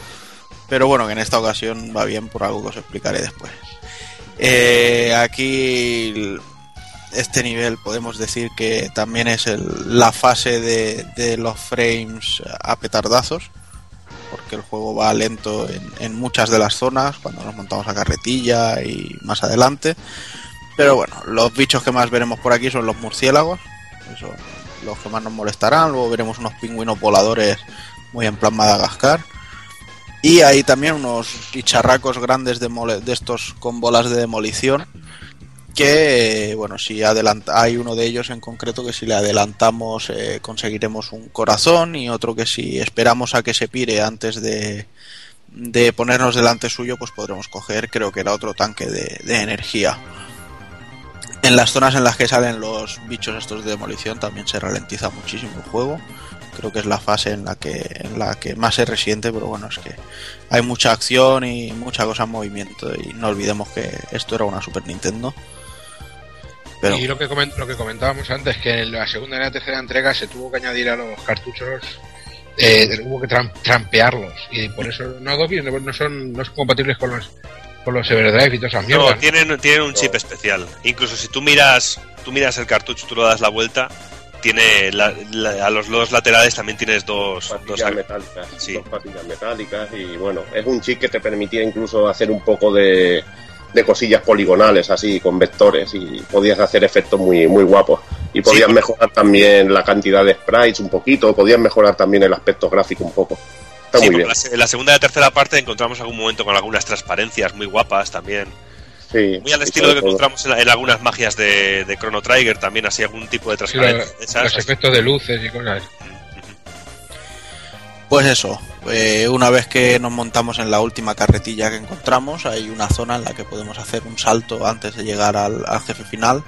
Pero bueno, que en esta ocasión va bien por algo que os explicaré después. Eh, aquí este nivel podemos decir que también es la fase de los frames a petardazos, porque el juego va lento en, muchas de las zonas, cuando nos montamos a carretilla y más adelante. Pero bueno, los bichos que más veremos por aquí son los murciélagos, que son los que más nos molestarán. Luego veremos unos pingüinos voladores muy en plan Madagascar. Y hay también unos bicharracos grandes de estos con bolas de demolición que bueno si adelanta hay uno de ellos en concreto que si le adelantamos eh, conseguiremos un corazón y otro que si esperamos a que se pire antes de, de ponernos delante suyo pues podremos coger creo que era otro tanque de, de energía. En las zonas en las que salen los bichos estos de demolición también se ralentiza muchísimo el juego. Creo que es la fase en la que en la que más se resiente pero bueno es que hay mucha acción y mucha cosa en movimiento. Y no olvidemos que esto era una Super Nintendo pero Y lo que, lo que comentábamos antes, que en la segunda y la tercera entrega se tuvo que añadir a los cartuchos, eh, hubo que tram- trampearlos. Y por eso no, no, no son, no son compatibles con los, con los Everdrive y todas esas No, mierdas. tienen, tienen un chip especial. Incluso si tú miras, tú miras el cartucho, tú lo das la vuelta, tiene la- la- a los lados laterales también tienes dos, dos patillas metálicas, Sí. dos patillas metálicas y bueno, es un chip que te permitía incluso hacer un poco de, de cosillas poligonales así con vectores y podías hacer efectos muy muy guapos y podías Sí. mejorar también la cantidad de sprites un poquito, podías mejorar también el aspecto gráfico un poco. Está Sí, muy bien. en la segunda y la tercera parte encontramos algún momento con algunas transparencias muy guapas también. Sí, Muy al estilo de que todo- encontramos en, la- en algunas magias de, de Chrono Trigger también, así algún tipo de Sí, transparencia. los, esas, los efectos de luces y cosas. Pues eso, eh, una vez que nos montamos en la última carretilla que encontramos, hay una zona en la que podemos hacer un salto antes de llegar al, jefe final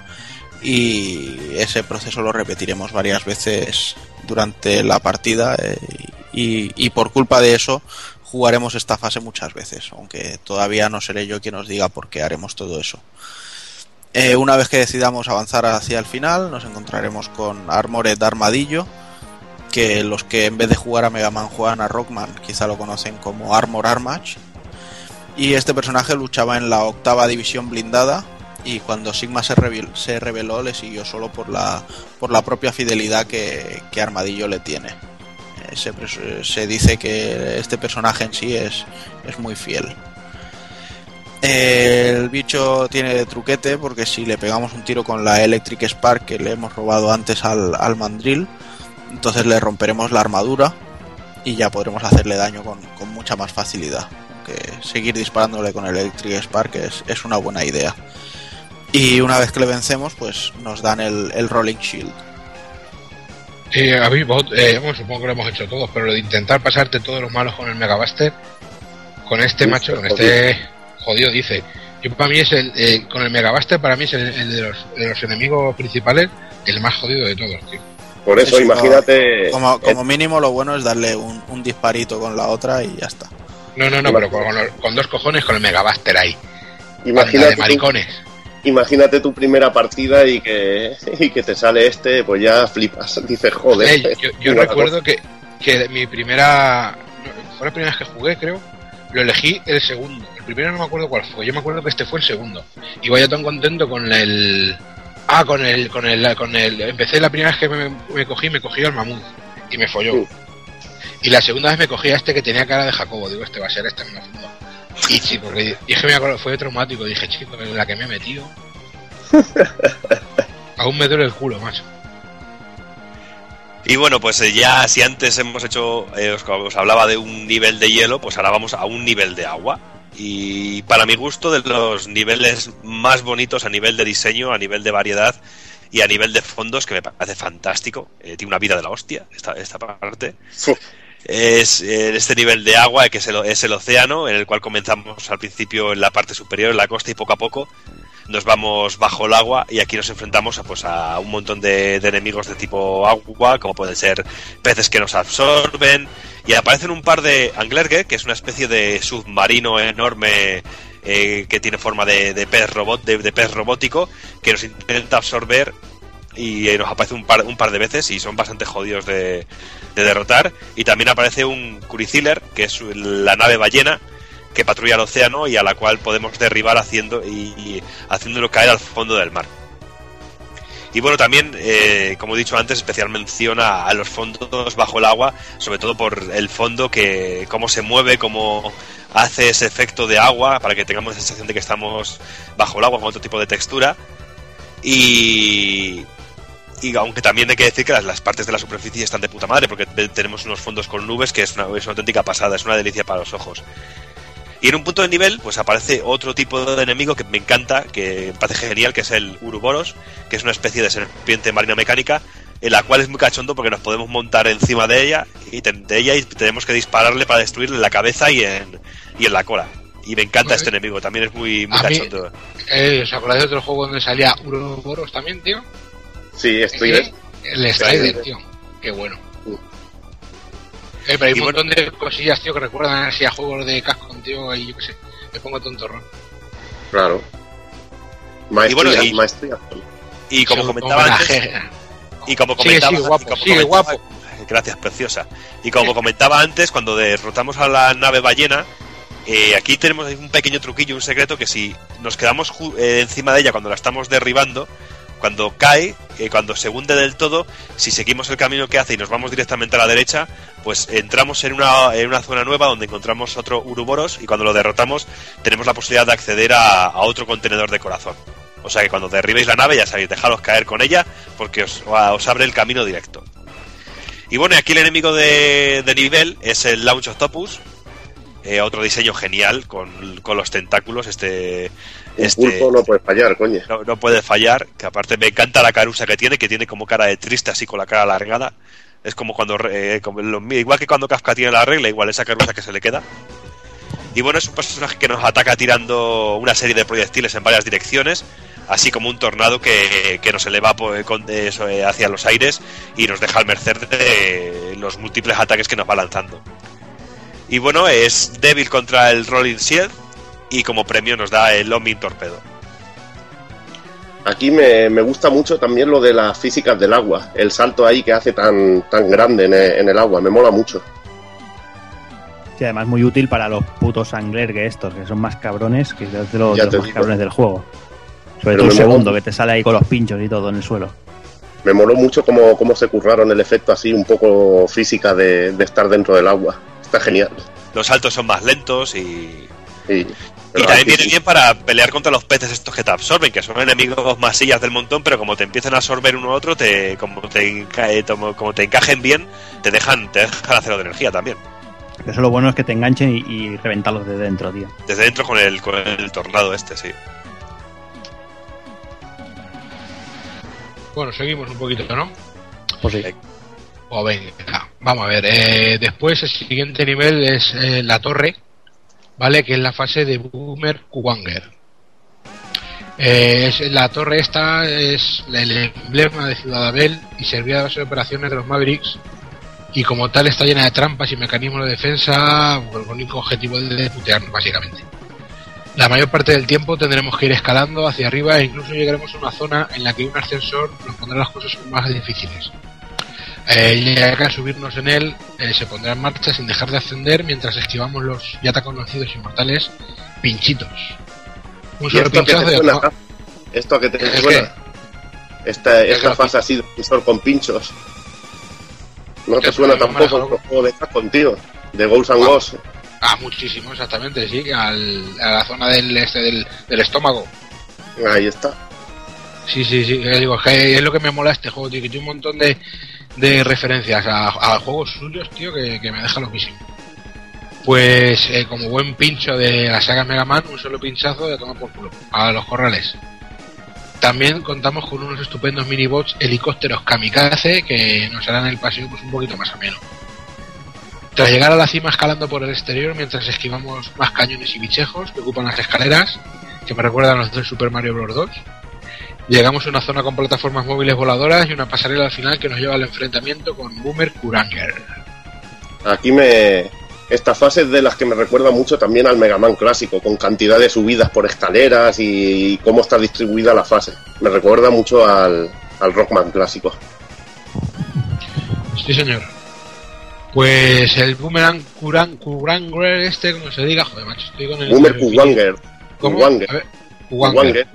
y ese proceso lo repetiremos varias veces durante la partida eh, y, y por culpa de eso jugaremos esta fase muchas veces, aunque todavía no seré yo quien os diga por qué haremos todo eso. Eh, una vez que decidamos avanzar hacia el final, nos encontraremos con Armored Armadillo, que los que en vez de jugar a Mega Man juegan a Rockman, quizá lo conocen como Armor Armage. Y este personaje luchaba en la octava división blindada y cuando Sigma se, revel- se reveló le siguió solo por la, por la propia fidelidad que, Armadillo le tiene. Se dice que este personaje en sí es, es muy fiel. El bicho tiene truquete porque si le pegamos un tiro con la Electric Spark que le hemos robado antes al, al mandril, entonces le romperemos la armadura y ya podremos hacerle daño con, con mucha más facilidad. Aunque seguir disparándole con el Electric Spark es, es una buena idea. Y una vez que le vencemos, pues nos dan el, el Rolling Shield. Eh, a mí, vos- eh, bueno, supongo que lo hemos hecho todos, pero lo de intentar pasarte todos los malos con el Megabuster, con este Uf, macho, con jodido. este jodido, dice. Yo para mí es el, eh, con el Megabuster, para mí es el, el de, los, de los enemigos principales, el más jodido de todos, tío. Por eso, Eso, imagínate. Como, eh, como mínimo lo bueno es darle un, un disparito con la otra y ya está. No, no, no, pero con, con los- con dos cojones con el Megabuster ahí. Banda imagínate, de tú, maricones. imagínate tu primera partida y que, y que te sale este, pues ya flipas. Dices, joder. Yo recuerdo que, que mi primera. fue la primera vez que jugué, creo. Lo elegí el segundo. El primero no me acuerdo cuál fue. Yo me acuerdo que este fue el segundo. Y vaya tan contento con el. Ah, con el. Con el. Con el empecé la primera vez que me, me cogí, me cogí al mamut. Y me folló. Sí. Y la segunda vez me cogí a este que tenía cara de Jacobo. Digo, este va a ser este, me lo. Y chico, que- y es que me acuerdo, fue traumático. Dije, chico, en la que me he metido. Aún me duele el culo, macho. Y bueno, pues eh, ya si antes hemos hecho, eh, os, os hablaba de un nivel de hielo, pues ahora vamos a un nivel de agua. Y para mi gusto, de los niveles más bonitos a nivel de diseño, a nivel de variedad y a nivel de fondos, que me parece fantástico. Eh, tiene una vida de la hostia esta, esta parte. Es eh, este nivel de agua, que es el, es el océano, en el cual comenzamos al principio en la parte superior, en la costa, y poco a poco nos vamos bajo el agua y aquí nos enfrentamos a, pues, a un montón de, enemigos de tipo agua, como pueden ser peces que nos absorben, y aparecen un par de Anglerge, que es una especie de submarino enorme eh, que tiene forma de, pez robot, de, pez robótico, que nos intenta absorber y eh, nos aparece un par, un par de veces y son bastante jodidos de, de derrotar. Y también aparece un Curiciller, que es la nave ballena, que patrulla el océano y a la cual podemos derribar haciendo y, haciéndolo caer al fondo del mar. Y bueno, también, eh, como he dicho antes, especial mención a, los fondos bajo el agua, sobre todo por el fondo, que cómo se mueve, cómo hace ese efecto de agua, para que tengamos la sensación de que estamos bajo el agua con otro tipo de textura. Y, y aunque también hay que decir que las, partes de la superficie están de puta madre, porque te- tenemos unos fondos con nubes que es una, es una auténtica pasada, es una delicia para los ojos. Y en un punto de nivel, pues aparece otro tipo de enemigo que me encanta, que me parece genial, que es el Uruboros, que es una especie de serpiente marina mecánica, en la cual es muy cachondo porque nos podemos montar encima de ella y ten- de ella y tenemos que dispararle para destruirle la cabeza y en, y en la cola. Y me encanta este enemigo, también es muy, muy A mí- cachondo. Eh, ¿Os acordáis de otro juego donde salía Uroboros también, tío? Sí, estoy Eh, El Strider. tío. Qué bueno. Eh, pero hay Y un bueno- montón de cosillas, tío, que recuerdan así a juegos de casco, tío, y yo qué sé. Me pongo tontorrón. Claro. Maestría, Y bueno, y- maestría. Y como Sí, comentaba antes, y como comentaba, sigue, guapo, y como sigue, comentaba- guapo. Gracias, preciosa. Y como comentaba antes, cuando derrotamos a la nave ballena, eh, aquí tenemos un pequeño truquillo, un secreto, que si nos quedamos ju- eh, encima de ella cuando la estamos derribando, cuando cae, eh, cuando se hunde del todo, si seguimos el camino que hace y nos vamos directamente a la derecha, pues entramos en una, en una zona nueva donde encontramos otro Uruboros y cuando lo derrotamos tenemos la posibilidad de acceder a, otro contenedor de corazón. O sea que cuando derribéis la nave ya sabéis, dejaros caer con ella porque os, abre el camino directo. Y bueno, aquí el enemigo de, nivel es el Launch Octopus. eh, otro diseño genial con, con los tentáculos. Este, este pulpo no puede fallar, coño. no, no puede fallar. Que aparte me encanta la carusa que tiene, que tiene como cara de triste, así con la cara alargada. Es como cuando. eh, como lo- igual que cuando Kafka tiene la regla, igual esa carusa que se le queda. Y bueno, es un personaje que nos ataca tirando una serie de proyectiles en varias direcciones, así como un tornado que, que nos eleva con- eso, eh, hacia los aires y nos deja al merced de los múltiples ataques que nos va lanzando. Y bueno, es débil contra el Rolling Shield y como premio nos da el Omni Torpedo. Aquí me, me gusta mucho también lo de las físicas del agua. El salto ahí que hace tan, tan grande en el, en el agua. Me mola mucho. Sí, además muy útil para los putos angler que estos, que son más cabrones que de los, de más cabrones del juego. Sobre Pero todo el segundo, que te sale ahí con los pinchos y todo en el suelo. Me moló mucho cómo, cómo se curraron el efecto así, un poco física de, de estar dentro del agua. Está genial. Los saltos son más lentos y, Y, también viene sí. bien para pelear contra los peces estos que te absorben, que son enemigos masillas del montón, pero como te empiezan a absorber uno a otro, te, como, te, eh, como, como te encajen bien, te dejan, te dejan a cero de energía también. Eso lo bueno es que te enganchen y, y reventarlos de dentro, tío. Desde dentro con el, con el tornado este, sí. Bueno, seguimos un poquito, ¿no? Pues sí. O venga, vamos a ver. eh, después el siguiente nivel es eh, la torre, ¿vale? Que es la fase de Boomer Kuwanger. Eh, la torre esta es el emblema de Ciudad Abel y servía de base de operaciones de los Mavericks y como tal está llena de trampas y mecanismos de defensa con el único objetivo de putearnos básicamente. La mayor parte del tiempo tendremos que ir escalando hacia arriba e incluso llegaremos a una zona en la que un ascensor nos pondrá las cosas más difíciles. Eh, que al subirnos en él eh, se pondrá en marcha sin dejar de ascender mientras esquivamos los ya tan conocidos inmortales pinchitos. Un ¿Y solo esto pinchazo te y suena? acaba- ¿Esto a qué te ¿El suena? Esta, ¿Qué esta es fase así de visor con pinchos. ¿No ¿Qué te suena tampoco otro juego de contigo? De Ghosts and Ah. Ghosts. Ah, muchísimo, exactamente, sí, al- a la zona del, este, del, del estómago. Ahí está. Sí, sí, sí, digo, es, que es lo que me mola este juego, tío, que tiene un montón de, de referencias a, juegos suyos, tío, que, me deja loquísimo. Pues eh, como buen pincho de la saga Mega Man, un solo pinchazo de tomar por culo, a los corrales. También contamos con unos estupendos minibots helicópteros kamikaze que nos harán el paseo pues un poquito más ameno. Tras llegar a la cima escalando por el exterior mientras esquivamos más cañones y bichejos que ocupan las escaleras, que me recuerdan los de Super Mario Bros. 2, llegamos a una zona con plataformas móviles voladoras y una pasarela al final que nos lleva al enfrentamiento con Boomer Kuranger. Aquí me. Esta fase es de las que me recuerda mucho también al Mega Man clásico, con cantidad de subidas por escaleras y, cómo está distribuida la fase. Me recuerda mucho al, al Rockman clásico. Sí, señor. Pues el Boomerang Kuran, Kuranger este, como se diga, joder, macho, estoy con el... Boomer Kuwanger. ¿Cómo? Kuwanger.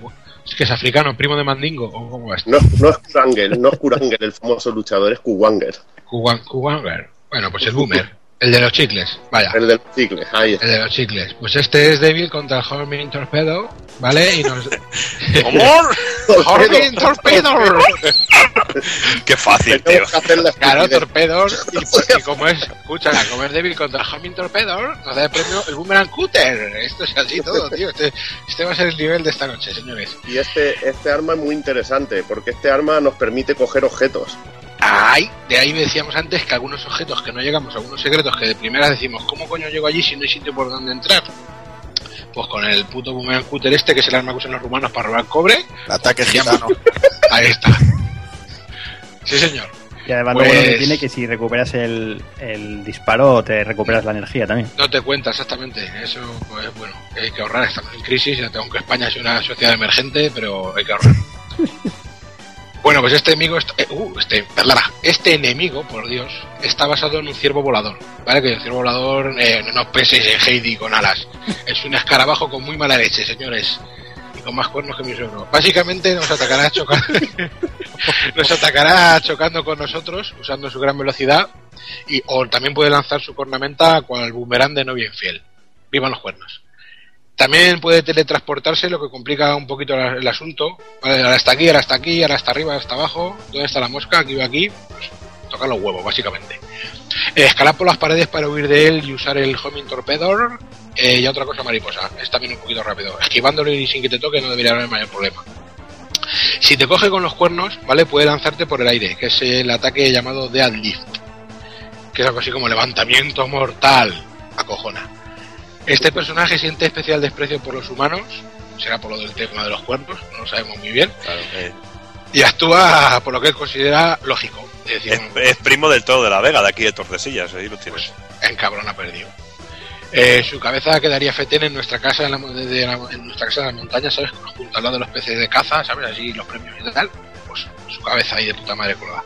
Es que es africano, primo de Mandingo, o cómo es. No, no es Kuranger, no es Kuranger el famoso luchador, es Kuwanger. Kuwan- Kuwanger. Bueno, pues el boomer, el de los chicles, vaya. El del cicle, ahí está. El de los chicles. Pues este es débil contra el Hormin Torpedo, ¿vale? Y nos... ¡Amor! ¡Hormin Torpedo! ¡Qué fácil, tío! Claro, torpedos. Y, pues, y como es, escúchala, como es débil contra el Homing Torpedo, nos da de premio el Boomerang Cutter. Esto es así todo, tío. Este, este va a ser el nivel de esta noche, señores. Y este, este arma es muy interesante, porque este arma nos permite coger objetos. Ay, de ahí decíamos antes que algunos objetos que no llegamos, algunos secretos que de primera decimos, ¿cómo coño llego allí si no hay sitio por donde entrar? Pues con el puto Boomerang Cutter este, que es el arma que usan los rumanos para robar cobre, El ataque gitano. ahí está. Sí, señor. Y además Pues- lo bueno que tiene que si recuperas el, el disparo te recuperas la energía también. No te cuenta exactamente. Eso, pues bueno, hay que ahorrar. Estamos en crisis, aunque España es una sociedad emergente, pero hay que ahorrar. bueno, pues este enemigo, eh, uh, este, perdona, este enemigo, por Dios, está basado en un ciervo volador. ¿Vale? Que el ciervo volador eh, no nos pese en Heidi con alas. Es un escarabajo con muy mala leche, señores. Y con más cuernos que mi suegro. Básicamente nos atacará chocando, nos atacará chocando con nosotros, usando su gran velocidad y o también puede lanzar su cornamenta cual boomerang de novia infiel. Vivan los cuernos. También puede teletransportarse, lo que complica un poquito el asunto. Vale, ahora está aquí, ahora está aquí, ahora está arriba, ahora está abajo. ¿Dónde está la mosca? Aquí va aquí. Pues, tocar los huevos, básicamente. Eh, escalar por las paredes para huir de él y usar el homing torpedor. Eh, y otra cosa mariposa. Es también un poquito rápido. Esquivándolo y sin que te toque no debería haber mayor problema. Si te coge con los cuernos, ¿vale? Puede lanzarte por el aire, que es el ataque llamado Deadlift que es algo así como levantamiento mortal. Acojona. Este personaje siente especial desprecio por los humanos, será por lo del tema de los cuernos, no lo sabemos muy bien, Claro, eh, y actúa por lo que él considera lógico. Es decir, es, es primo del todo de la Vega, de aquí de Tordesillas, ahí lo tienes. en cabrón ha perdido. Eh, su cabeza quedaría fetén en nuestra casa en, la, de la- en nuestra casa en la montaña, ¿sabes? Junto al lado de los peces de caza, ¿sabes? Así los premios y tal. Pues su cabeza ahí de puta madre colgada.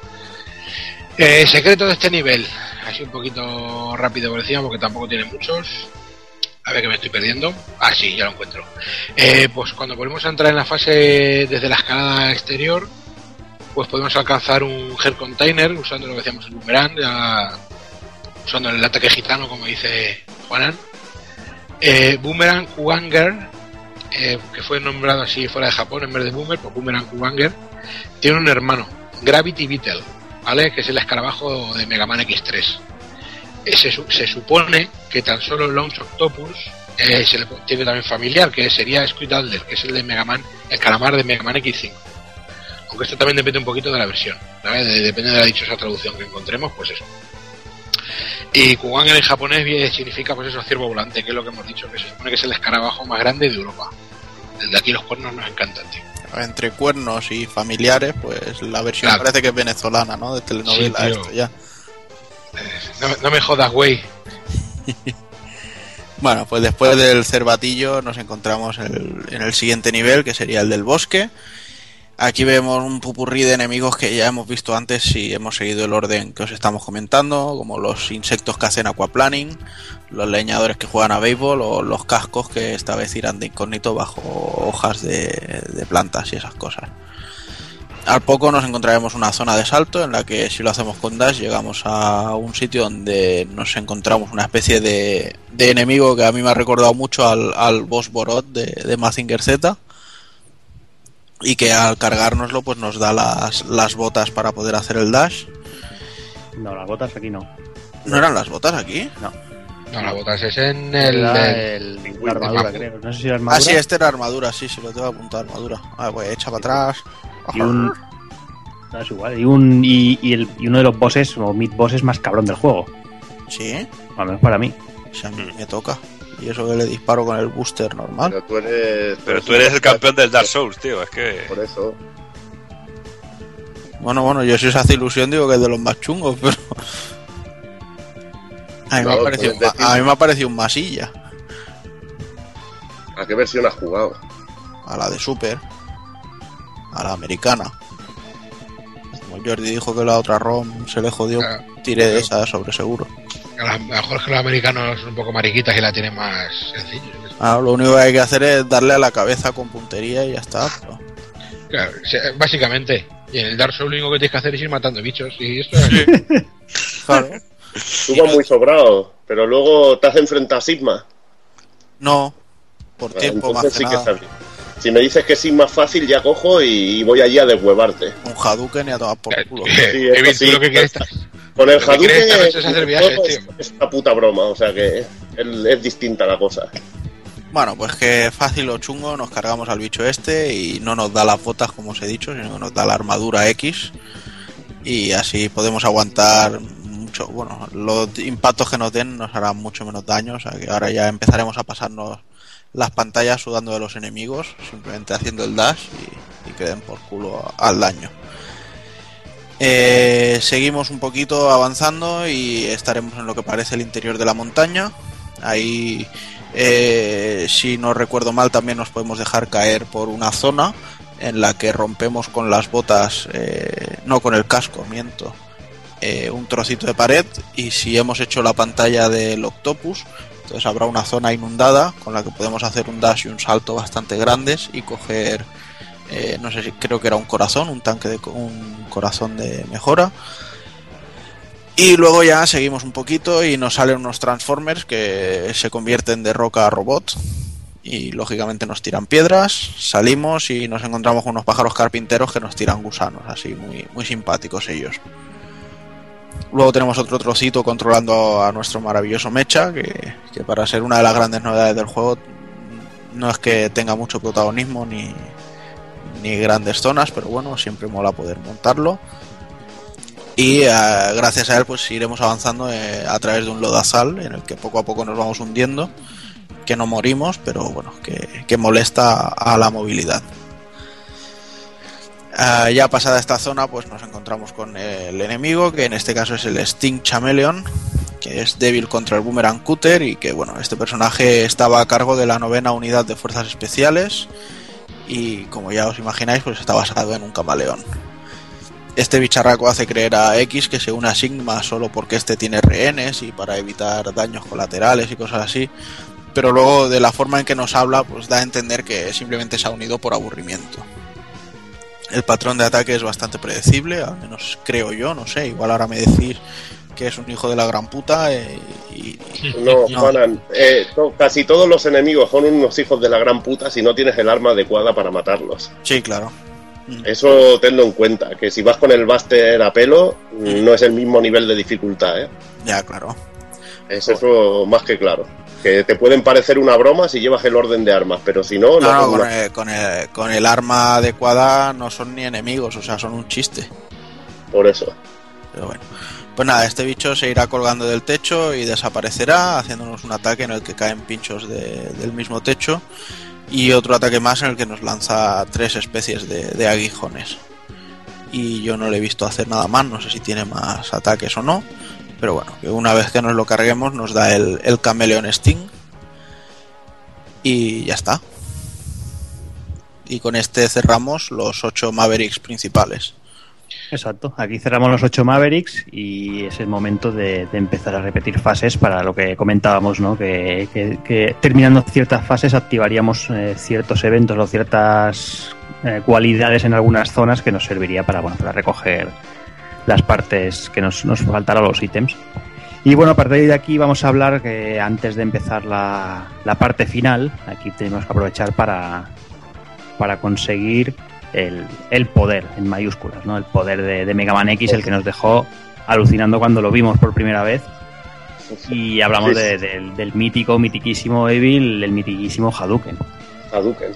Eh, secreto de este nivel. Así un poquito rápido por encima porque tampoco tiene muchos. A ver que me estoy perdiendo. Ah, sí, ya lo encuentro. Eh, pues cuando volvemos a entrar en la fase desde la escalada exterior, pues podemos alcanzar un gel container usando lo que decíamos el boomerang, ya- usando el ataque gitano, como dice Juanan. Eh, boomerang Kuwanger, eh, que fue nombrado así fuera de Japón en vez de Boomer, pues Boomerang Kuwanger, tiene un hermano, Gravity Beetle, ¿vale? Que es el escarabajo de Mega Man X3. Se, se supone que tan solo Launch Octopus eh, se le tiene también familiar, que sería Squid Adler, que es el de Mega Man, el calamar de Mega Man X5. Aunque esto también depende un poquito de la versión, depende de la dichosa traducción que encontremos, pues eso. Y Kuwanger en japonés significa pues eso, ciervo volante, que es lo que hemos dicho, que se supone que es el escarabajo más grande de Europa. Desde aquí los cuernos nos encantan, tío. Entre cuernos y familiares, pues la versión Claro. parece que es venezolana, ¿no? De telenovela Sí, esto ya. No, me jodas, güey. Bueno, pues después del cervatillo nos encontramos en el siguiente nivel, que sería el del bosque. Aquí vemos un pupurrí de enemigos que ya hemos visto antes si hemos seguido el orden que os estamos comentando, como los insectos que hacen aquaplaning, los leñadores que juegan a béisbol o los cascos que esta vez irán de incógnito bajo hojas de plantas y esas cosas. Al poco nos encontraremos una zona de salto en la que si lo hacemos con dash llegamos a un sitio donde nos encontramos una especie de, de enemigo que a mí me ha recordado mucho al, al boss Borot de, de Mazinger Z y que al cargárnoslo pues nos da las, las botas para poder hacer el dash. No, las botas aquí no. ¿No eran las botas aquí? No, la botas es en el. Era el- el- la armadura, creo. No sé si la armadura. Ah, sí, este era armadura, sí, sí, lo tengo apuntado armadura. Ah, pues echa para atrás. Y un. No, es igual. Y, un, y, y el, y uno de los bosses, o mid bosses más cabrón del juego. Sí, Al menos para mí. o sea, a mí me toca. Y eso que le disparo con el booster normal. Pero tú eres. Pero tú eres el campeón del Dark Souls, tío, es que... Por eso. Bueno, bueno, yo si os hace ilusión digo que es de los más chungos, pero... A mí, me, ha parecido, a mí me ha parecido un masilla. ¿A qué versión has jugado? A la de Super. A la americana. Como Jordi dijo que la otra ROM se le jodió, Ah, tiré de esa sobre seguro. A lo mejor es que los americanos son un poco mariquitas y la tienen más sencillo. Ah, lo único que hay que hacer es darle a la cabeza con puntería y ya está. pero- Claro, básicamente. Y en el Dark Souls lo único que tienes que hacer es ir matando bichos. Y esto es- Claro. Tú vas muy sobrado, pero luego te has enfrentado a Sigma. No, por Vale, tiempo más que sí que nada. está bien. Si me dices que es fácil, ya cojo y, y voy allí a deshuevarte. Un Hadouken y a tomar por culo. Sí, Evil, esto tú sí. lo que quieres Con el Hadouken es una puta broma, o sea que es, es distinta la cosa. Bueno, pues que fácil o chungo, nos cargamos al bicho este y no nos da las botas, como os he dicho, sino que nos da la armadura X. Y así podemos aguantar mucho. Bueno, los impactos que nos den nos harán mucho menos daño. O sea que ahora ya empezaremos a pasarnos las pantallas sudando de los enemigos, simplemente haciendo el dash y, y que den por culo al daño. Eh, seguimos un poquito avanzando y estaremos en lo que parece el interior de la montaña. Ahí, eh, si no recuerdo mal, también nos podemos dejar caer por una zona en la que rompemos con las botas, eh, no con el casco, miento, un trocito de pared y si hemos hecho la pantalla del octopus, entonces habrá una zona inundada con la que podemos hacer un dash y un salto bastante grandes y coger, eh, no sé si creo que era un corazón, un tanque de un corazón de mejora. Y luego ya seguimos un poquito y nos salen unos Transformers que se convierten de roca a robot. Y lógicamente nos tiran piedras, salimos y nos encontramos con unos pájaros carpinteros que nos tiran gusanos, así muy, muy simpáticos ellos. Luego tenemos otro trocito controlando a nuestro maravilloso Mecha, que, para ser una de las grandes novedades del juego no es que tenga mucho protagonismo ni, ni grandes zonas, pero bueno, siempre mola poder montarlo. Y eh, gracias a él pues iremos avanzando eh, a través de un lodazal en el que poco a poco nos vamos hundiendo, que no morimos, pero bueno, que, que molesta a la movilidad. Ah, ya pasada esta zona, pues nos encontramos con el enemigo, que en este caso es el Sting Chameleon, que es débil contra el Boomerang Cutter y que bueno, este personaje estaba a cargo de la novena unidad de fuerzas especiales y como ya os imagináis, pues está basado en un camaleón. Este bicharraco hace creer a X que se une a Sigma solo porque este tiene rehenes y para evitar daños colaterales y cosas así. Pero luego de la forma en que nos habla, pues da a entender que simplemente se ha unido por aburrimiento. El patrón de ataque es bastante predecible, al menos creo yo, no sé, igual ahora me decís que es un hijo de la gran puta eh, y, No, No. Juanan, eh, to- casi todos los enemigos son unos hijos de la gran puta si no tienes el arma adecuada para matarlos. Sí, claro. Eso tenlo en cuenta, que si vas con el Buster a pelo, no es el mismo nivel de dificultad, ¿eh? Ya, claro. Es eso más que claro. Que te pueden parecer una broma si llevas el orden de armas, pero si no, no, No, no, son con una- el, con, el, con el arma adecuada no son ni enemigos, o sea, son un chiste. por eso. Pero bueno. Pues nada, este bicho se irá colgando del techo y desaparecerá, haciéndonos un ataque en el que caen pinchos de- del mismo techo y otro ataque más en el que nos lanza tres especies de, de aguijones. Y yo no le he visto hacer nada más, no sé si tiene más ataques o no, pero bueno, una vez que nos lo carguemos nos da el, el Sting y ya está. Y con este cerramos los ocho Mavericks principales. Exacto, aquí cerramos los ocho Mavericks y es el momento de, empezar a repetir fases para lo que comentábamos, ¿no? Que, que- que terminando ciertas fases activaríamos eh, ciertos eventos o ciertas eh, cualidades en algunas zonas que nos serviría para, bueno, para recoger las partes que nos, nos faltaron los ítems. Y bueno, a partir de aquí vamos a hablar que antes de empezar la, la parte final, aquí tenemos que aprovechar para, para conseguir el, el poder en mayúsculas, ¿no? El poder de, de Mega Man X, el que nos dejó alucinando cuando lo vimos por primera vez. Y hablamos de- del, del mítico, mitiquísimo Evil, el mitiquísimo Hadouken. Hadouken.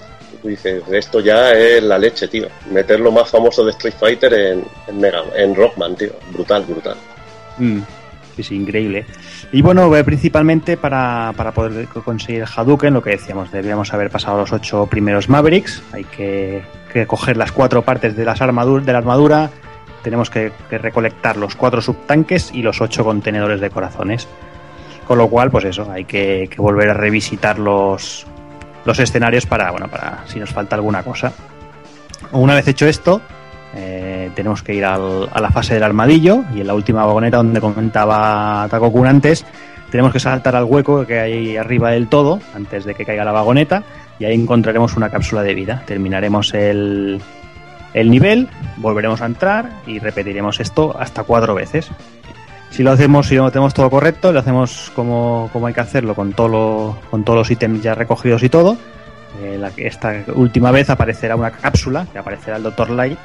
Dices, esto ya es la leche, tío. Meter lo más famoso de Street Fighter en, en Mega, en Rockman, tío. Brutal, brutal. Mm, sí, increíble. Y bueno, eh, principalmente para, para poder conseguir Hadouken, lo que decíamos, debíamos haber pasado los ocho primeros Mavericks. Hay que, que coger las cuatro partes de, las armadur- de la armadura. Tenemos que, que recolectar los cuatro subtanques y los ocho contenedores de corazones. Con lo cual, pues eso, hay que, que volver a revisitar los, los escenarios para, bueno, para si nos falta alguna cosa. Una vez hecho esto, eh, tenemos que ir a la fase del armadillo y en la última vagoneta donde comentaba Takokun antes, tenemos que saltar al hueco que hay arriba del todo antes de que caiga la vagoneta y ahí encontraremos una cápsula de vida. Terminaremos el, el nivel, volveremos a entrar y repetiremos esto hasta cuatro veces. Si lo hacemos, si lo tenemos todo correcto, lo hacemos como, como hay que hacerlo, con, todo lo- con todos los ítems ya recogidos y todo. eh, la- esta última vez aparecerá una cápsula, que aparecerá el Dr. Light,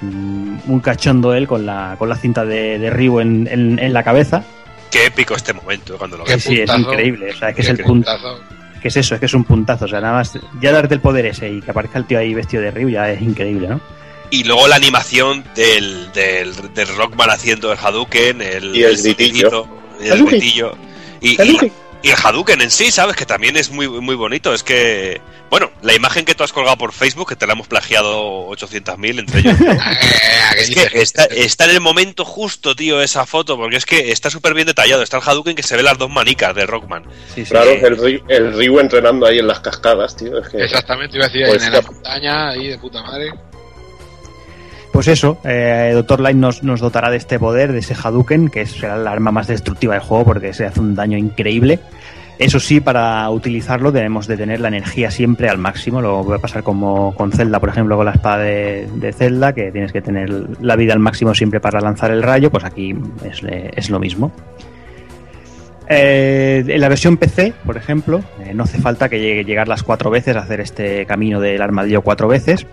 mm, un cachondo él con la, con la cinta de, de Ryu en, en- en la cabeza. Qué épico este momento cuando lo ves. Sí, es increíble, o sea, que es el punto, puntazo. que es eso, es que es un puntazo, o sea, nada más, ya darte el poder ese y que aparezca el tío ahí vestido de Ryu ya es increíble, ¿no? Y luego la animación del, del, del Rockman haciendo el Hadouken, el, Y el gritillo. sonidito, y el Hadouken. gritillo. Y, y- Hadouken. y el Hadouken en sí, ¿sabes? Que también es muy, muy bonito. Es que, bueno, la imagen que tú has colgado por Facebook, que te la hemos plagiado 800.000 entre ellos. Que está, está en el momento justo, tío, esa foto, porque es que está súper bien detallado. Está el Hadouken que se ve las dos manicas del Rockman. Sí, sí. Claro, el, Ryu- el Ryu entrenando ahí en las cascadas, tío. Es que Exactamente, iba a decir ahí Pues en la ya. montaña, ahí de puta madre. Pues eso, eh, Doctor Light nos, dotará de este poder, de ese Hadouken, que será el arma más destructiva del juego porque se hace un daño increíble. Eso sí, para utilizarlo debemos de tener la energía siempre al máximo. Lo voy a pasar como con Zelda, por ejemplo, con la espada de, Zelda, que tienes que tener la vida al máximo siempre para lanzar el rayo, pues aquí es, lo mismo. Eh, en la versión PC, por ejemplo, eh, no hace falta que llegue llegar las cuatro veces, hacer este camino del armadillo cuatro veces.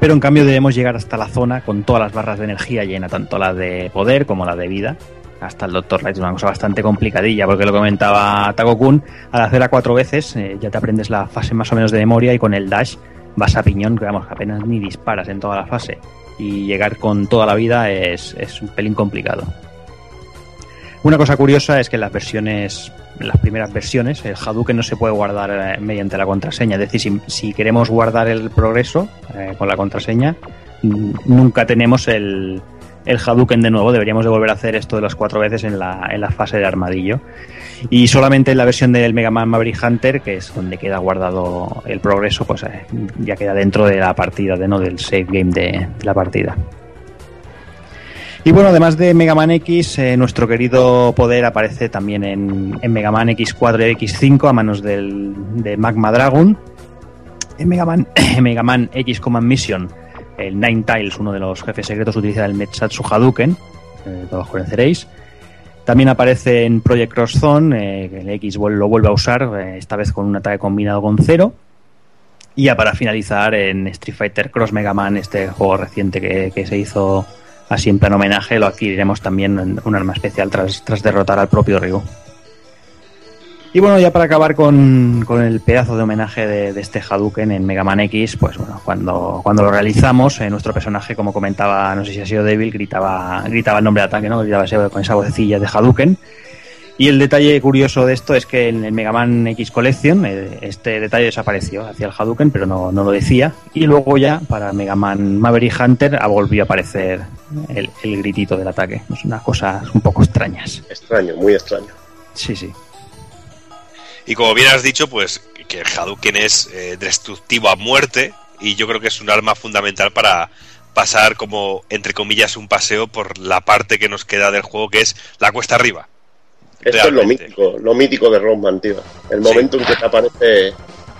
Pero en cambio debemos llegar hasta la zona con todas las barras de energía llena, tanto la de poder como la de vida. Hasta el Doctor Light es una cosa bastante complicadilla, porque lo comentaba Tago-kun, al hacerla cuatro veces eh, ya te aprendes la fase más o menos de memoria y con el dash vas a piñón, que apenas ni disparas en toda la fase. Y llegar con toda la vida es, es un pelín complicado. Una cosa curiosa es que en las versiones, las primeras versiones, el Hadouken no se puede guardar eh, mediante la contraseña. Es decir, si, queremos guardar el progreso eh, con la contraseña, mm, nunca tenemos el, el de nuevo. Deberíamos de volver a hacer esto de las cuatro veces en la, en la fase de armadillo. Y solamente en la versión del Mega Man Maverick Hunter, que es donde queda guardado el progreso, pues eh, ya queda dentro de la partida, de, ¿no? del save game de la partida. Y bueno, además de Mega Man X, eh, nuestro querido poder aparece también en, Mega Man X4 y X5 a manos del, de Magma Dragon. En Mega Man, Mega Man X Command Mission, el Nine Tiles, uno de los jefes secretos, utiliza el Metsatsu Hadouken, eh, todos conoceréis. También aparece en Project Cross Zone, eh, el X lo vuelve a usar, eh, esta vez con un ataque combinado con cero. Y ya para finalizar en Street Fighter Cross Mega Man, este juego reciente que se hizo así en plan homenaje, lo adquiriremos también en un arma especial tras, tras derrotar al propio Ryu. Y bueno, ya para acabar con, con el pedazo de homenaje de, este Hadouken en Mega Man X, pues bueno, cuando, cuando lo realizamos, eh, nuestro personaje, como comentaba, no sé si ha sido débil, gritaba, gritaba el nombre de ataque, ¿no? Gritaba con esa vocecilla de Hadouken. Y el detalle curioso de esto es que en el Mega Man X Collection eh, este detalle desapareció hacia el Hadouken, pero no, no lo decía. Y luego ya para Mega Man Maverick Hunter volvió a aparecer el, el gritito del ataque. Es unas cosas un poco extrañas. extraño, muy extraño. Sí, sí. Y como bien has dicho, pues que el Hadouken es eh, destructivo a muerte y yo creo que es un arma fundamental para pasar como, entre comillas, un paseo por la parte que nos queda del juego que es la cuesta arriba. Esto es lo mítico, lo mítico de Rockman, tío. El Sí. momento en que te aparece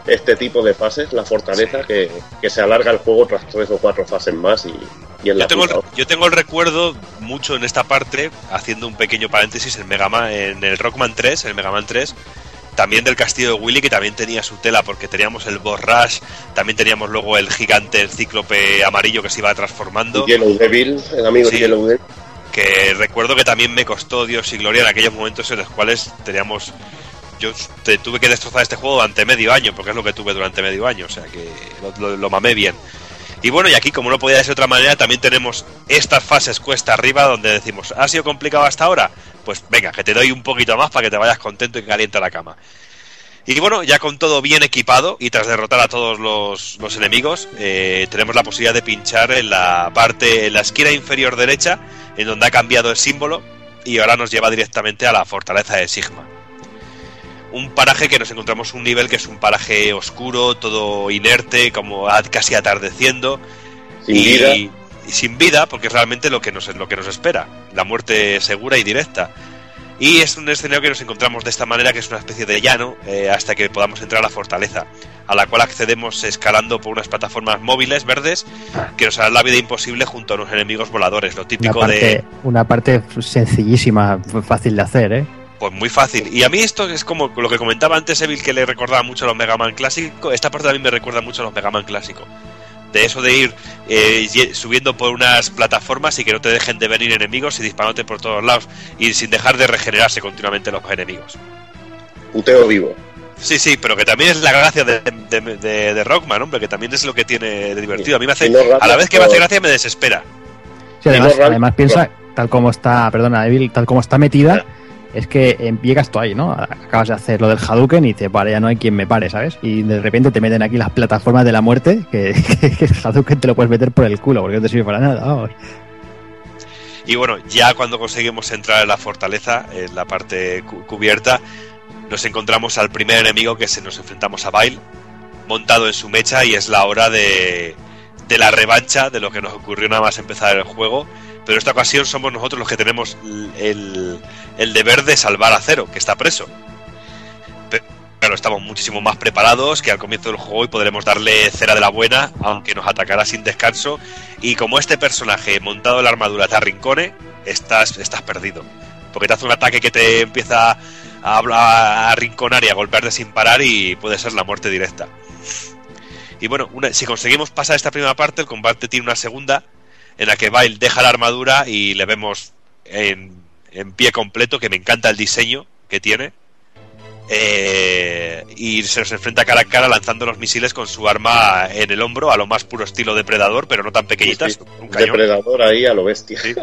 este tipo de fases, la fortaleza, que, que se alarga el juego tras tres o cuatro fases más y, y en la Yo tengo, el, puta yo tengo el recuerdo mucho en esta parte, haciendo un pequeño paréntesis, en, Mega Man- en el Rockman 3, en el Mega Man 3, también del castillo de Willy, que también tenía su tela, porque teníamos el Boss Rush, también teníamos luego el gigante, el cíclope amarillo que se iba transformando. Yellow Devil, el amigo Sí. de Yellow Devil. Que recuerdo que también me costó Dios y Gloria en aquellos momentos en los cuales teníamos yo te- tuve que destrozar este juego durante medio año porque es lo que tuve durante medio año o sea que lo, lo- mamé bien. Y bueno y aquí como no podía ser de otra manera también tenemos estas fases cuesta arriba donde decimos ha sido complicado hasta ahora pues venga que te doy un poquito más para que te vayas contento y caliente la cama. Y bueno, ya con todo bien equipado y tras derrotar a todos los, los enemigos, eh, tenemos la posibilidad de pinchar en la parte, en la esquina inferior derecha, en donde ha cambiado el símbolo y ahora nos lleva directamente a la fortaleza de Sigma. Un paraje que nos encontramos un nivel que es un paraje oscuro, todo inerte, como casi atardeciendo Sin y, vida. y sin vida, porque es realmente lo que nos lo que nos espera, la muerte segura y directa. Y es un escenario que nos encontramos de esta manera, que es una especie de llano, eh, hasta que podamos entrar a la fortaleza, a la cual accedemos escalando por unas plataformas móviles verdes que nos harán la vida imposible junto a unos enemigos voladores, lo Una típico parte, de... una parte sencillísima, fácil de hacer, ¿eh? Pues muy fácil. Y a mí esto es como lo que comentaba antes Evil, que le recordaba mucho a los Mega Man clásicos. Esta parte también me recuerda mucho a los Mega Man clásicos. De eso de ir eh, subiendo por unas plataformas y que no te dejen de venir enemigos y disparándote por todos lados y sin dejar de regenerarse continuamente los enemigos. Puteo vivo. Sí, sí, pero que también es la gracia de, de, de- de Rockman, hombre, que también es lo que tiene de divertido. A mí me hace, a la vez que me hace gracia me desespera. Sí, además, no, Ral- además piensa, tal como está, perdona, Evil, tal como está metida, es que eh, llegas tú ahí, ¿no? Acabas de hacer lo del Hadouken y te vale, ya no hay quien me pare, ¿sabes? Y de repente te meten aquí las plataformas de la muerte, que, que, el Hadouken te lo puedes meter por el culo, porque no te sirve para nada, vamos. Y bueno, ya cuando conseguimos entrar en la fortaleza, en la parte cu- cubierta, nos encontramos al primer enemigo que se nos enfrentamos a Bail, montado en su mecha, y es la hora de, de la revancha de lo que nos ocurrió nada más empezar el juego. Pero en esta ocasión somos nosotros los que tenemos el, el deber de salvar a Cero, que está preso. Pe- Pero estamos muchísimo más preparados que al comienzo del juego y podremos darle cera de la buena, aunque nos atacará sin descanso y como este personaje montado en la armadura te arrincone, estás, estás perdido. Porque te hace un ataque que te empieza a, arrinconar y a golpearte sin parar y puede ser la muerte directa. Y bueno, si conseguimos pasar esta primera parte, el combate tiene una segunda en la que Bail deja la armadura y le vemos en, en pie completo, que me encanta el diseño que tiene. Eh, y se nos enfrenta cara a cara lanzando los misiles con su arma en el hombro, a lo más puro estilo depredador, pero no tan pequeñitas, Sí, un cañón. Depredador ahí a lo bestia. Sí.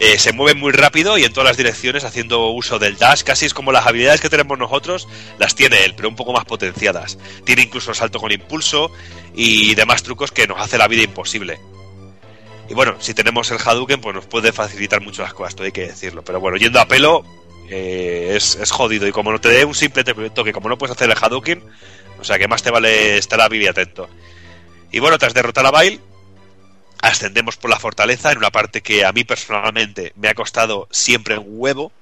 Eh, se mueve muy rápido y en todas las direcciones haciendo uso del dash, casi es como las habilidades que tenemos nosotros, las tiene él, pero un poco más potenciadas. Tiene incluso salto con impulso y demás trucos que nos hace la vida imposible. Y bueno, si tenemos el Hadouken, pues nos puede facilitar mucho las cosas, todo hay que decirlo. Pero bueno, yendo a pelo, eh, es, es jodido. Y como no te dé un simple toque, como no puedes hacer el Hadouken, o sea que más te vale estar hábil y atento. Y bueno, tras derrotar a Bail, ascendemos por la fortaleza en una parte que a mí personalmente me ha costado siempre un huevo,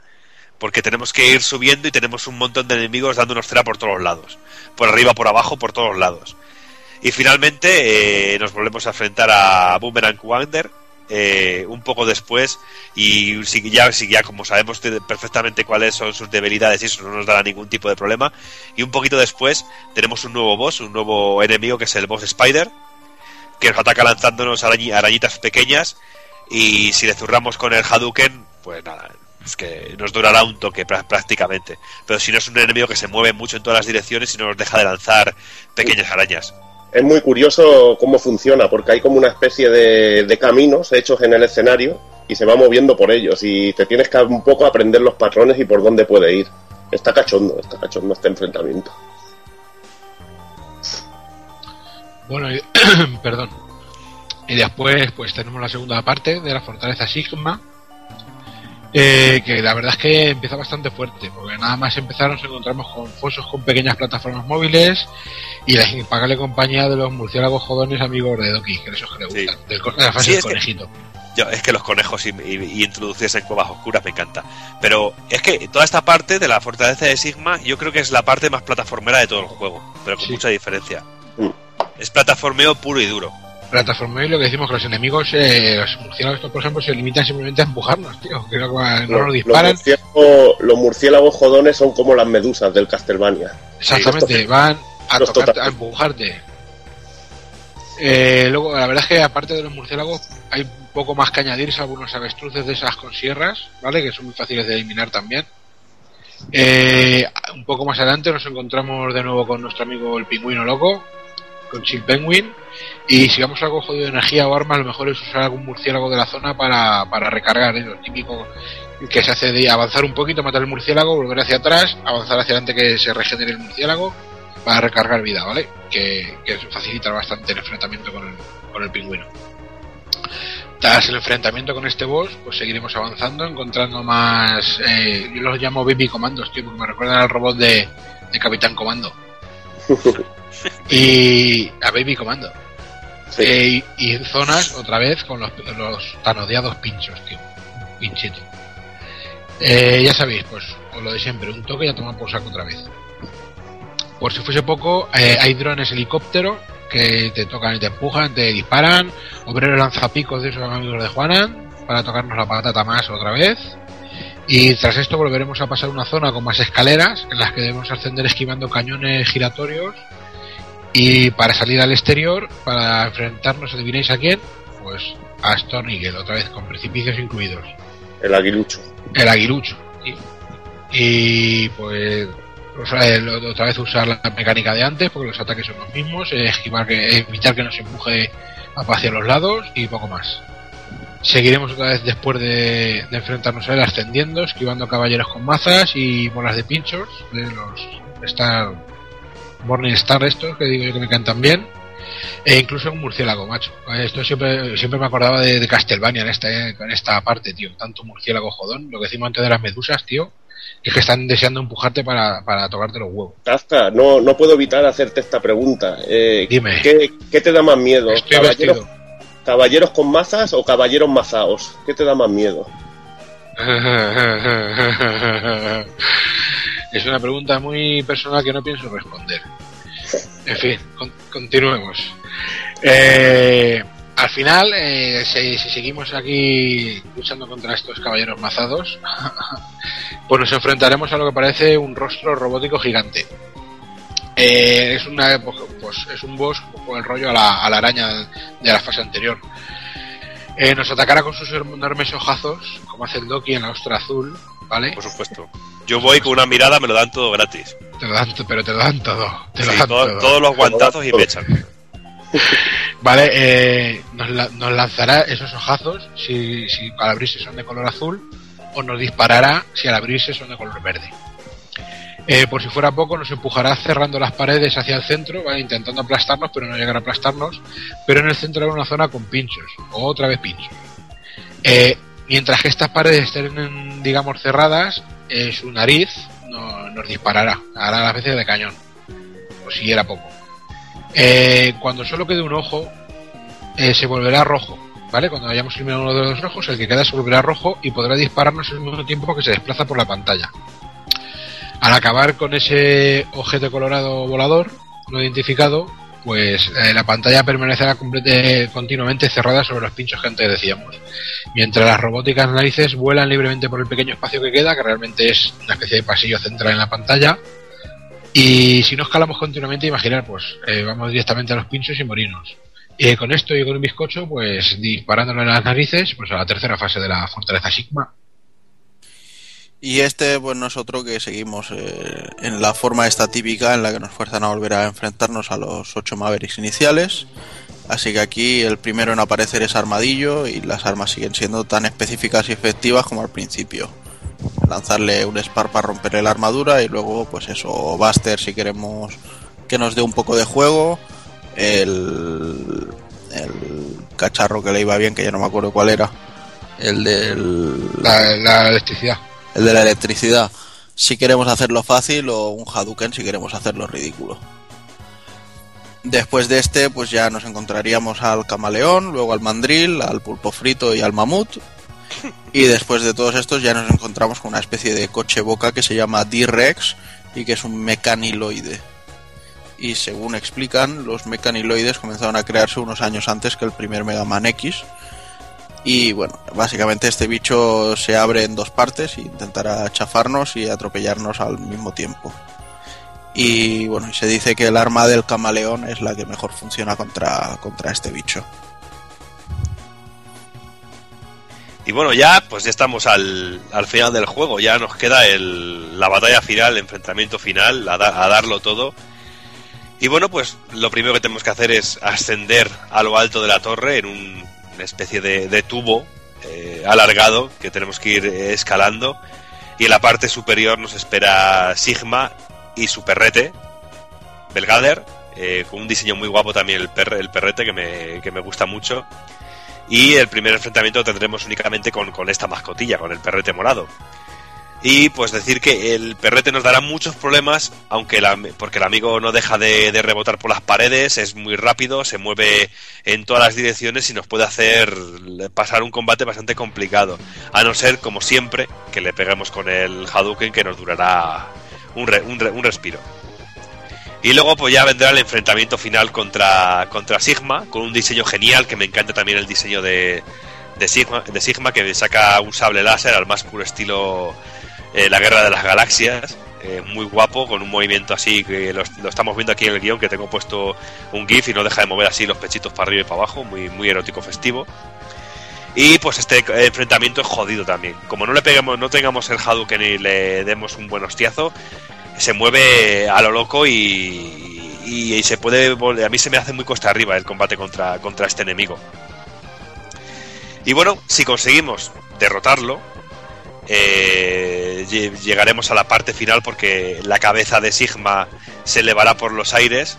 porque tenemos que ir subiendo y tenemos un montón de enemigos dándonos cera por todos lados, por arriba, por abajo, por todos lados. Y finalmente eh, nos volvemos a enfrentar a Boomerang Wander eh, un poco después y ya, como sabemos perfectamente cuáles son sus debilidades y eso no nos dará ningún tipo de problema y un poquito después tenemos un nuevo boss, un nuevo enemigo que es el boss Spider que nos ataca lanzándonos arañi- arañitas pequeñas y si le zurramos con el Hadouken, pues nada, es que nos durará un toque prá- prácticamente. Pero si no es un enemigo que se mueve mucho en todas las direcciones y no nos deja de lanzar pequeñas arañas. Es muy curioso cómo funciona, porque hay como una especie de, caminos hechos en el escenario y se va moviendo por ellos y te tienes que un poco aprender los patrones y por dónde puede ir. Está cachondo, está cachondo este enfrentamiento. Bueno, perdón. Y después, pues tenemos la segunda parte de la fortaleza Sigma. Eh, que la verdad es que empieza bastante fuerte, porque nada más empezar nos encontramos con fosos con pequeñas plataformas móviles y la impagable compañía de los murciélagos jodones amigos de Doki, que esos que le Sí. gustan, del co- de la fase Sí, del es que- conejito. Yo, es que los conejos y, y- y introducirse en cuevas oscuras me encanta. Pero es que toda esta parte de la fortaleza de Sigma, yo creo que es la parte más plataformera de todo el juego, pero con Sí. mucha diferencia. Mm. Es plataformeo puro y duro. Plataforma y lo que decimos que los enemigos, eh, los murciélagos, por ejemplo, se limitan simplemente a empujarnos, tío, que no, no nos disparan. Los murciélagos, los murciélagos jodones son como las medusas del Castlevania. Exactamente, van a tocarte, empujarte. Eh, luego, la verdad es que aparte de los murciélagos, hay un poco más que añadirse algunos avestruces de esas con sierras, ¿vale? Que son muy fáciles de eliminar también. Eh, un poco más adelante nos encontramos de nuevo con nuestro amigo el pingüino loco, con Chill Penguin. Y si vamos a algo jodido de energía o armas, lo mejor es usar algún murciélago de la zona para, para recargar, ¿eh? Lo típico que se hace de avanzar un poquito, matar el murciélago, volver hacia atrás, avanzar hacia adelante que se regenere el murciélago para recargar vida, ¿vale? Que, que facilita bastante el enfrentamiento con el, con el pingüino. Tras el enfrentamiento con este boss, pues seguiremos avanzando, encontrando más. eh, yo los llamo Baby Comandos, tío, porque me recuerdan al robot de Capitán Comando. y a Baby Comando. Sí. Eh, y, y zonas, otra vez, con los, los tan odiados pinchos, tío. Pinchete. Eh, ya sabéis, pues, os lo de siempre, un toque y a tomar por saco otra vez. Por si fuese poco, eh, hay drones helicóptero que te tocan y te empujan, te disparan, obreros lanzapicos de esos amigos de Juanan para tocarnos la patata más otra vez. Y tras esto volveremos a pasar una zona con más escaleras en las que debemos ascender esquivando cañones giratorios y para salir al exterior, para enfrentarnos, adivináis a quién, pues a Storm Eagle, otra vez con precipicios incluidos. El aguilucho. El aguilucho. Y, y, pues o sea, el- otra vez usar la mecánica de antes, porque los ataques son los mismos, eh, esquivar que, evitar que nos empuje hacia los lados y poco más. Seguiremos otra vez después de, de enfrentarnos a él ascendiendo, esquivando caballeros con mazas y bolas de pinchos, de los Star Morning Star estos, que digo yo que me cantan bien. E incluso un murciélago, macho. Esto siempre, siempre me acordaba de, de Castlevania en esta, en esta parte, tío. Tanto murciélago jodón, lo que decimos antes de las medusas, tío. Es que están deseando empujarte para, para tocarte los huevos. Kafka, no, no puedo evitar hacerte esta pregunta. Eh, Dime. ¿qué, qué te da más miedo? Estoy ¿Caballeros, vestido. ¿Caballeros con mazas o caballeros mazaos? ¿Qué te da más miedo? es una pregunta muy personal que no pienso responder. En fin, con- continuemos. Eh, al final, eh, si, si seguimos aquí luchando contra estos caballeros mazados, pues nos enfrentaremos a lo que parece un rostro robótico gigante. Eh, es una pues, es un boss con el rollo a la, a la araña de la fase anterior. Eh, nos atacará con sus enormes ojazos, como hace el Doki en la ostra azul, ¿vale? Por supuesto. Yo voy con una mirada, me lo dan todo gratis. Te lo dan, pero te lo dan todo. Te lo Sí, dan todo- todo. todos los guantazos y me echan. Vale, eh, nos, la- nos lanzará esos ojazos si, si al abrirse son de color azul o nos disparará si al abrirse son de color verde. Eh, por si fuera poco, nos empujará cerrando las paredes hacia el centro, intentando aplastarnos, pero no llegar a aplastarnos. Pero en el centro habrá una zona con pinchos, otra vez pinchos. Eh, mientras que estas paredes estén, digamos, cerradas, eh, su nariz no- nos disparará, hará las veces de cañón, o si era poco. Eh, cuando solo quede un ojo, eh, se volverá rojo, ¿vale? Cuando hayamos eliminado uno de los rojos, el que queda se volverá rojo y podrá dispararnos al mismo tiempo que se desplaza por la pantalla. Al acabar con ese objeto colorado volador no identificado, pues eh, la pantalla permanecerá complete- continuamente cerrada sobre los pinchos que antes decíamos. Mientras las robóticas narices vuelan libremente por el pequeño espacio que queda, que realmente es una especie de pasillo central en la pantalla. Y si no escalamos continuamente, imaginar, pues eh, vamos directamente a los pinchos y morirnos. Y con esto y con un bizcocho, pues disparándole en las narices, pues a la tercera fase de la fortaleza Sigma. Y este, pues no es otro que seguimos eh, en la forma esta típica en la que nos fuerzan a volver a enfrentarnos a los ocho Mavericks iniciales. Así que aquí el primero en aparecer es Armadillo y las armas siguen siendo tan específicas y efectivas como al principio. Lanzarle un Spar para romperle la armadura y luego, pues eso, Buster si queremos que nos dé un poco de juego. El, el cacharro que le iba bien, que ya no me acuerdo cuál era. El. La, la electricidad. El de la electricidad. Si queremos hacerlo fácil o un Hadouken si queremos hacerlo ridículo. Después de este, pues ya nos encontraríamos al camaleón, luego al mandril, al pulpo frito y al mamut. Y después de todos estos ya nos encontramos con una especie de coche boca que se llama D-Rex y que es un mecaniloide. Y según explican, los mecaniloides comenzaron a crearse unos años antes que el primer Mega Man X. Y bueno, básicamente este bicho se abre en dos partes e intentará chafarnos y atropellarnos al mismo tiempo. Y bueno, se dice que el arma del camaleón es la que mejor funciona contra, contra este bicho. Y bueno, ya pues ya estamos al, al final del juego, ya nos queda el, la batalla final, el enfrentamiento final, da- a darlo todo. Y bueno, pues lo primero que tenemos que hacer es ascender a lo alto de la torre en un- una especie de, de tubo eh, alargado que tenemos que ir eh, escalando. Y en la parte superior nos espera Sigma y su perrete, Belgader, eh, con un diseño muy guapo también el, perre- el perrete que me, que me gusta mucho. Y el primer enfrentamiento lo tendremos únicamente con, con esta mascotilla, con el perrete morado. Y pues decir que el perrete nos dará muchos problemas, aunque la- porque el amigo no deja de, rebotar por las paredes, es muy rápido, se mueve en todas las direcciones y nos puede hacer pasar un combate bastante complicado. A no ser, como siempre, que le peguemos con el Hadouken que nos durará un, re- un re- un respiro. Y luego pues ya vendrá el enfrentamiento final contra, contra Sigma, con un diseño genial, que me encanta también el diseño de, de Sigma, que saca un sable láser al más puro estilo eh, La Guerra de las Galaxias. eh, muy guapo, con un movimiento así que lo, estamos viendo aquí en el guion, que tengo puesto un GIF y no deja de mover así los pechitos para arriba y para abajo, muy, muy erótico festivo. Y pues este enfrentamiento es jodido también. Como no le peguemos, no tengamos el Hadouken y le demos un buen hostiazo, se mueve a lo loco y, y, y se puede a mí se me hace muy costa arriba el combate contra, contra este enemigo y bueno si conseguimos derrotarlo eh, lle- llegaremos a la parte final porque la cabeza de Sigma se elevará por los aires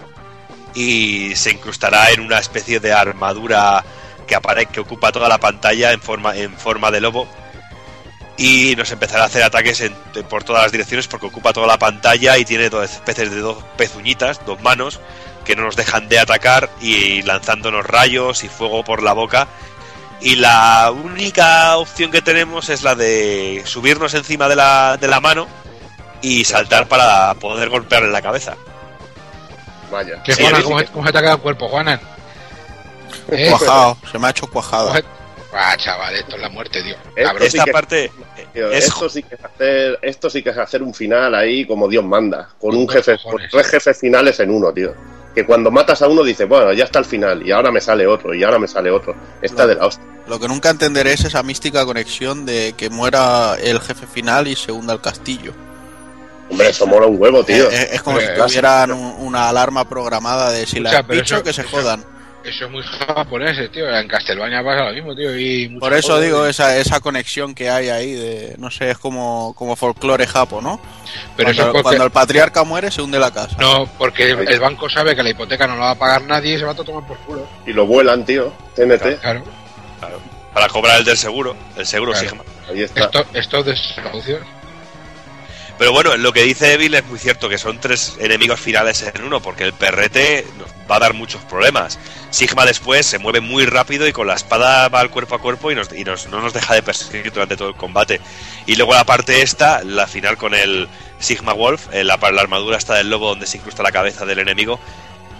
y se incrustará en una especie de armadura que apare que ocupa toda la pantalla en forma en forma de lobo y nos empezará a hacer ataques en- por todas las direcciones porque ocupa toda la pantalla y tiene dos especies de dos pezuñitas, dos manos que no nos dejan de atacar y lanzándonos rayos y fuego por la boca. Y la única opción que tenemos es la de subirnos encima de la, de la mano y saltar para poder golpearle la cabeza. Vaya. ¿Qué, Sí, Juana, ¿cómo, que- cómo se te ha quedado el cuerpo, Juana? ¿Eh? Cuajado, se me ha hecho cuajado. Ah, chaval, esto es la muerte, tío. Cabrón. Esta que- parte Tío, es esto, sí que es hacer, esto sí que es hacer un final ahí como Dios manda, con un jefe, con tres jefes finales en uno, tío. Que cuando matas a uno dices, bueno, ya está el final, y ahora me sale otro, y ahora me sale otro. Está de la hostia. Lo que nunca entenderé es esa mística conexión de que muera el jefe final y se hunda el castillo. Hombre, eso mola un huevo, tío. Eh, eh, es como Pero si tuvieran un- una alarma programada de si la has dicho que se eso- jodan. Eso es muy japonés, tío. En Castlevania pasa lo mismo, tío. Y Por eso digo esa, esa conexión que hay ahí de, no sé, es como, como folclore japo, ¿no? Pero eso cuando, es porque... cuando el patriarca muere se hunde la casa. No, porque el, el banco sabe que la hipoteca no la va a pagar nadie y se va a tomar por culo. Y lo vuelan, tío. TNT, Claro. para cobrar el del seguro, el seguro Claro. Sigma. ahí está. Esto, esto es desahucios. Pero bueno, lo que dice Evil es muy cierto, que son tres enemigos finales en uno, porque el perrete va a dar muchos problemas. Sigma después se mueve muy rápido y con la espada va al cuerpo a cuerpo y, nos, y nos- no nos deja de perseguir durante todo el combate. Y luego la parte esta, la final con el Sigma Wolf, eh, la, la armadura está del lobo donde se incrusta la cabeza del enemigo,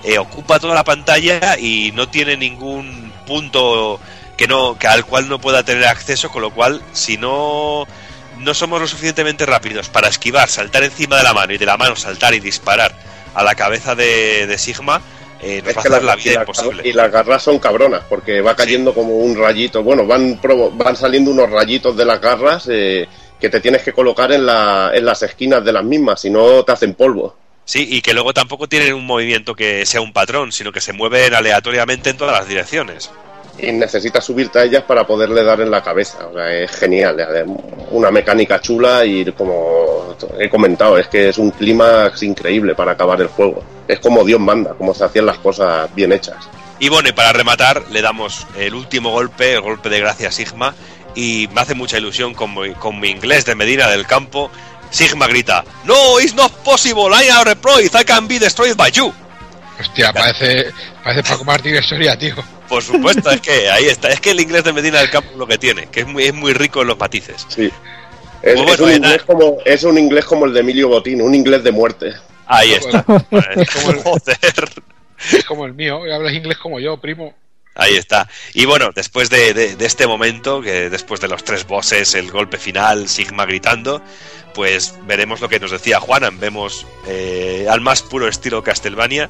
eh, ocupa toda la pantalla y no tiene ningún punto que no que al cual no pueda tener acceso, con lo cual si no no somos lo suficientemente rápidos para esquivar, saltar encima de la mano y de la mano saltar y disparar a la cabeza de, de Sigma, eh, nos Es va a hacer la- la vida y, la- imposible. y las garras son cabronas, porque va cayendo como un rayito. Bueno, van, van saliendo unos rayitos de las garras eh, que te tienes que colocar en, la, en las esquinas de las mismas, si no te hacen polvo. Sí, y que luego tampoco tienen un movimiento que sea un patrón, sino que se mueven aleatoriamente en todas las direcciones. Y necesitas subirte a ellas para poderle dar en la cabeza. O sea, es genial. Una mecánica chula y como he comentado, es que es un clímax increíble para acabar el juego. Es como Dios manda, como se hacían las cosas bien hechas. Y bueno, y para rematar, le damos el último golpe, el golpe de gracia a Sigma, y me hace mucha ilusión con mi, inglés de Medina del Campo. Sigma grita, No, it's not possible, I am reployed, I can be destroyed by you. Hostia, parece, parece Paco Martín historia, tío. Por supuesto, es que ahí está. Es que el inglés de Medina del Campo es lo que tiene, que es muy, es muy rico en los matices. Sí. Es, Pues bueno, es un eh, inglés como, es un inglés como el de Emilio Botín, un inglés de muerte. Ahí está. Joder. Es como el mío, y hablas inglés como yo, primo. Ahí está. Y bueno, después de, de- de este momento, que después de los tres bosses, el golpe final, Sigma gritando, pues veremos lo que nos decía Juanan. Vemos eh, al más puro estilo Castlevania,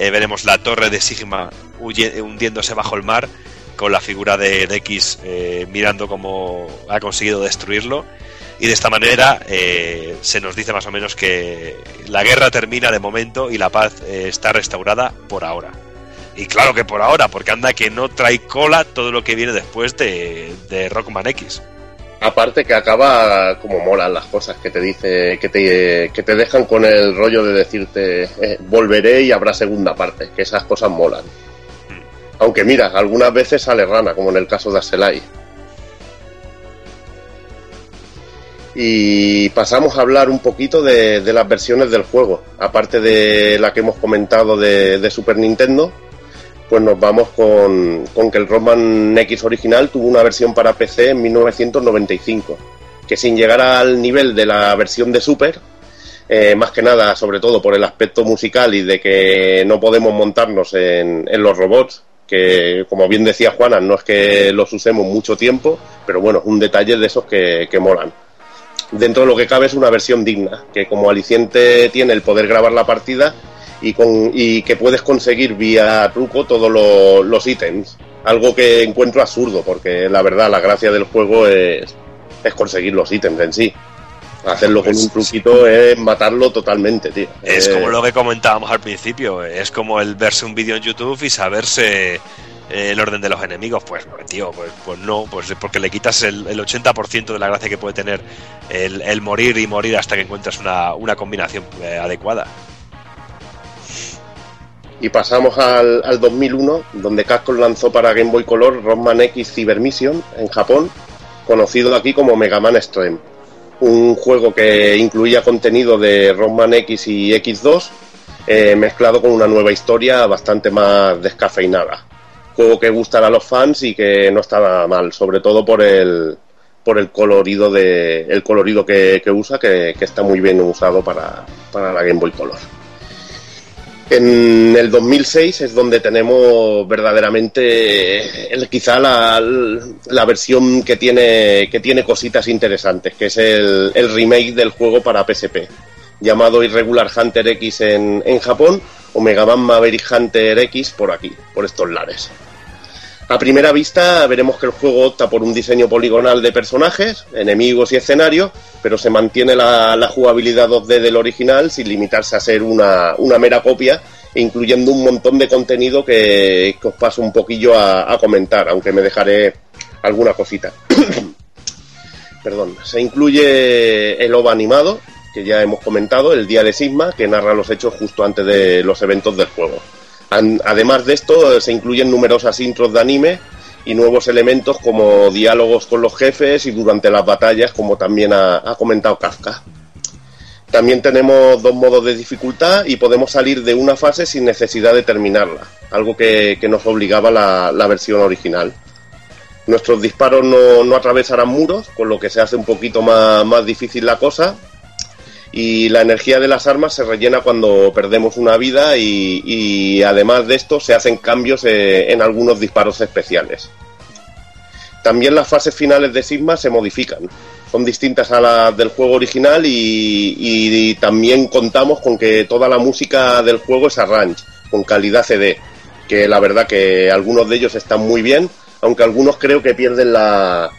eh, veremos la torre de Sigma hundiéndose bajo el mar, con la figura de, de X eh, mirando cómo ha conseguido destruirlo. Y de esta manera eh, se nos dice más o menos que la guerra termina de momento y la paz está restaurada por ahora. Y claro que por ahora, porque anda que no trae cola todo lo que viene después de, de Rockman X. Aparte que acaba como molan las cosas que te dice, que te, que te dejan con el rollo de decirte eh, volveré y habrá segunda parte, que esas cosas molan. Aunque mira, algunas veces sale rana, como en el caso de Aselai. Y pasamos a hablar un poquito de, de las versiones del juego. Aparte de la que hemos comentado de, de Super Nintendo, pues nos vamos con, con que el Rockman X original tuvo una versión para PC en 1995, que sin llegar al nivel de la versión de Super, eh, más que nada, sobre todo por el aspecto musical y de que no podemos montarnos en, los robots, que como bien decía Juana, no es que los usemos mucho tiempo, pero bueno, un detalle de esos que, que molan. Dentro de lo que cabe es una versión digna, que como aliciente tiene el poder grabar la partida y, con, y que puedes conseguir vía truco todos lo- los ítems. Algo que encuentro absurdo, porque la verdad la gracia del juego es, es conseguir los ítems en sí. Hacerlo con Pues, un truquito es matarlo totalmente, tío. Es Eh, como lo que comentábamos al principio, es como el verse un vídeo en YouTube y saberse eh, el orden de los enemigos. Pues, tío, pues, pues no, pues porque le quitas el, el 80% de la gracia que puede tener el, el morir y morir hasta que encuentras una, una combinación eh, adecuada. Y pasamos al, al 2001, donde Capcom lanzó para Game Boy Color Rockman X Cyber Mission en Japón, conocido aquí como Mega Man Extreme. Un juego que incluía contenido de Rockman X y X2, eh, mezclado con una nueva historia bastante más descafeinada. Juego que gustará a los fans y que no está nada mal, sobre todo por el, por el colorido, de, el colorido que, que usa, que, que está muy bien usado para, para la Game Boy Color. En el 2006 es donde tenemos verdaderamente el, quizá la, versión que tiene, que tiene cositas interesantes, que es el, el remake del juego para PSP, llamado Irregular Hunter X en, en Japón o Mega Man Maverick Hunter X por aquí, por estos lares. A primera vista veremos que el juego opta por un diseño poligonal de personajes, enemigos y escenarios, pero se mantiene la, jugabilidad 2D del original sin limitarse a ser una, mera copia, incluyendo un montón de contenido que, que os paso un poquillo a, a comentar, aunque me dejaré alguna cosita. Perdón, se incluye el OVA animado, que ya hemos comentado, el Día de Sigma, que narra los hechos justo antes de los eventos del juego. Además de esto, se incluyen numerosas intros de anime y nuevos elementos como diálogos con los jefes y durante las batallas, como también ha, comentado Kafka. También tenemos dos modos de dificultad y podemos salir de una fase sin necesidad de terminarla, algo que, nos obligaba la, versión original. Nuestros disparos no, atravesarán muros, con lo que se hace un poquito más difícil la cosa, y la energía de las armas se rellena cuando perdemos una vida y, además de esto se hacen cambios eh, en algunos disparos especiales. También las fases finales de Sigma se modifican. Son distintas a las del juego original y, también contamos con que toda la música del juego es arrange, con calidad CD, que la verdad que algunos de ellos están muy bien, aunque algunos creo que pierden la,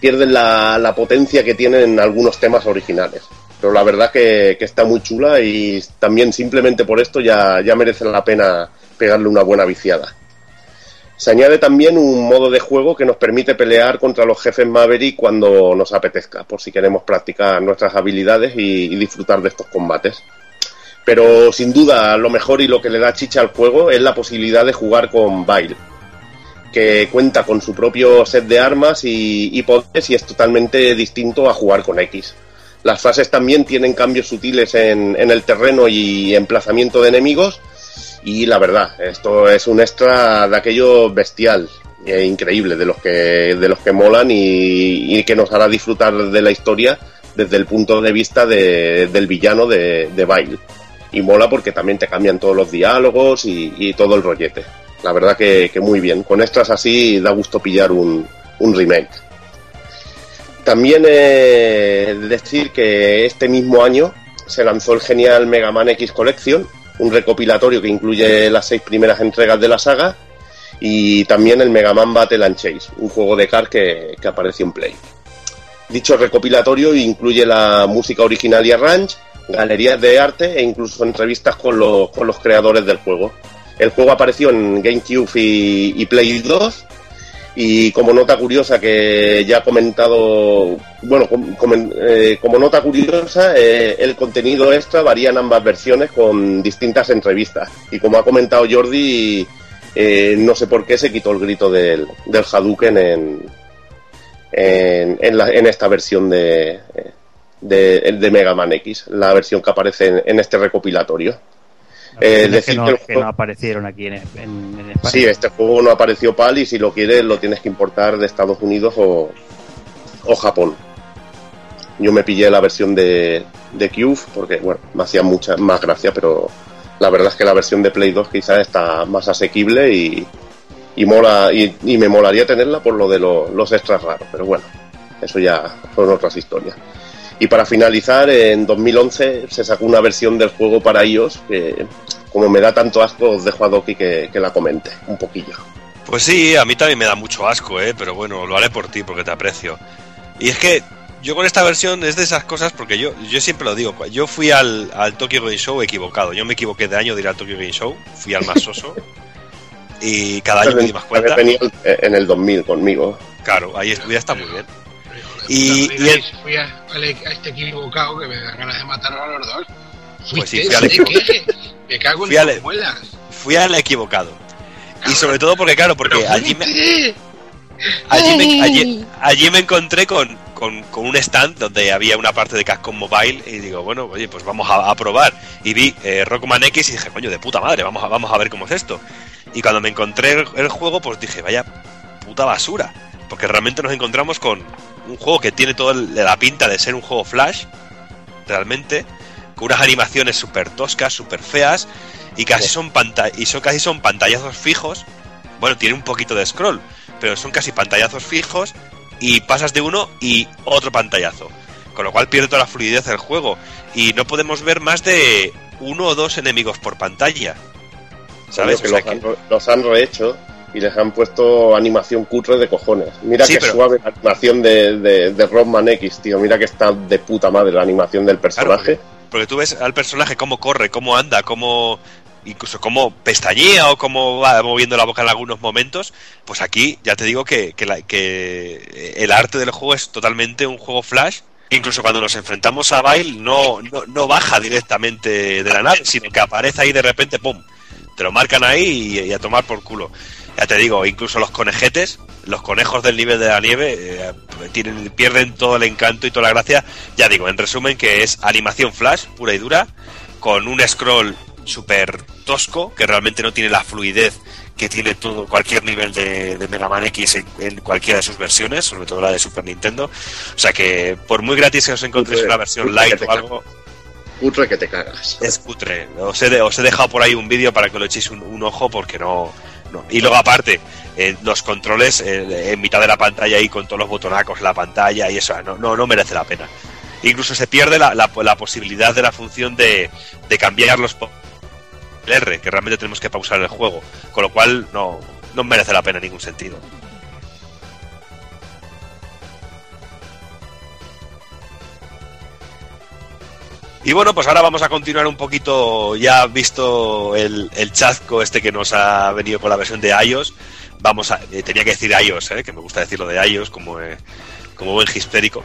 pierden la, la potencia que tienen algunos temas originales. Pero la verdad que, que está muy chula y también simplemente por esto ya, ya merece la pena pegarle una buena viciada. Se añade también un modo de juego que nos permite pelear contra los jefes Maverick cuando nos apetezca, por si queremos practicar nuestras habilidades y, disfrutar de estos combates. Pero sin duda lo mejor y lo que le da chicha al juego es la posibilidad de jugar con Bail, que cuenta con su propio set de armas y, y poderes y es totalmente distinto a jugar con X. Las fases también tienen cambios sutiles en, el terreno y emplazamiento de enemigos. Y la verdad, esto es un extra de aquello bestial e increíble, de los que, de los que molan y, que nos hará disfrutar de la historia desde el punto de vista de- del villano de, de. Y mola porque también te cambian todos los diálogos y, todo el rollete. La verdad que, muy bien. Con extras así da gusto pillar un remake. También eh, decir que este mismo año se lanzó el genial Mega Man X Collection, un recopilatorio que incluye las seis primeras entregas de la saga y también el Mega Man Battle and Chase, un juego de car que, que apareció en Play. Dicho recopilatorio incluye la música original y arrange, galerías de arte e incluso entrevistas con los, con los creadores del juego. El juego apareció en GameCube y, y Play 2 y como nota curiosa que ya he comentado, bueno, eh, como nota curiosa, eh, el contenido extra varía en ambas versiones con distintas entrevistas. Y como ha comentado Jordi, eh, no sé por qué se quitó el grito del, del Hadouken en, en, en la- en esta versión de, de, de Mega Man X, la versión que aparece en este recopilatorio. Eh, decir que, no, que el que no juego- aparecieron aquí en, en- en España. Sí, este juego no apareció PAL y si lo quieres lo tienes que importar de Estados Unidos o, o Japón. Yo me pillé la versión de, de Cube porque, bueno, me hacía mucha más gracia, pero la verdad es que la versión de Play 2 quizás está más asequible y, y mola y, y me molaría tenerla por lo de lo- los extras raros, pero bueno, eso ya son otras historias. Y para finalizar, en 2011 se sacó una versión del juego para iOS que, como me da tanto asco, os dejo a Doki que, que la comente un poquillo. Pues sí, a mí también me da mucho asco, ¿eh? pero bueno, lo haré por ti porque te aprecio. Y es que yo con esta versión es de esas cosas porque yo, yo siempre lo digo, yo fui al, al Tokyo Game Show equivocado, yo me equivoqué de año de ir al Tokyo Game Show, fui al más soso y cada año me di más cuenta. Venía en el 2000 conmigo. Claro, ahí estuviera está muy bien. Y, Y, el- fui a, a este equivocado que me da ganas de matar a los dos. Pues sí, fui al ¿de equivocado. qué? Me cago en Fui al- muelas. fui al equivocado. Y sobre todo porque, claro, porque allí me, allí me, allí, allí me encontré con, con, con un stand donde había una parte de Capcom Mobile y digo, bueno, oye, pues vamos a, a probar. Y vi eh, Rockman X y dije, coño, de puta madre, vamos a, vamos a ver cómo es esto. Y cuando me encontré el, el juego, pues dije, vaya puta basura. Porque realmente nos encontramos con un juego que tiene toda la pinta de ser un juego flash, realmente, con unas animaciones súper toscas, súper feas, y casi son panta y son casi son pantallazos fijos. Bueno, tiene un poquito de scroll, pero son casi pantallazos fijos y pasas de uno y otro pantallazo. Con lo cual pierde toda la fluidez del juego. Y no podemos ver más de uno o dos enemigos por pantalla. ¿Sabes? Que O sea los, han, que- los han rehecho y les han puesto animación cutre de cojones. Mira Sí, que pero- suave la animación de, de, de Rockman X, tío. Mira que está de puta madre la animación del Claro, personaje. porque, porque tú ves al personaje cómo corre, cómo anda, cómo incluso cómo pestañea o cómo va moviendo la boca en algunos momentos, pues aquí ya te digo que, que, la- que el arte del juego es totalmente un juego flash. Incluso cuando nos enfrentamos a Bail no, no, no baja directamente de la nave, sino que aparece ahí de repente, ¡pum! Te lo marcan ahí y, y a tomar por culo. Ya te digo, incluso los conejetes, los conejos del nivel de la nieve, eh, tienen, pierden todo el encanto y toda la gracia. Ya digo, en resumen, que es animación flash, pura y dura, con un scroll súper tosco, que realmente no tiene la fluidez que tiene todo cualquier nivel de, de Mega Man X en, en cualquiera de sus versiones, sobre todo la de Super Nintendo. O sea que por muy gratis que os encontréis una versión cutre que light o algo, Cutre que te cagas. es cutre. Os he, os he dejado por ahí un vídeo para que lo echéis un, ojo porque no. Y luego aparte, eh, los controles eh, en mitad de la pantalla ahí con todos los botonacos en la pantalla y eso, no, no, no merece la pena. Incluso se pierde la, la- posibilidad de la función de, de cambiar los R, que realmente tenemos que pausar el juego. Con lo cual no, no merece la pena en ningún sentido. Y bueno, pues ahora vamos a continuar un poquito, ya visto el, el chasco este que nos ha venido con la versión de iOS, vamos a, eh, tenía que decir iOS, eh, que me gusta decirlo de iOS como, eh, como buen histérico.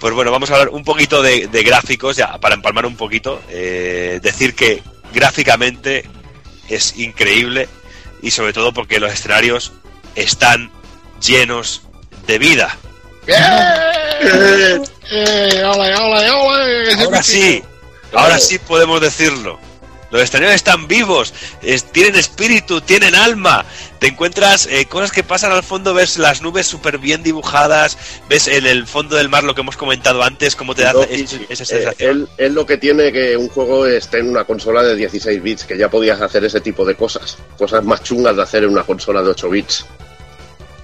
Pues bueno, vamos a hablar un poquito de, de gráficos, ya para empalmar un poquito, eh, decir que gráficamente es increíble y sobre todo porque los escenarios están llenos de vida. ¡Eh! ¡Eh! ¡Ole, ole, ole! Ahora sí, ahora sí podemos decirlo. Los escenarios están vivos, es- tienen espíritu, tienen alma. Te encuentras eh, cosas que pasan al fondo, ves las nubes súper bien dibujadas, ves en el fondo del mar lo que hemos comentado antes, cómo te da No, es- esa eh, sensación. él lo que tiene que un juego esté en una consola de 16 bits, que ya podías hacer ese tipo de cosas. Cosas más chungas de hacer en una consola de 8 bits.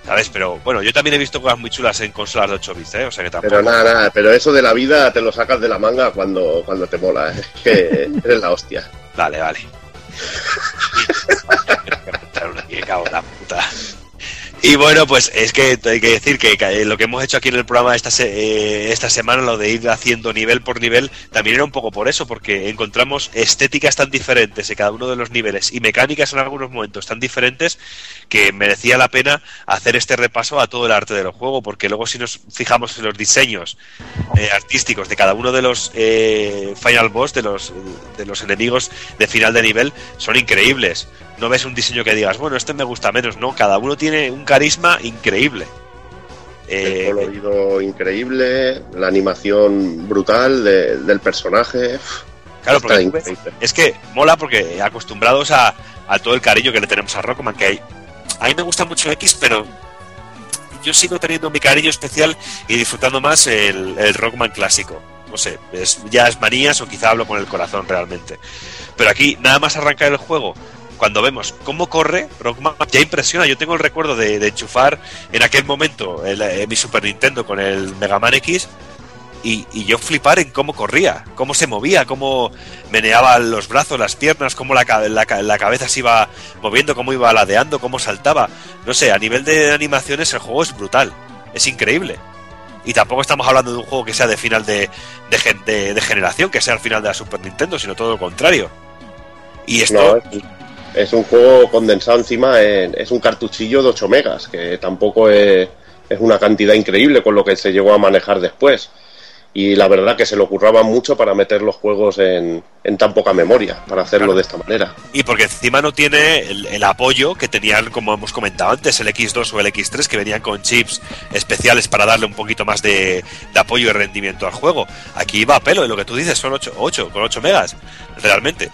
¿Sabes? Pero bueno, yo también he visto cosas muy chulas en consolas de 8 bits, ¿eh? O sea que tampoco. Pero nada, nada, pero eso de la vida te lo sacas de la manga cuando, cuando te mola, ¿eh? que eres la hostia. Vale, vale. Cago en la puta. Y bueno, pues es que hay que decir que lo que hemos hecho aquí en el programa esta, se- eh, esta semana, lo de ir haciendo nivel por nivel, también era un poco por eso, porque encontramos estéticas tan diferentes en cada uno de los niveles y mecánicas en algunos momentos tan diferentes que merecía la pena hacer este repaso a todo el arte del juego, porque luego si nos fijamos en los diseños eh, artísticos de cada uno de los eh, final boss, de los, de los enemigos de final de nivel, son increíbles. No ves un diseño que digas, bueno, este me gusta menos, no, cada uno tiene un carisma increíble. Eh, el colorido increíble, la animación brutal de- del personaje. Claro, porque es que mola porque acostumbrados a, a todo el cariño que le tenemos a Rockman, que hay, a mí me gusta mucho X, pero yo sigo teniendo mi cariño especial y disfrutando más el, el Rockman clásico. No sé, es, ya es manías o quizá hablo con el corazón realmente. Pero aquí, nada más arrancar el juego, cuando vemos cómo corre, Rockman ya impresiona. Yo tengo el recuerdo de, enchufar en aquel momento el, eh, mi Super Nintendo con el Mega Man X y, y yo flipar en cómo corría, cómo se movía, cómo meneaba los brazos, las piernas, cómo la, la la cabeza se iba moviendo, cómo iba ladeando, cómo saltaba. No sé, a nivel de animaciones el juego es brutal, es increíble. Y tampoco estamos hablando de un juego que sea de final de, de, de- generación, que sea al final de la Super Nintendo, sino todo lo contrario. Y esto, es, un juego condensado encima, en- es un cartuchillo de 8 megas, que tampoco es, es una cantidad increíble con lo que se llegó a manejar después. Y la verdad que se le ocurraba mucho para meter los juegos en, en tan poca memoria, para hacerlo Claro. de esta manera. Y porque encima no tiene el, el apoyo que tenían, como hemos comentado antes, el X2 o el X3, que venían con chips especiales para darle un poquito más de, de apoyo y rendimiento al juego. Aquí va a pelo, y lo que tú dices son 8, 8 con 8 megas, realmente.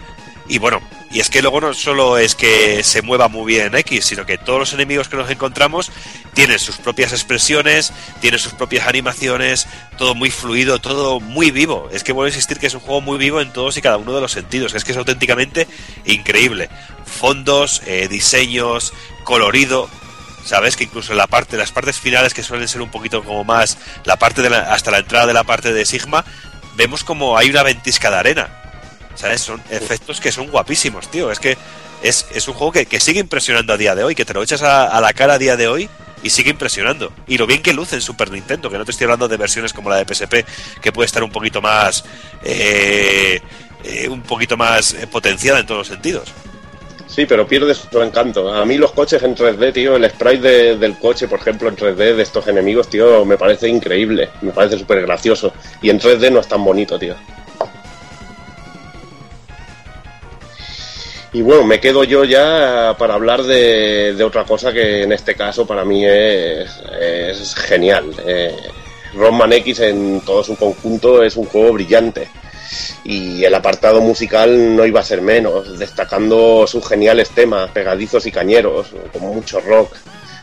Y bueno, y es que luego no solo es que se mueva muy bien en X, sino que todos los enemigos que nos encontramos tienen sus propias expresiones, tienen sus propias animaciones, todo muy fluido, todo muy vivo. Es que vuelvo a insistir que es un juego muy vivo en todos y cada uno de los sentidos. Es que es auténticamente increíble. Fondos, eh, diseños, colorido. Sabes que incluso en la parte, las partes finales que suelen ser un poquito como más, la parte de la- hasta la entrada de la parte de Sigma, vemos como hay una ventisca de arena. ¿Sabes? Son efectos que son guapísimos, tío. Es que es, es un juego que, que sigue impresionando a día de hoy, que te lo echas a, la cara a día de hoy y sigue impresionando. Y lo bien que luce en Super Nintendo, que no te estoy hablando de versiones como la de PSP, que puede estar un poquito más. eh, eh, un poquito más eh, potenciada en todos los sentidos. Sí, pero pierde su encanto. A mí los coches en 3D, tío, el sprite de- del coche, por ejemplo, en 3D de estos enemigos, tío, me parece increíble. Me parece súper gracioso. Y en 3D no es tan bonito, tío. Y bueno, me quedo yo ya para hablar de, otra cosa que en este caso para mí es, genial. Eh, Rockman X en todo su conjunto es un juego brillante y el apartado musical no iba a ser menos, destacando sus geniales temas, pegadizos y cañeros, con mucho rock,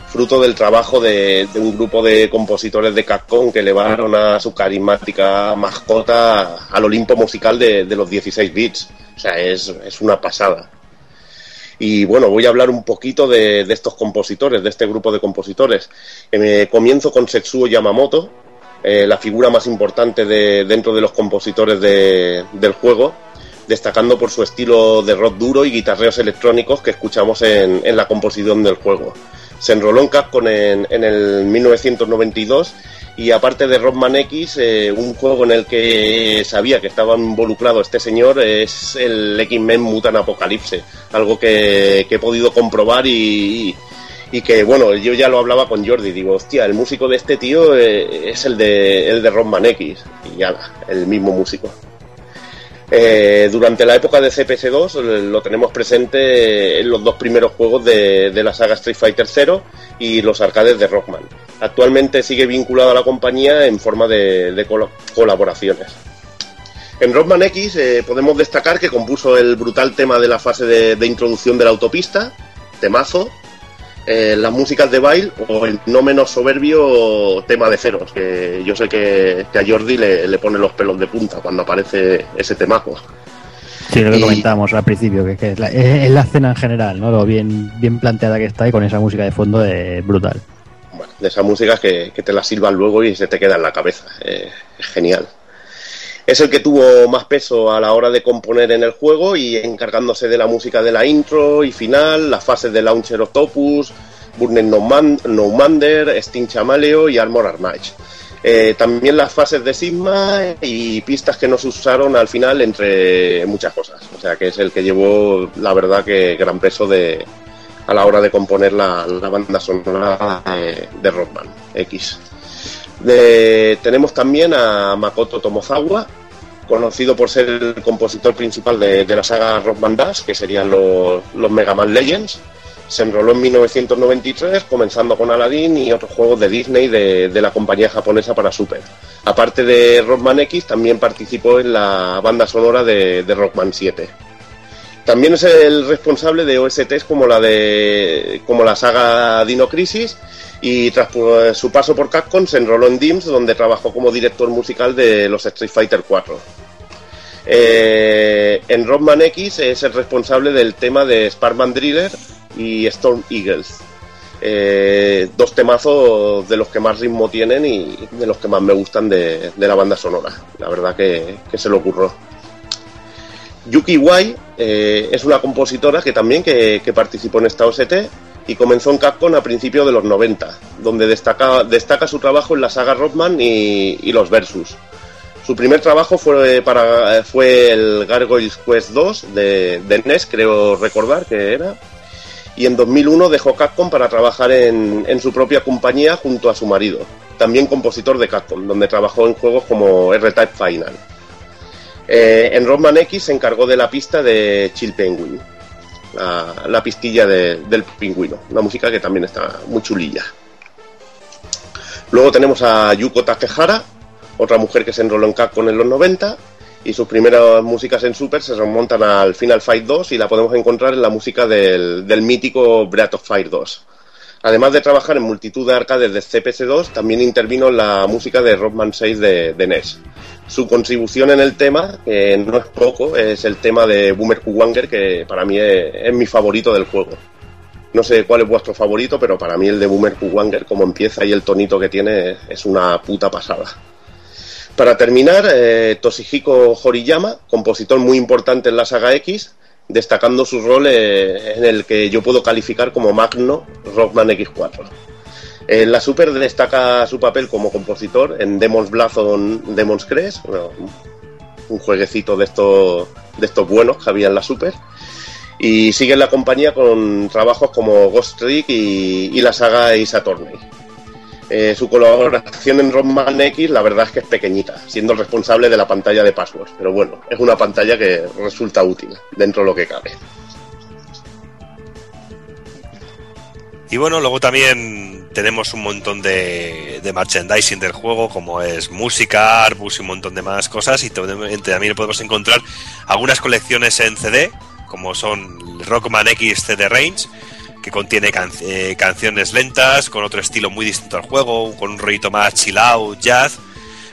fruto del trabajo de, de un grupo de compositores de Capcom que elevaron a su carismática mascota al Olimpo musical de, de los 16 bits. O sea, es, es una pasada. Y bueno, voy a hablar un poquito de, de estos compositores, de este grupo de compositores. Eh, comienzo con Setsuo Yamamoto, eh, la figura más importante de, dentro de los compositores de- del juego, destacando por su estilo de rock duro y guitarreos electrónicos que escuchamos en, en la composición del juego. Se enroló en Capcom en, en el 1992 y aparte de Rockman X, eh, un juego en el que sabía que estaba involucrado este señor es el X-Men Mutant Apocalypse, algo que, he podido comprobar y, que bueno, yo ya lo hablaba con Jordi, digo, hostia, el músico de este tío eh, es el de, el de Rockman X, y ya, el mismo músico. Eh, durante la época de CPS2 eh, lo tenemos presente en los dos primeros juegos de, de la saga Street Fighter 0 y los arcades de Rockman. Actualmente sigue vinculado a la compañía en forma de, colaboraciones. En Rockman X eh, podemos destacar que compuso el brutal tema de la fase de, de introducción de la autopista, temazo, eh, las músicas de Bail o el no menos soberbio tema de Ceros, que yo sé que, que a Jordi le, le pone los pelos de punta cuando aparece ese temazo. Sí, lo que Y- comentábamos al principio, que, que es, la, es- es la escena en general, ¿no? Lo bien, bien planteada que está y con esa música de fondo de brutal. De esas músicas que, que te las silban luego y se te queda en la cabeza. Eh, es genial. Es el que tuvo más peso a la hora de componer en el juego y encargándose de la música de la intro y final, las fases de Launcher Octopus, Burning No, Man, no Mander, Sting Chamaleo y Armor Armage. Eh, también las fases de Sigma y pistas que no se usaron al final, entre muchas cosas. O sea que es el que llevó, la verdad, que gran peso de, a la hora de componer la, banda sonora de, de Rockman X. De- tenemos también a Makoto Tomozawa, conocido por ser el compositor principal de, la saga Rockman Dash, que serían los, Mega Man Legends. Se enroló en 1993, comenzando con Aladdin y otros juegos de Disney de, de la compañía japonesa para Super. Aparte de Rockman X, también participó en la banda sonora de, de Rockman 7. También es el responsable de OSTs como la de como la saga Dino Crisis y tras su paso por Capcom se enroló en DIMS donde trabajó como director musical de los Street Fighter 4. Eh, en Rockman X es el responsable del tema de Sparkman Driller y Storm Eagles. Eh, dos temazos de los que más ritmo tienen y de los que más me gustan de, de la banda sonora. La verdad que, que se lo ocurrió. Yuki Wai eh, es una compositora que también que, participó en esta OST y comenzó en Capcom a principios de los 90, donde destaca, destaca su trabajo en la saga Rockman y, los Versus. Su primer trabajo fue, para, fue el Gargoyles Quest 2 de, de NES, creo recordar que era, y en 2001 dejó Capcom para trabajar en, en, su propia compañía junto a su marido, también compositor de Capcom, donde trabajó en juegos como R-Type Final. Eh, en Rockman X se encargó de la pista de Chill Penguin, la, la pistilla de, del pingüino, una música que también está muy chulilla. Luego tenemos a Yuko Takehara, otra mujer que se enroló en Capcom en los 90 y sus primeras músicas en Super se remontan al Final Fight 2 y la podemos encontrar en la música del, del mítico Breath of Fire 2. Además de trabajar en multitud de arcades de CPS2, también intervino en la música de Rockman 6 de, NES. Su contribución en el tema, que no es poco, es el tema de Boomer Kuwanger, que para mí es, es, mi favorito del juego. No sé cuál es vuestro favorito, pero para mí el de Boomer Kuwanger, como empieza y el tonito que tiene, es una puta pasada. Para terminar, eh, Toshihiko Horiyama, compositor muy importante en la saga X, destacando su rol eh, en el que yo puedo calificar como magno Rockman X4. En la Super destaca su papel como compositor en Demon's Blazon Demon's Crest, un jueguecito de estos, de estos buenos que había en la Super. Y sigue en la compañía con trabajos como Ghost Trick y, y la saga Ace Attorney. Eh, su colaboración en Rockman X la verdad es que es pequeñita, siendo el responsable de la pantalla de passwords. Pero bueno, es una pantalla que resulta útil dentro de lo que cabe. Y bueno, luego también tenemos un montón de, de, merchandising del juego, como es música, arbus y un montón de más cosas. Y también podemos encontrar algunas colecciones en CD, como son Rockman X CD Range, que contiene can eh, canciones lentas, con otro estilo muy distinto al juego, con un rollito más chill out, jazz,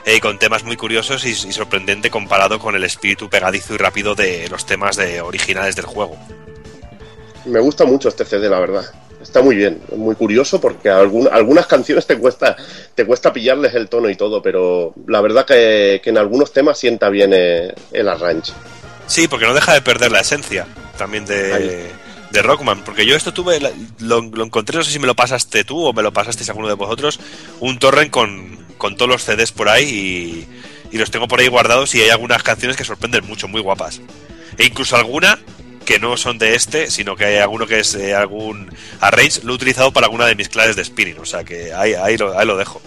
eh, y con temas muy curiosos y, y, sorprendente comparado con el espíritu pegadizo y rápido de los temas de originales del juego. Me gusta mucho este CD, la verdad. Está muy bien, muy curioso porque algún, algunas canciones te cuesta, te cuesta pillarles el tono y todo, pero la verdad que, que en algunos temas sienta bien eh, el arrange. Sí, porque no deja de perder la esencia también de, Ahí de Rockman, porque yo esto tuve, lo, lo, encontré, no sé si me lo pasaste tú o me lo pasasteis alguno de vosotros, un torrent con, con todos los CDs por ahí y, y, los tengo por ahí guardados y hay algunas canciones que sorprenden mucho, muy guapas. E incluso alguna que no son de este, sino que hay alguno que es eh, algún arrange, lo he utilizado para alguna de mis clases de spinning, o sea que ahí, ahí, lo, ahí lo dejo.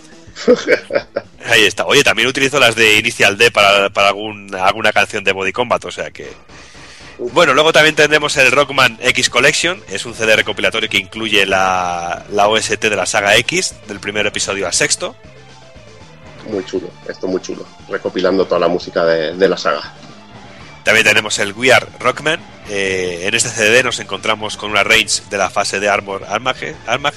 Ahí está. Oye, también utilizo las de Initial D para, para algún, alguna canción de Body Combat, o sea que bueno, luego también tendremos el Rockman X Collection, es un CD recopilatorio que incluye la, la OST de la saga X, del primer episodio al sexto. Muy chulo, esto muy chulo, recopilando toda la música de, de la saga. También tenemos el We Are Rockman. Eh, en este CD nos encontramos con una range de la fase de Armor Armag, Armag,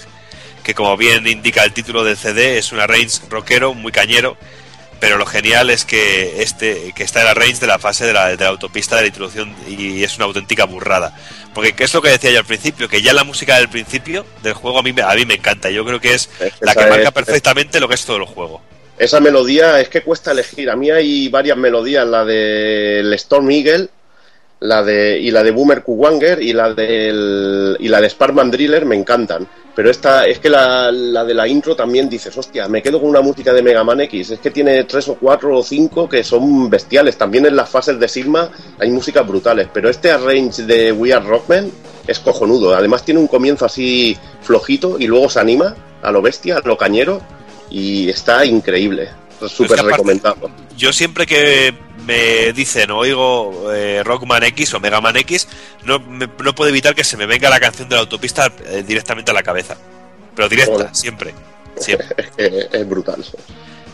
que como bien indica el título del CD, es una range rockero, muy cañero, pero lo genial es que este que está en la range de la fase de la, de la, autopista de la introducción y es una auténtica burrada. Porque qué es lo que decía yo al principio que ya la música del principio del juego a mí a mí me encanta. Yo creo que es Esa la que marca es, perfectamente es, lo que es todo el juego. Esa melodía es que cuesta elegir. A mí hay varias melodías la del Storm Eagle la de y la de Boomer Kuwanger y la del y la de Sparkman Driller me encantan pero esta es que la, la, de la intro también dices hostia me quedo con una música de Mega Man X es que tiene tres o cuatro o cinco que son bestiales. También en las fases de Sigma hay músicas brutales pero este arrange de We Are Rockman es cojonudo. Además tiene un comienzo así flojito y luego se anima a lo bestia a lo cañero y está increíble. Súper recomendado yo siempre que me dicen oigo eh, Rockman X o Mega Man X, no, me- no puedo evitar que se me venga la canción de la autopista eh, directamente a la cabeza. Pero directa, Hola. siempre. siempre. Es brutal.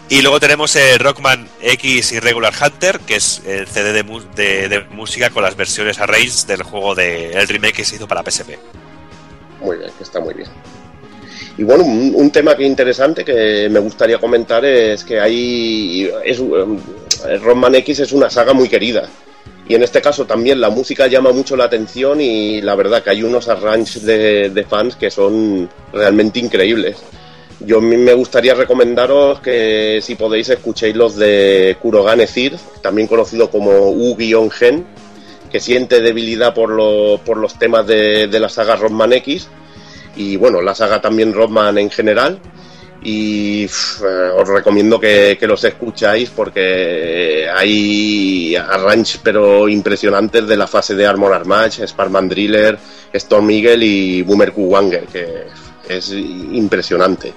Y luego tenemos el Rockman X Irregular Hunter, que es el CD de, mu- de- de música con las versiones arrays del juego de el remake que se hizo para PSP. Muy bien, que está muy bien. Y bueno, un, un tema que interesante que me gustaría comentar es que hay. Es, um, Rockman X es una saga muy querida. Y en este caso también la música llama mucho la atención y la verdad que hay unos arranges de, fans que son realmente increíbles. Yo me gustaría recomendaros que si podéis escuchéis los de Kurogane Zir, también conocido como U-Gen, que siente debilidad por, por los temas de, de la saga Rockman X y bueno, la saga también Rockman en general. Y pff, eh, os recomiendo que, que los escucháis porque hay arranges pero impresionantes de la fase de Armor Armage, Sparkman Driller, Storm Eagle y Boomer Wanger, que es impresionante.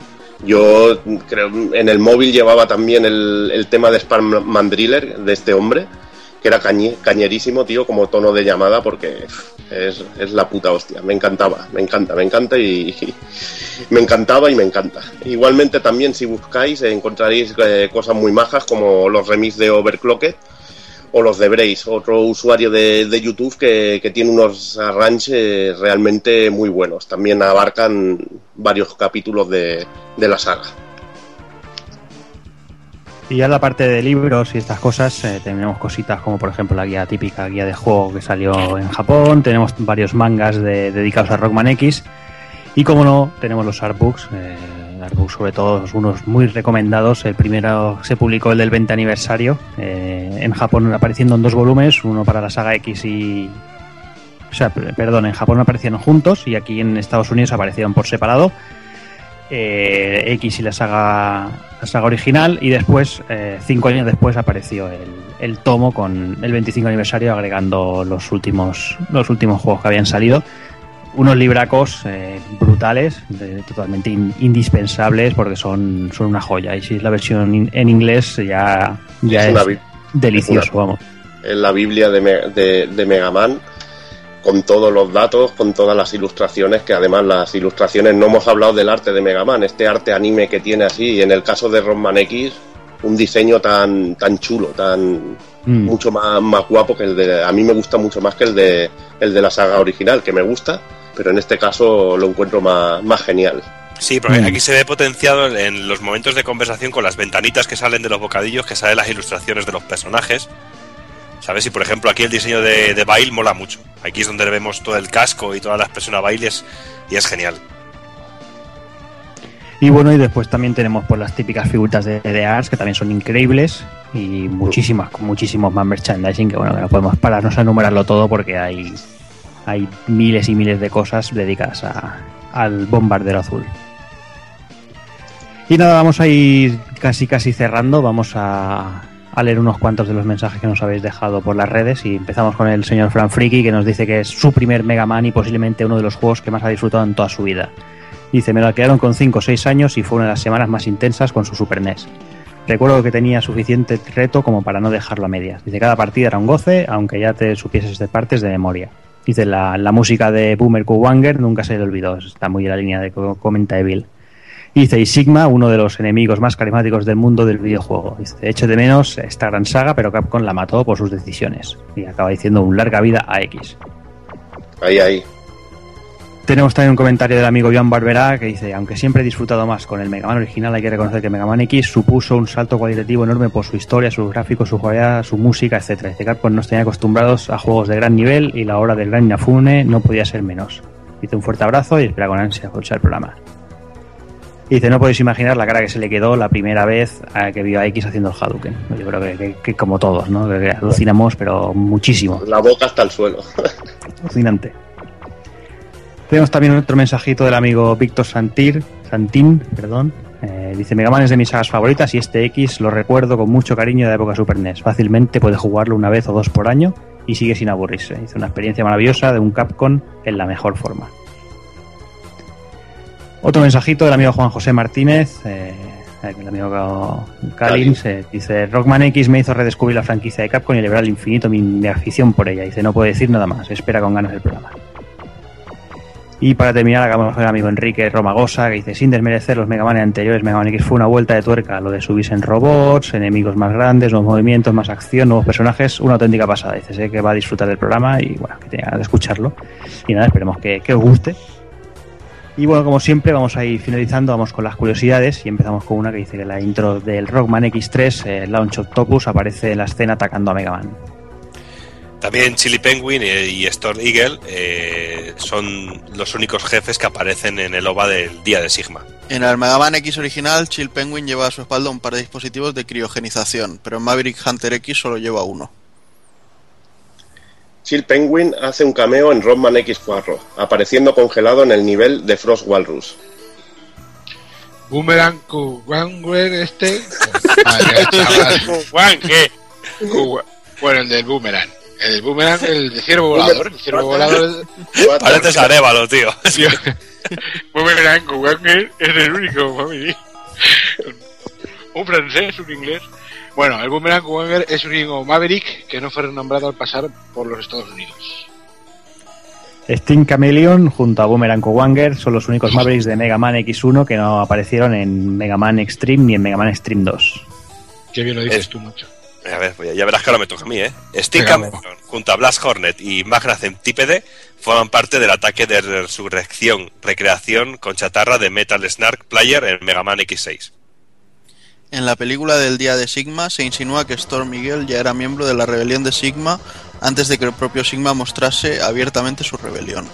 Yo creo en el móvil llevaba también el, el tema de Sparkman Driller de este hombre, que era cañe- cañerísimo, tío, como tono de llamada, porque es, la puta hostia. Me encantaba, me encanta, me encanta y, me encantaba y me encanta. Igualmente también si buscáis eh, encontraréis eh, cosas muy majas como los remix de Overclocked o los de Brace, otro usuario de, YouTube que, que tiene unos arranges realmente muy buenos. También abarcan varios capítulos de, de la saga. Y ya la parte de libros y estas cosas, eh, tenemos cositas como por ejemplo la guía típica guía de juego que salió en Japón, tenemos varios mangas de- dedicados a Rockman X. Y como no, tenemos los artbooks, eh, artbooks sobre todo unos muy recomendados. El primero se publicó el del 20 aniversario eh, en Japón apareciendo en dos volúmenes, uno para la saga X y... O sea, per- perdón, en Japón aparecieron juntos y aquí en Estados Unidos aparecieron por separado eh, X y la saga, la saga original y después, eh, cinco años después, apareció el, el tomo con el 25 aniversario agregando los últimos, los últimos juegos que habían salido. Unos libracos eh, brutales, totalmente in- indispensables porque son, son una joya. Y si es la versión in- en inglés ya, ya Es delicioso, vamos. la Biblia de, de, de Mega Man con todos los datos, con todas las ilustraciones, que además las ilustraciones, no hemos hablado del arte de Mega Man, este arte anime que tiene así, y en el caso de Rockman X, un diseño tan, tan chulo, tan Mm. mucho más, más guapo que el de... A mí me gusta mucho más que el de, el de la saga original, que me gusta, pero en este caso lo encuentro más, más genial. Sí, porque Mm. aquí se ve potenciado en los momentos de conversación con las ventanitas que salen de los bocadillos, que salen las ilustraciones de los personajes. ¿Sabes? Y por ejemplo, aquí el diseño de, de Bail mola mucho. Aquí es donde vemos todo el casco y toda la expresión a Bailes y es genial. Y bueno, y después también tenemos pues las típicas figuritas de, de Ars que también son increíbles y muchísimas, muchísimos más merchandising que bueno, que no podemos pararnos a enumerarlo todo porque hay, miles y miles de cosas dedicadas al bombardero azul. Y nada, vamos a ir casi casi cerrando, vamos a, a leer unos cuantos de los mensajes que nos habéis dejado por las redes y empezamos con el señor Fran Friki que nos dice que es su primer Mega Man y posiblemente uno de los juegos que más ha disfrutado en toda su vida. Dice, me lo quedaron con 5 o 6 años y fue una de las semanas más intensas con su Super NES. Recuerdo que tenía suficiente reto como para no dejarlo a medias. Dice, cada partida era un goce, aunque ya te supieses de partes de memoria. Dice, la, la música de Boomer Wanger nunca se le olvidó. Está muy en la línea de que comenta Evil. Y Dice, y Sigma, uno de los enemigos más carismáticos del mundo del videojuego. Dice, echo de menos esta gran saga, pero Capcom la mató por sus decisiones. Y acaba diciendo un larga vida a X. Ahí, ahí. Tenemos también un comentario del amigo Joan Barberá que dice, aunque siempre he disfrutado más con el Mega Man original, hay que reconocer que Mega Man X supuso un salto cualitativo enorme por su historia, sus gráficos, su jugabilidad, su música, etcétera. Dice Capcom nos tenía acostumbrados a juegos de gran nivel y la hora del gran Inafune no podía ser menos. Dice un fuerte abrazo y espera con ansia escuchar el programa. Y dice, no podéis imaginar la cara que se le quedó la primera vez que vio a X haciendo el Hadouken. Yo creo que, que- que como todos, ¿no? Que, que alucinamos, pero muchísimo. La boca hasta el suelo. Alucinante. Tenemos también otro mensajito del amigo Víctor Santir, Santín, perdón. Eh, dice, Mega Man es de mis sagas favoritas y este X lo recuerdo con mucho cariño de la época Super NES. Fácilmente puede jugarlo una vez o dos por año y sigue sin aburrirse. Hizo una experiencia maravillosa de un Capcom en la mejor forma. Otro mensajito del amigo Juan José Martínez. eh, el amigo Kalim, se dice, Rockman X me hizo redescubrir la franquicia de Capcom y elevar al infinito mi, mi afición por ella. Dice, no puedo decir nada más, espera con ganas el programa. Y para terminar, hagamos el amigo Enrique Romagosa, que dice, sin desmerecer los Mega Man anteriores, Mega Man X fue una vuelta de tuerca, lo de subirse en robots, enemigos más grandes, nuevos movimientos, más acción, nuevos personajes, una auténtica pasada. Dice, sé que va a disfrutar del programa y bueno, que tenga ganas de escucharlo. Y nada, esperemos que, que os guste. Y bueno, como siempre, vamos a ir finalizando, vamos con las curiosidades y empezamos con una que dice que la intro del Rockman X3, eh, Launch Octopus, aparece en la escena atacando a Mega Man. También Chili Penguin eh, y Storm Eagle eh, son los únicos jefes que aparecen en el OVA del Día de Sigma. En el Mega Man X original, Chill Penguin lleva a su espalda un par de dispositivos de criogenización, pero en Maverick Hunter X solo lleva uno. Chill Penguin hace un cameo en Rockman X4, apareciendo congelado en el nivel de Frost Walrus. Boomerang Kuwanger este. ¿qué? Bueno, el del Boomerang. El del Boomerang, el de ciervo volador. El ciervo volador. Pareces Arevalo, tío. Tío, Boomerang Kuwanger es el único, mami. Un francés, un inglés. Bueno, el Boomerang Kuwanger es un único Maverick que no fue renombrado al pasar por los Estados Unidos. Steam Chameleon junto a Boomerang Wanger son los únicos Mavericks de Mega Man X1 que no aparecieron en Mega Man Extreme ni en Mega Man Extreme 2. Qué bien lo dices Es- tú, macho. A ver, ya verás que ahora me toca a mí, ¿eh? Venga, Cameron, junto a Blast Hornet y Magna Centípede, forman parte del ataque de resurrección, recreación con chatarra de Metal Snark Player en Mega Man X6. En la película del Día de Sigma se insinúa que Storm Miguel ya era miembro de la rebelión de Sigma antes de que el propio Sigma mostrase abiertamente su rebelión.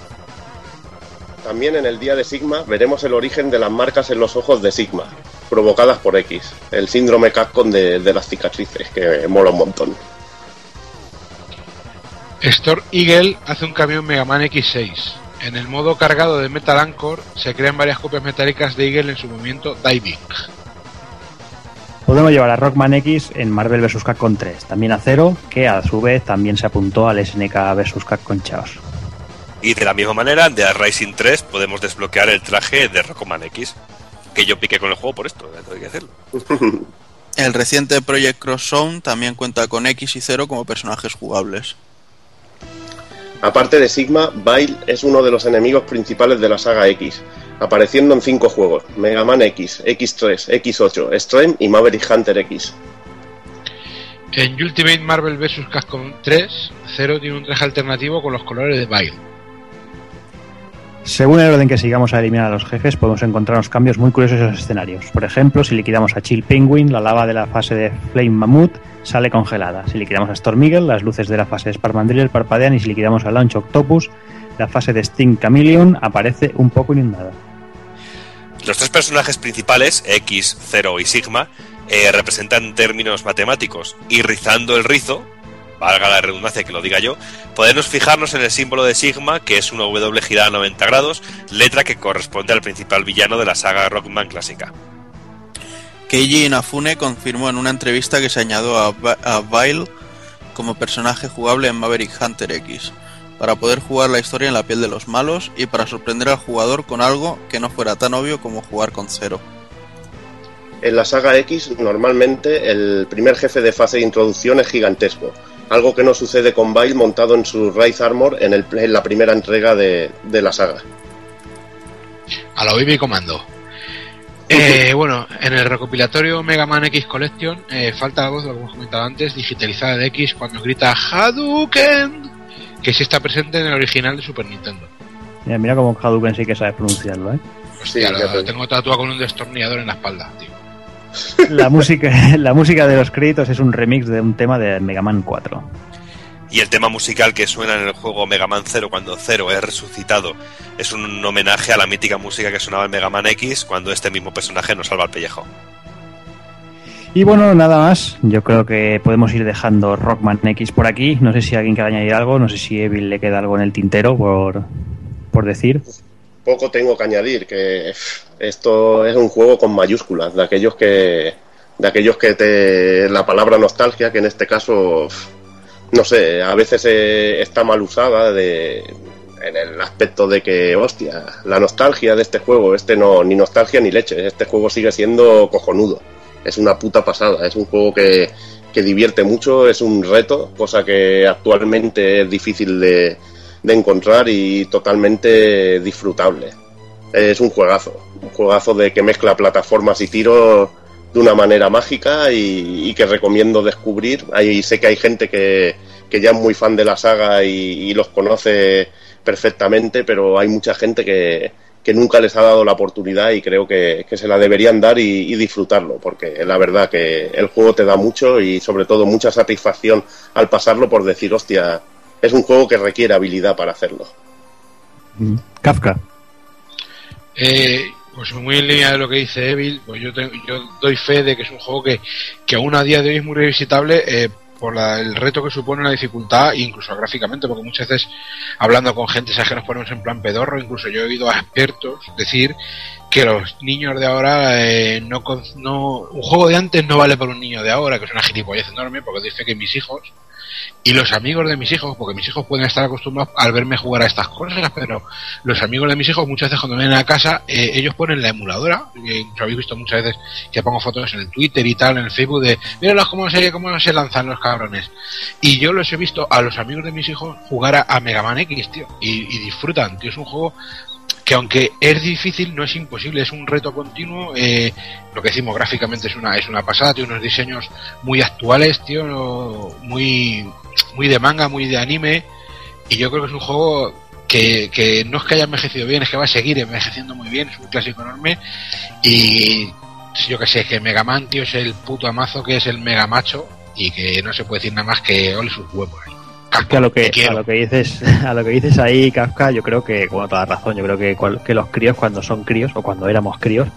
También en el día de Sigma veremos el origen de las marcas en los ojos de Sigma, provocadas por X, el síndrome Capcom de, de las cicatrices, que mola un montón. Storm Eagle hace un cambio en Mega Man X6. En el modo cargado de Metal Anchor se crean varias copias metálicas de Eagle en su movimiento Diving. Podemos llevar a Rockman X en Marvel vs. Capcom 3, también a Zero, que a su vez también se apuntó al SNK vs. Capcom Chaos. Y de la misma manera, en The Rising 3 podemos desbloquear el traje de Rockman X. Que yo piqué con el juego por esto, tengo que decirlo. El reciente Project Cross Zone también cuenta con X y Zero como personajes jugables. Aparte de Sigma, Bile es uno de los enemigos principales de la saga X, apareciendo en cinco juegos: Mega Man X, X3, X8, Extreme y Maverick Hunter X. En Ultimate Marvel vs. Capcom 3, Zero tiene un traje alternativo con los colores de Bile. Según el orden que sigamos a eliminar a los jefes, podemos encontrarnos cambios muy curiosos en los escenarios. Por ejemplo, si liquidamos a Chill Penguin, la lava de la fase de Flame Mammoth sale congelada. Si liquidamos a Storm Eagle, las luces de la fase de Sparmandrill parpadean y si liquidamos a Launch Octopus, la fase de Sting Chameleon aparece un poco inundada. Los tres personajes principales, X, Zero y Sigma, eh, representan en términos matemáticos. Y rizando el rizo, valga la redundancia que lo diga yo, podemos fijarnos en el símbolo de Sigma, que es una W girada a 90 grados, letra que corresponde al principal villano de la saga Rockman clásica. Keiji Inafune confirmó en una entrevista que se añadió a, Ba- como personaje jugable en Maverick Hunter X, para poder jugar la historia en la piel de los malos y para sorprender al jugador con algo que no fuera tan obvio como jugar con Zero. En la saga X, normalmente el primer jefe de fase de introducción es gigantesco, algo que no sucede con Bile montado en su Wraith Armor en, el- en la primera entrega de, de la saga. A la Baby Comando. Eh, bueno, en el recopilatorio Mega Man X Collection eh, falta la voz, lo que hemos comentado antes, digitalizada de X cuando grita Hadouken, que sí está presente en el original de Super Nintendo. Mira, mira cómo Hadouken sí que sabe pronunciarlo, ¿eh? Hostia, Sí, lo tengo tatuado con un destornillador en la espalda, tío. La música, la música de los créditos es un remix de un tema de Mega Man 4. Y el tema musical que suena en el juego Mega Man 0 cuando Zero es resucitado es un homenaje a la mítica música que sonaba en Mega Man X cuando este mismo personaje nos salva el pellejo. Y bueno, nada más. Yo creo que podemos ir dejando Rockman X por aquí. No sé si alguien quiere añadir algo. No sé si Evil le queda algo en el tintero por, por decir. Poco tengo que añadir, que esto es un juego con mayúsculas, de aquellos que de aquellos que te la palabra nostalgia, que en este caso no sé, a veces eh, está mal usada de en el aspecto de que, hostia, la nostalgia de este juego, este no, ni nostalgia ni leche, este juego sigue siendo cojonudo. Es una puta pasada, es un juego que, que divierte mucho, es un reto, cosa que actualmente es difícil de, de encontrar y totalmente disfrutable. Es un juegazo, un juegazo de que mezcla plataformas y tiros de una manera mágica y, que recomiendo descubrir. Ahí sé que hay gente que, que ya es muy fan de la saga y los conoce perfectamente, pero hay mucha gente que, que nunca les ha dado la oportunidad y creo que, que se la deberían dar y, y, disfrutarlo, porque la verdad que el juego te da mucho y sobre todo mucha satisfacción al pasarlo por decir, hostia, es un juego que requiere habilidad para hacerlo. Kafka. Eh, pues muy en línea de lo que dice Evil, pues yo, tengo, yo doy fe de que es un juego que, que aún a día de hoy es muy revisitable eh, por la, el reto que supone la dificultad, incluso gráficamente, porque muchas veces hablando con gente, sabes que nos ponemos en plan pedorro, incluso yo he oído a expertos decir que los niños de ahora eh, no, no un juego de antes no vale para un niño de ahora, que es una gilipollez enorme, porque dice que mis hijos y los amigos de mis hijos, porque mis hijos pueden estar acostumbrados al verme jugar a estas cosas, pero los amigos de mis hijos muchas veces cuando vienen a casa, eh, ellos ponen la emuladora, eh, habéis visto muchas veces que pongo fotos en el Twitter y tal, en el Facebook de, míralos cómo se, cómo se lanzan los cabrones. Y yo los he visto a los amigos de mis hijos jugar a, Mega Man X, tío, y, y disfrutan, tío, es un juego que aunque es difícil, no es imposible, es un reto continuo. Eh, lo que decimos gráficamente es una, es una pasada, tiene unos diseños muy actuales, tío, muy, muy de manga, muy de anime. Y yo creo que es un juego que, que no es que haya envejecido bien, es que va a seguir envejeciendo muy bien, es un clásico enorme. Y yo que sé, que Mega Man, tío, es el puto amazo que es el Mega Macho y que no se puede decir nada más que ole sus huevos. A lo que, a lo que dices a lo que dices ahí Kafka yo creo que con toda razón yo creo que, que los críos cuando son críos o cuando éramos críos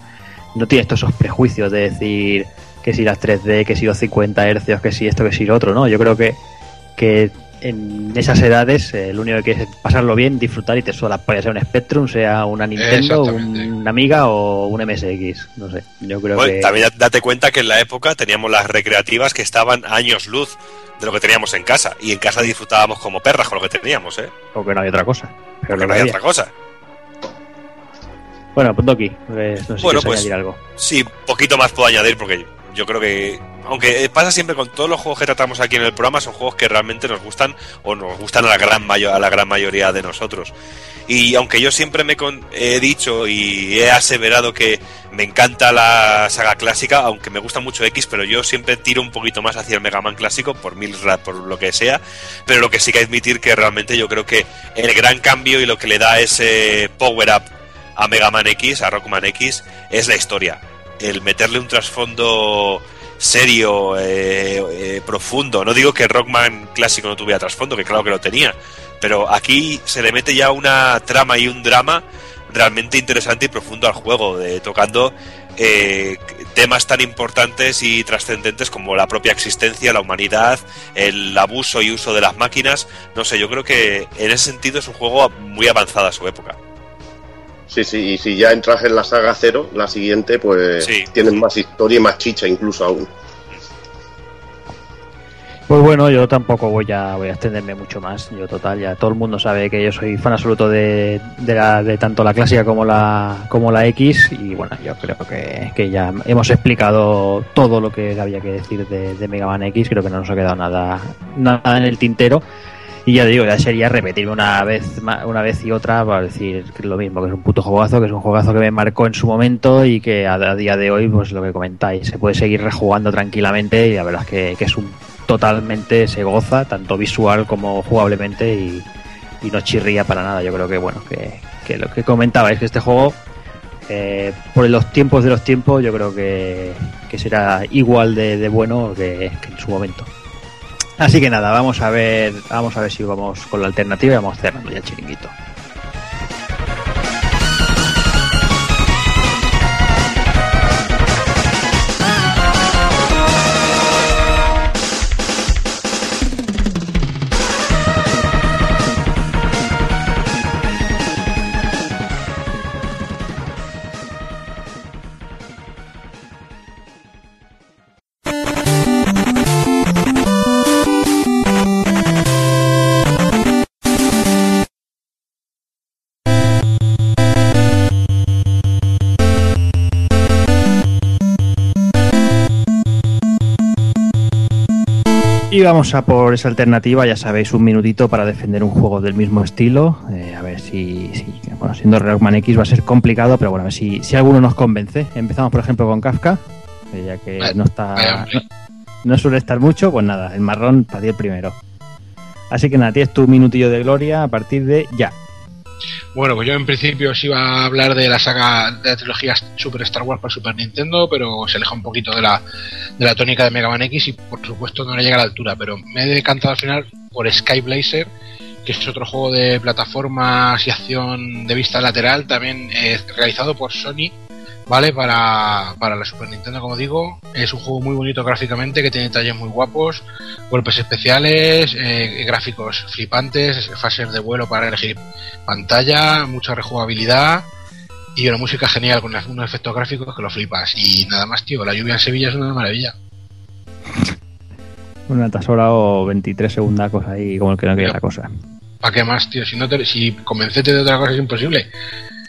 no tienen todos esos prejuicios de decir que si las 3D que si los 50 hercios que si esto que si lo otro no yo creo que que en esas edades eh, lo único que es pasarlo bien disfrutar y te suela puede ser un Spectrum sea una Nintendo una Amiga o un MSX no sé yo creo bueno, que también date cuenta que en la época teníamos las recreativas que estaban años luz de lo que teníamos en casa. Y en casa disfrutábamos como perras con lo que teníamos, ¿eh? Porque no hay otra cosa. Pero no, no hay otra cosa. Bueno, pues Doki, no sé bueno, si pues, añadir algo. Sí, poquito más puedo añadir porque yo creo que, aunque pasa siempre con todos los juegos que tratamos aquí en el programa, son juegos que realmente nos gustan o nos gustan a la gran, mayo a la gran mayoría de nosotros. Y aunque yo siempre me he dicho y he aseverado que me encanta la saga clásica, aunque me gusta mucho X, pero yo siempre tiro un poquito más hacia el Mega Man clásico, por mil por lo que sea. Pero lo que sí que admitir que realmente yo creo que el gran cambio y lo que le da ese power up a Mega Man X, a Rockman X, es la historia. El meterle un trasfondo serio, eh, eh, profundo. No digo que Rockman clásico no tuviera trasfondo, que claro que lo tenía, pero aquí se le mete ya una trama y un drama realmente interesante y profundo al juego, de, tocando eh, temas tan importantes y trascendentes como la propia existencia, la humanidad, el abuso y uso de las máquinas. No sé, yo creo que en ese sentido es un juego muy avanzado a su época. Sí, sí, y si ya entras en la saga cero, la siguiente, pues Sí. tienen más historia y más chicha incluso aún. Pues bueno, yo tampoco voy a, voy a extenderme mucho más. Yo total, ya todo el mundo sabe que yo soy fan absoluto de, de, la, de tanto la clásica como la, como la X. Y bueno, yo creo que, que ya hemos explicado todo lo que había que decir de, de Mega Man X. Creo que no nos ha quedado nada, nada en el tintero. Y ya digo, ya sería repetirme una vez, una vez y otra para decir es lo mismo, que es un puto juegazo, que es un juegazo que me marcó en su momento y que a, día de hoy, pues lo que comentáis, se puede seguir rejugando tranquilamente y la verdad es que, que es un totalmente se goza, tanto visual como jugablemente y, y no chirría para nada. Yo creo que bueno, que, que lo que comentabais, que este juego, eh, por los tiempos de los tiempos, yo creo que, que será igual de, bueno que en su momento. Así que nada, vamos a ver, vamos a ver si vamos con la alternativa y vamos cerrando ya el chiringuito. Y vamos a por esa alternativa, ya sabéis, un minutito para defender un juego del mismo estilo. Eh, a ver si, si- bueno, siendo Rockman X va a ser complicado, pero bueno, a ver si, si alguno nos convence. Empezamos, por ejemplo, con Kafka, eh, ya que no está, no, no suele estar mucho, pues nada, el marrón para ti el primero. Así que nada, tienes tu minutillo de gloria a partir de ya. Bueno, pues yo en principio os iba a hablar de la saga de la trilogía Super Star Wars para Super Nintendo, pero se aleja un poquito de la, de la tónica de Mega Man X y por supuesto no le llega a la altura, pero me he decantado al final por Sky Blazer, que es otro juego de plataformas y acción de vista lateral, también eh, realizado por Sony, ¿vale? Para, para la Super Nintendo, como digo. Es un juego muy bonito gráficamente, que tiene detalles muy guapos, golpes especiales, eh, gráficos flipantes, fases de vuelo para elegir pantalla, mucha rejugabilidad y una música genial con unos efectos gráficos que lo flipas. Y nada más, tío, la lluvia en Sevilla es una maravilla. Una tasora o 23 segundacos ahí, como el que no quiere la cosa. ¿Para qué más, tío? Si no te, si convencerte de otra cosa es imposible.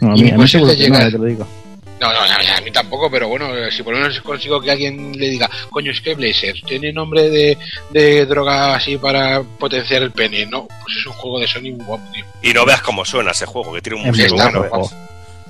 No, Y mí, a mí pues seguro que no, te lo digo. No, no, no, a mí tampoco, pero bueno, eh, si por lo menos consigo que alguien le diga, coño, Sky Blazer, tiene nombre de, de droga así para potenciar el pene. No, pues es un juego de Sony muy guapo, tío. Y no veas cómo suena ese juego, que tiene un Es músico está, bueno.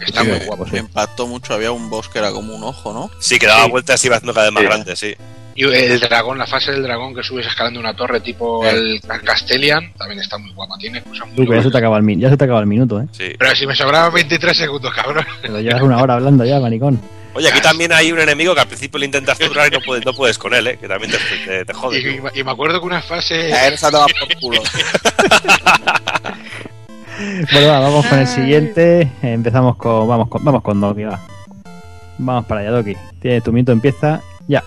Está Sí, muy guapo. Me impactó mucho, había un boss que era como un ojo, ¿no? Sí, que daba Sí. vueltas y iba haciendo cada vez más Sí. grande, sí. Y el dragón, la fase del dragón que subes escalando una torre tipo el Castellian, también está muy guapa. Tiene cosas muy que ya se te acaba el, ya se te acaba el minuto, ¿eh? sí. Pero si me sobraban 23 segundos, cabrón. Pero llevas una hora hablando ya, manicón. Oye, aquí también hay un enemigo que al principio le intentas zurrar y no puedes, no puedes con él, ¿eh? Que también te, te, te jode. Y, me acuerdo que una fase. A él se ha por culo. Bueno, va, vamos con el siguiente. Empezamos con. Vamos con, vamos con Doki, va. Vamos para allá, Doki. Tiene tu minuto, empieza ya.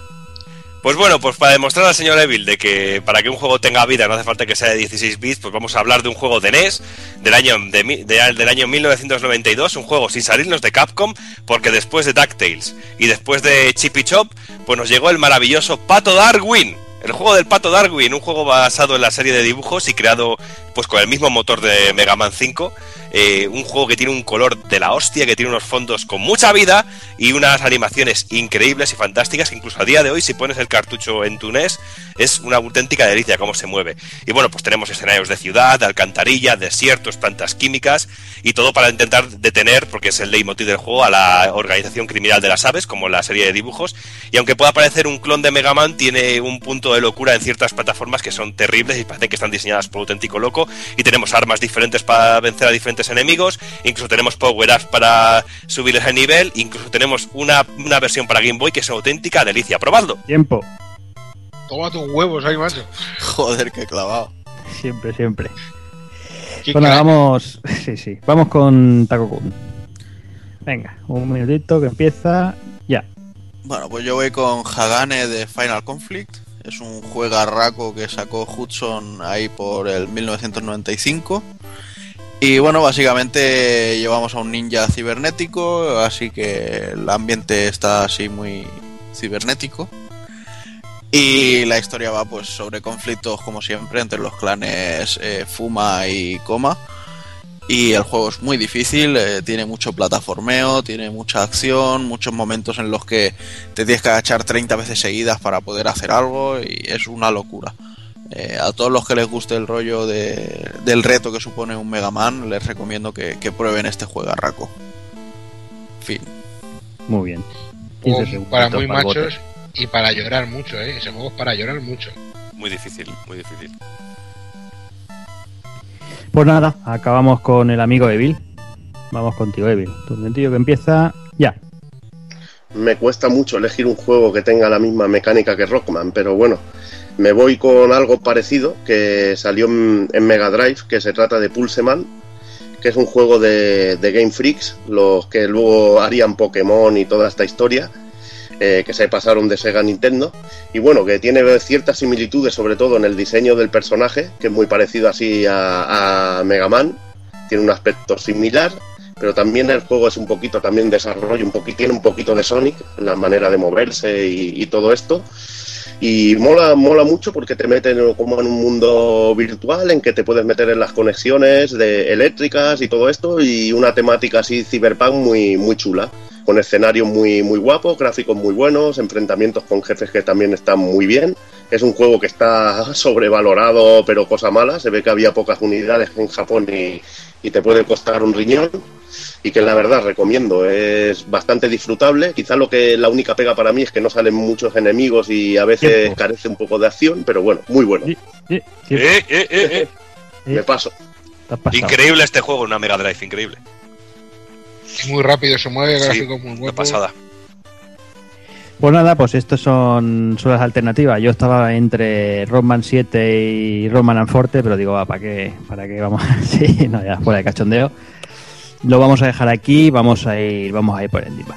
Pues bueno, pues para demostrar al señor Evil de que para que un juego tenga vida no hace falta que sea de 16 bits, pues vamos a hablar de un juego de NES del año, de, del año 1992, un juego sin salirnos de Capcom, porque después de DuckTales y después de Chippy Chop, pues nos llegó el maravilloso Pato Darwin. El juego del Pato Darwin, un juego basado en la serie de dibujos y creado pues con el mismo motor de Mega Man 5. Eh, un juego que tiene un color de la hostia, que tiene unos fondos con mucha vida y unas animaciones increíbles y fantásticas. que Incluso a día de hoy, si pones el cartucho en tu NES, es una auténtica delicia cómo se mueve. Y bueno, pues tenemos escenarios de ciudad, de alcantarilla, desiertos, plantas químicas y todo para intentar detener, porque es el leitmotiv del juego, a la organización criminal de las aves, como la serie de dibujos. Y aunque pueda parecer un clon de Mega Man, tiene un punto de locura en ciertas plataformas que son terribles y parece que están diseñadas por auténtico loco. Y tenemos armas diferentes para vencer a diferentes enemigos, incluso tenemos power-ups para subir ese nivel, incluso tenemos una, una versión para Game Boy que es una auténtica delicia. ¡Probadlo! Tiempo. Toma tus huevos ahí, macho. Joder, qué clavado. Siempre, siempre. Bueno, crack. vamos. Sí, sí. Vamos con Taco Kun. Venga, un minutito que empieza ya. Bueno, pues yo voy con Hagane de Final Conflict. Es un juegarraco que sacó Hudson ahí por el 1995. Y bueno, básicamente llevamos a un ninja cibernético, así que el ambiente está así muy cibernético. Y la historia va pues sobre conflictos como siempre entre los clanes eh, Fuma y Koma. Y el juego es muy difícil, eh, tiene mucho plataformeo, tiene mucha acción, muchos momentos en los que te tienes que agachar 30 veces seguidas para poder hacer algo y es una locura. Eh, a todos los que les guste el rollo de- del reto que supone un Mega Man, les recomiendo que, que prueben este juegarraco. Fin. Muy bien. Juego 15 segundos para muy para el bote. machos y para llorar mucho, ¿eh? Ese juego es para llorar mucho. Muy difícil, muy difícil. Pues nada, acabamos con el amigo Evil. Vamos contigo, Evil. Tu minutillo que empieza ya. Me cuesta mucho elegir un juego que tenga la misma mecánica que Rockman, pero bueno, me voy con algo parecido que salió en, Mega Drive, que se trata de Pulseman, que es un juego de, de Game Freaks, los que luego harían Pokémon y toda esta historia, eh, que se pasaron de Sega Nintendo, y bueno, que tiene ciertas similitudes, sobre todo en el diseño del personaje, que es muy parecido así a, Mega Man, tiene un aspecto similar, pero también el juego es un poquito también desarrollo, un poquito, tiene un poquito de Sonic, la manera de moverse y todo esto. Y mola, mola mucho porque te meten como en un mundo virtual en que te puedes meter en las conexiones de eléctricas y todo esto y una temática así cyberpunk muy, muy chula. con escenarios muy, muy guapos, gráficos muy buenos, enfrentamientos con jefes que también están muy bien. Es un juego que está sobrevalorado, pero cosa mala. Se ve que había pocas unidades en Japón y, y te puede costar un riñón. Y que la verdad recomiendo, es bastante disfrutable. Quizá lo que la única pega para mí es que no salen muchos enemigos y a veces Tiempo. carece un poco de acción, pero bueno, muy bueno. Sí, sí, sí. Eh, eh, eh, eh. Me paso. Increíble este juego una Mega Drive, increíble. Muy rápido se mueve, Sí, gráficos muy Una buenos. pasada. Pues nada, pues estos son, son las alternativas. Yo estaba entre Rockman 7 y Rockman and Forte, pero digo, ¿para qué, ¿para qué vamos? sí, no, ya fuera de cachondeo. Lo vamos a dejar aquí, vamos a ir, vamos a ir por encima.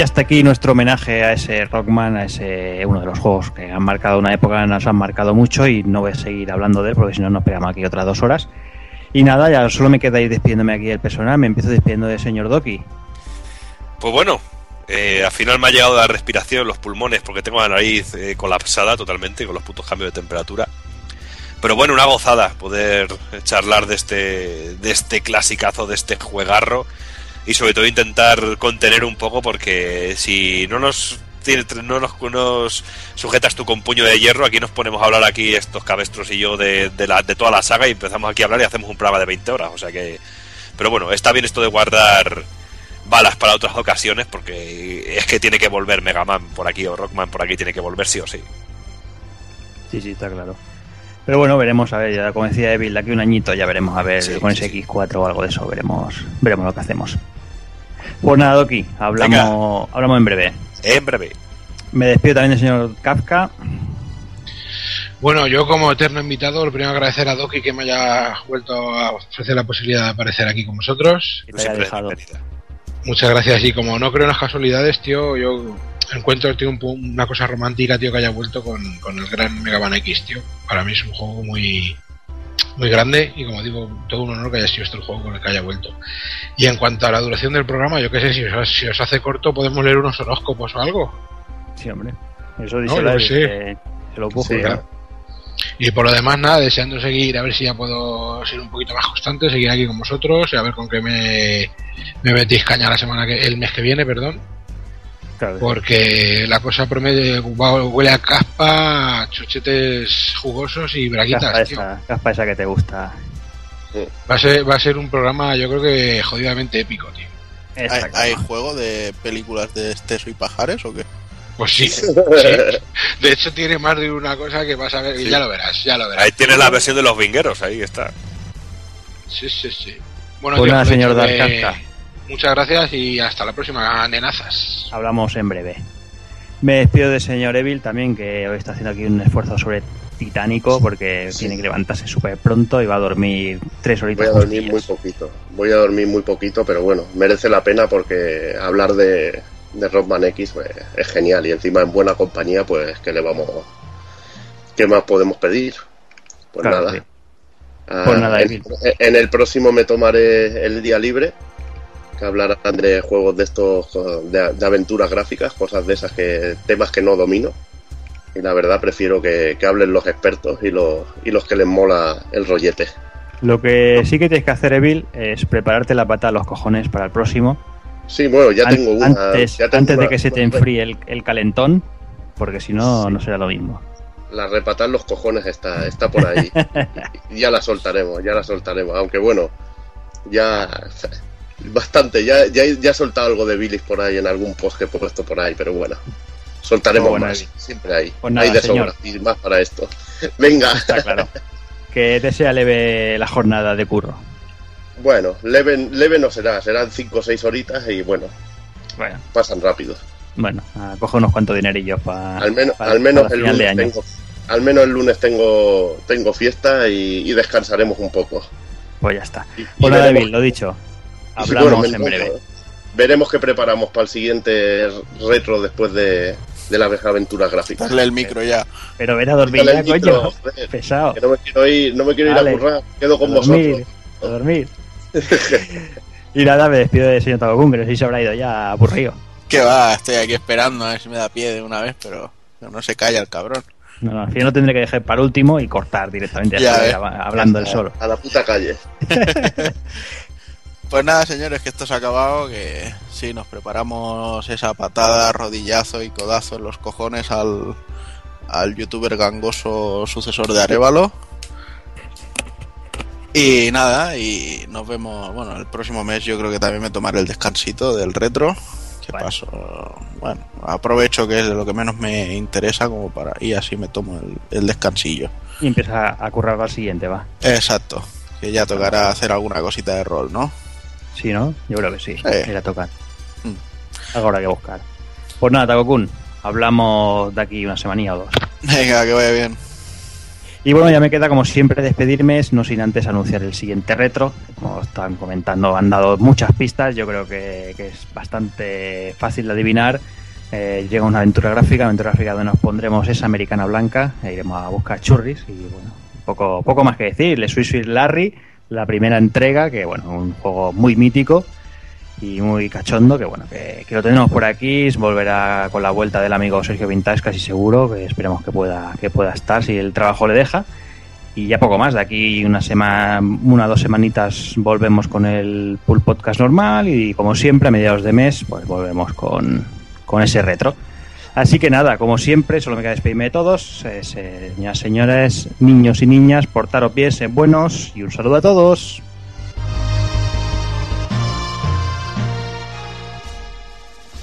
Y hasta aquí nuestro homenaje a ese Rockman, a ese uno de los juegos que han marcado una época, nos han marcado mucho y no voy a seguir hablando de él porque si no nos pegamos aquí otras dos horas. Y nada, ya solo me queda ir despidiéndome aquí del personal, me empiezo despidiendo del señor Doki. Pues bueno, eh, al final me ha llegado la respiración, los pulmones, porque tengo la nariz eh, colapsada totalmente con los putos cambios de temperatura. Pero bueno, una gozada poder charlar de este, de este clasicazo, de este juegarro. Y sobre todo intentar contener un poco, porque si no nos, no nos sujetas tú con puño de hierro, aquí nos ponemos a hablar aquí estos cabestros y yo de, de, la, de toda la saga y empezamos aquí a hablar y hacemos un programa de 20 horas. O sea que... Pero bueno, está bien esto de guardar balas para otras ocasiones porque es que tiene que volver Mega Man por aquí o Rockman por aquí tiene que volver sí o sí. Sí, sí, está claro. Pero bueno, veremos, a ver, ya como decía Evil, de aquí a un añito ya veremos, a ver, Sí, con ese sí. X4 o algo de eso, veremos, veremos lo que hacemos. Pues nada, Doki, hablamos, hablamos en breve. En breve. Me despido también del señor Kafka. Bueno, yo como eterno invitado, lo primero agradecer a Doki que me haya vuelto a ofrecer la posibilidad de aparecer aquí con vosotros. Muchas gracias y como no creo en las casualidades, tío, yo encuentro tío, un una cosa romántica, tío, que haya vuelto con, con el gran Mega Man X, tío. Para mí es un juego muy muy grande y como digo, todo un honor que haya sido este el juego con el que haya vuelto. Y en cuanto a la duración del programa, yo qué sé, si os, si os hace corto podemos leer unos horóscopos o algo. Sí, hombre. Eso No, dice yo la se lo pujo, Sí, claro. Y por lo demás, nada, deseando seguir, a ver si ya puedo ser un poquito más constante, seguir aquí con vosotros y a ver con qué me, me metís caña la semana que, el mes que viene, perdón. Claro. Porque la cosa promete, va- huele a caspa, chochetes jugosos y braguitas, Caspa tío. esa, caspa esa que te gusta. Va a, ser, va a ser un programa, yo creo que jodidamente épico, tío. ¿Hay, juego de películas de Esteso y Pajares o qué? Pues sí, sí. De hecho, tiene más de una cosa que vas a ver, y ya lo verás, ya lo verás. Ahí tienes la versión de los vingueros, ahí está. Sí, sí, sí. Bueno, Pues tío, señor Kafka. Muchas gracias y hasta la próxima, nenazas. Hablamos en breve. Me despido del señor Evil también, que hoy está haciendo aquí un esfuerzo sobre titánico porque tiene que levantarse súper pronto y va a dormir tres horitas. Voy a dormir muy poquito. Voy a dormir muy poquito, pero bueno, merece la pena porque hablar de, de Rockman X pues, es genial y encima en buena compañía, pues ¿qué le vamos? ¿Qué más podemos pedir? Pues Claro, nada. sí. Ah, Pues nada, en, Evil. en el próximo me tomaré el día libre, que hablarán de juegos de estos, de, de aventuras gráficas, cosas de esas que, temas que no domino. Y la verdad prefiero que, que hablen los expertos y los, y los que les mola el rollete. Lo que sí que tienes que hacer, Evil, es prepararte la pata a los cojones para el próximo. Sí, bueno, ya tengo una. antes ya tengo antes de una- que se te enfríe el, el calentón, porque si no, Sí. no será lo mismo. La repatar los cojones está, está por ahí. Ya la soltaremos, ya la soltaremos. Aunque bueno, ya. Bastante, ya, ya, ya he soltado algo de bilis por ahí en algún post que he puesto por ahí, pero bueno. Soltaremos Pues bueno, más, siempre hay. Pues nada, hay de señor. sobra y más para esto. Venga, Está claro. que te sea leve la jornada de curro. Bueno, leve, leve no será, serán 5 o 6 horitas y bueno, Bueno, pasan rápido. bueno, a coger unos cuantos dinerillos para Al menos, al menos el lunes tengo, al menos el lunes tengo, tengo fiesta y, y descansaremos un poco. Pues ya está. Y- y Bueno, veremos- David, lo dicho. Hablamos bueno, en breve. Veremos qué preparamos para el siguiente retro después de, de las aventuras gráficas. Darle el micro ya. Pero ven a dormir Dale ya, coño. Pesado. que no me quiero ir, no me quiero ir Dale. a currar, quedo con a dormir, vosotros. a dormir. y nada, me despido del señor Tabacún, que no sé si se habrá ido ya aburrido. Que va, estoy aquí esperando a ver si me da pie de una vez, pero no se calla el cabrón. No, no, al final lo tendré que dejar para último y cortar directamente Ya hablando él solo. A la puta calle. Pues nada, señores, que esto se ha acabado, que sí, nos preparamos esa patada, rodillazo y codazo en los cojones al, al youtuber gangoso sucesor de Arevalo. Y nada, y nos vemos, bueno, el próximo mes yo creo que también me tomaré el descansito del retro. Que Bueno. paso, bueno, aprovecho que es de lo que menos me interesa como para, y así me tomo el, el descansillo. Y empieza a currar al siguiente, va. Exacto, que ya tocará hacer alguna cosita de rol, ¿no? Sí, ¿no? Yo creo que sí. Sí. Ir a tocar. Mm. Algo habrá que buscar. Pues nada, Takokun, hablamos de aquí una semanilla o dos. Venga, que vaya bien. Y bueno, ya me queda como siempre despedirme, no sin antes anunciar el siguiente retro. Como están comentando, han dado muchas pistas, yo creo que, que es bastante fácil de adivinar. Eh, llega una aventura gráfica, aventura gráfica donde nos pondremos esa americana blanca, e iremos a buscar churris y bueno, poco, poco más que decir. Le Swiss Larry, la primera entrega, que bueno, un juego muy mítico y muy cachondo, que bueno, que, lo tenemos por aquí, volverá con la vuelta del amigo Sergio Vintage casi seguro, que esperemos que pueda, que pueda estar si el trabajo le deja. Y ya poco más, de aquí una semana, una o dos semanitas volvemos con el Pool Podcast normal y como siempre a mediados de mes pues volvemos con, con ese retro. Así que nada, como siempre, solo me queda despedirme de todos. Eh, señoras, señores, niños y niñas, portaros pies, sed buenos y un saludo a todos.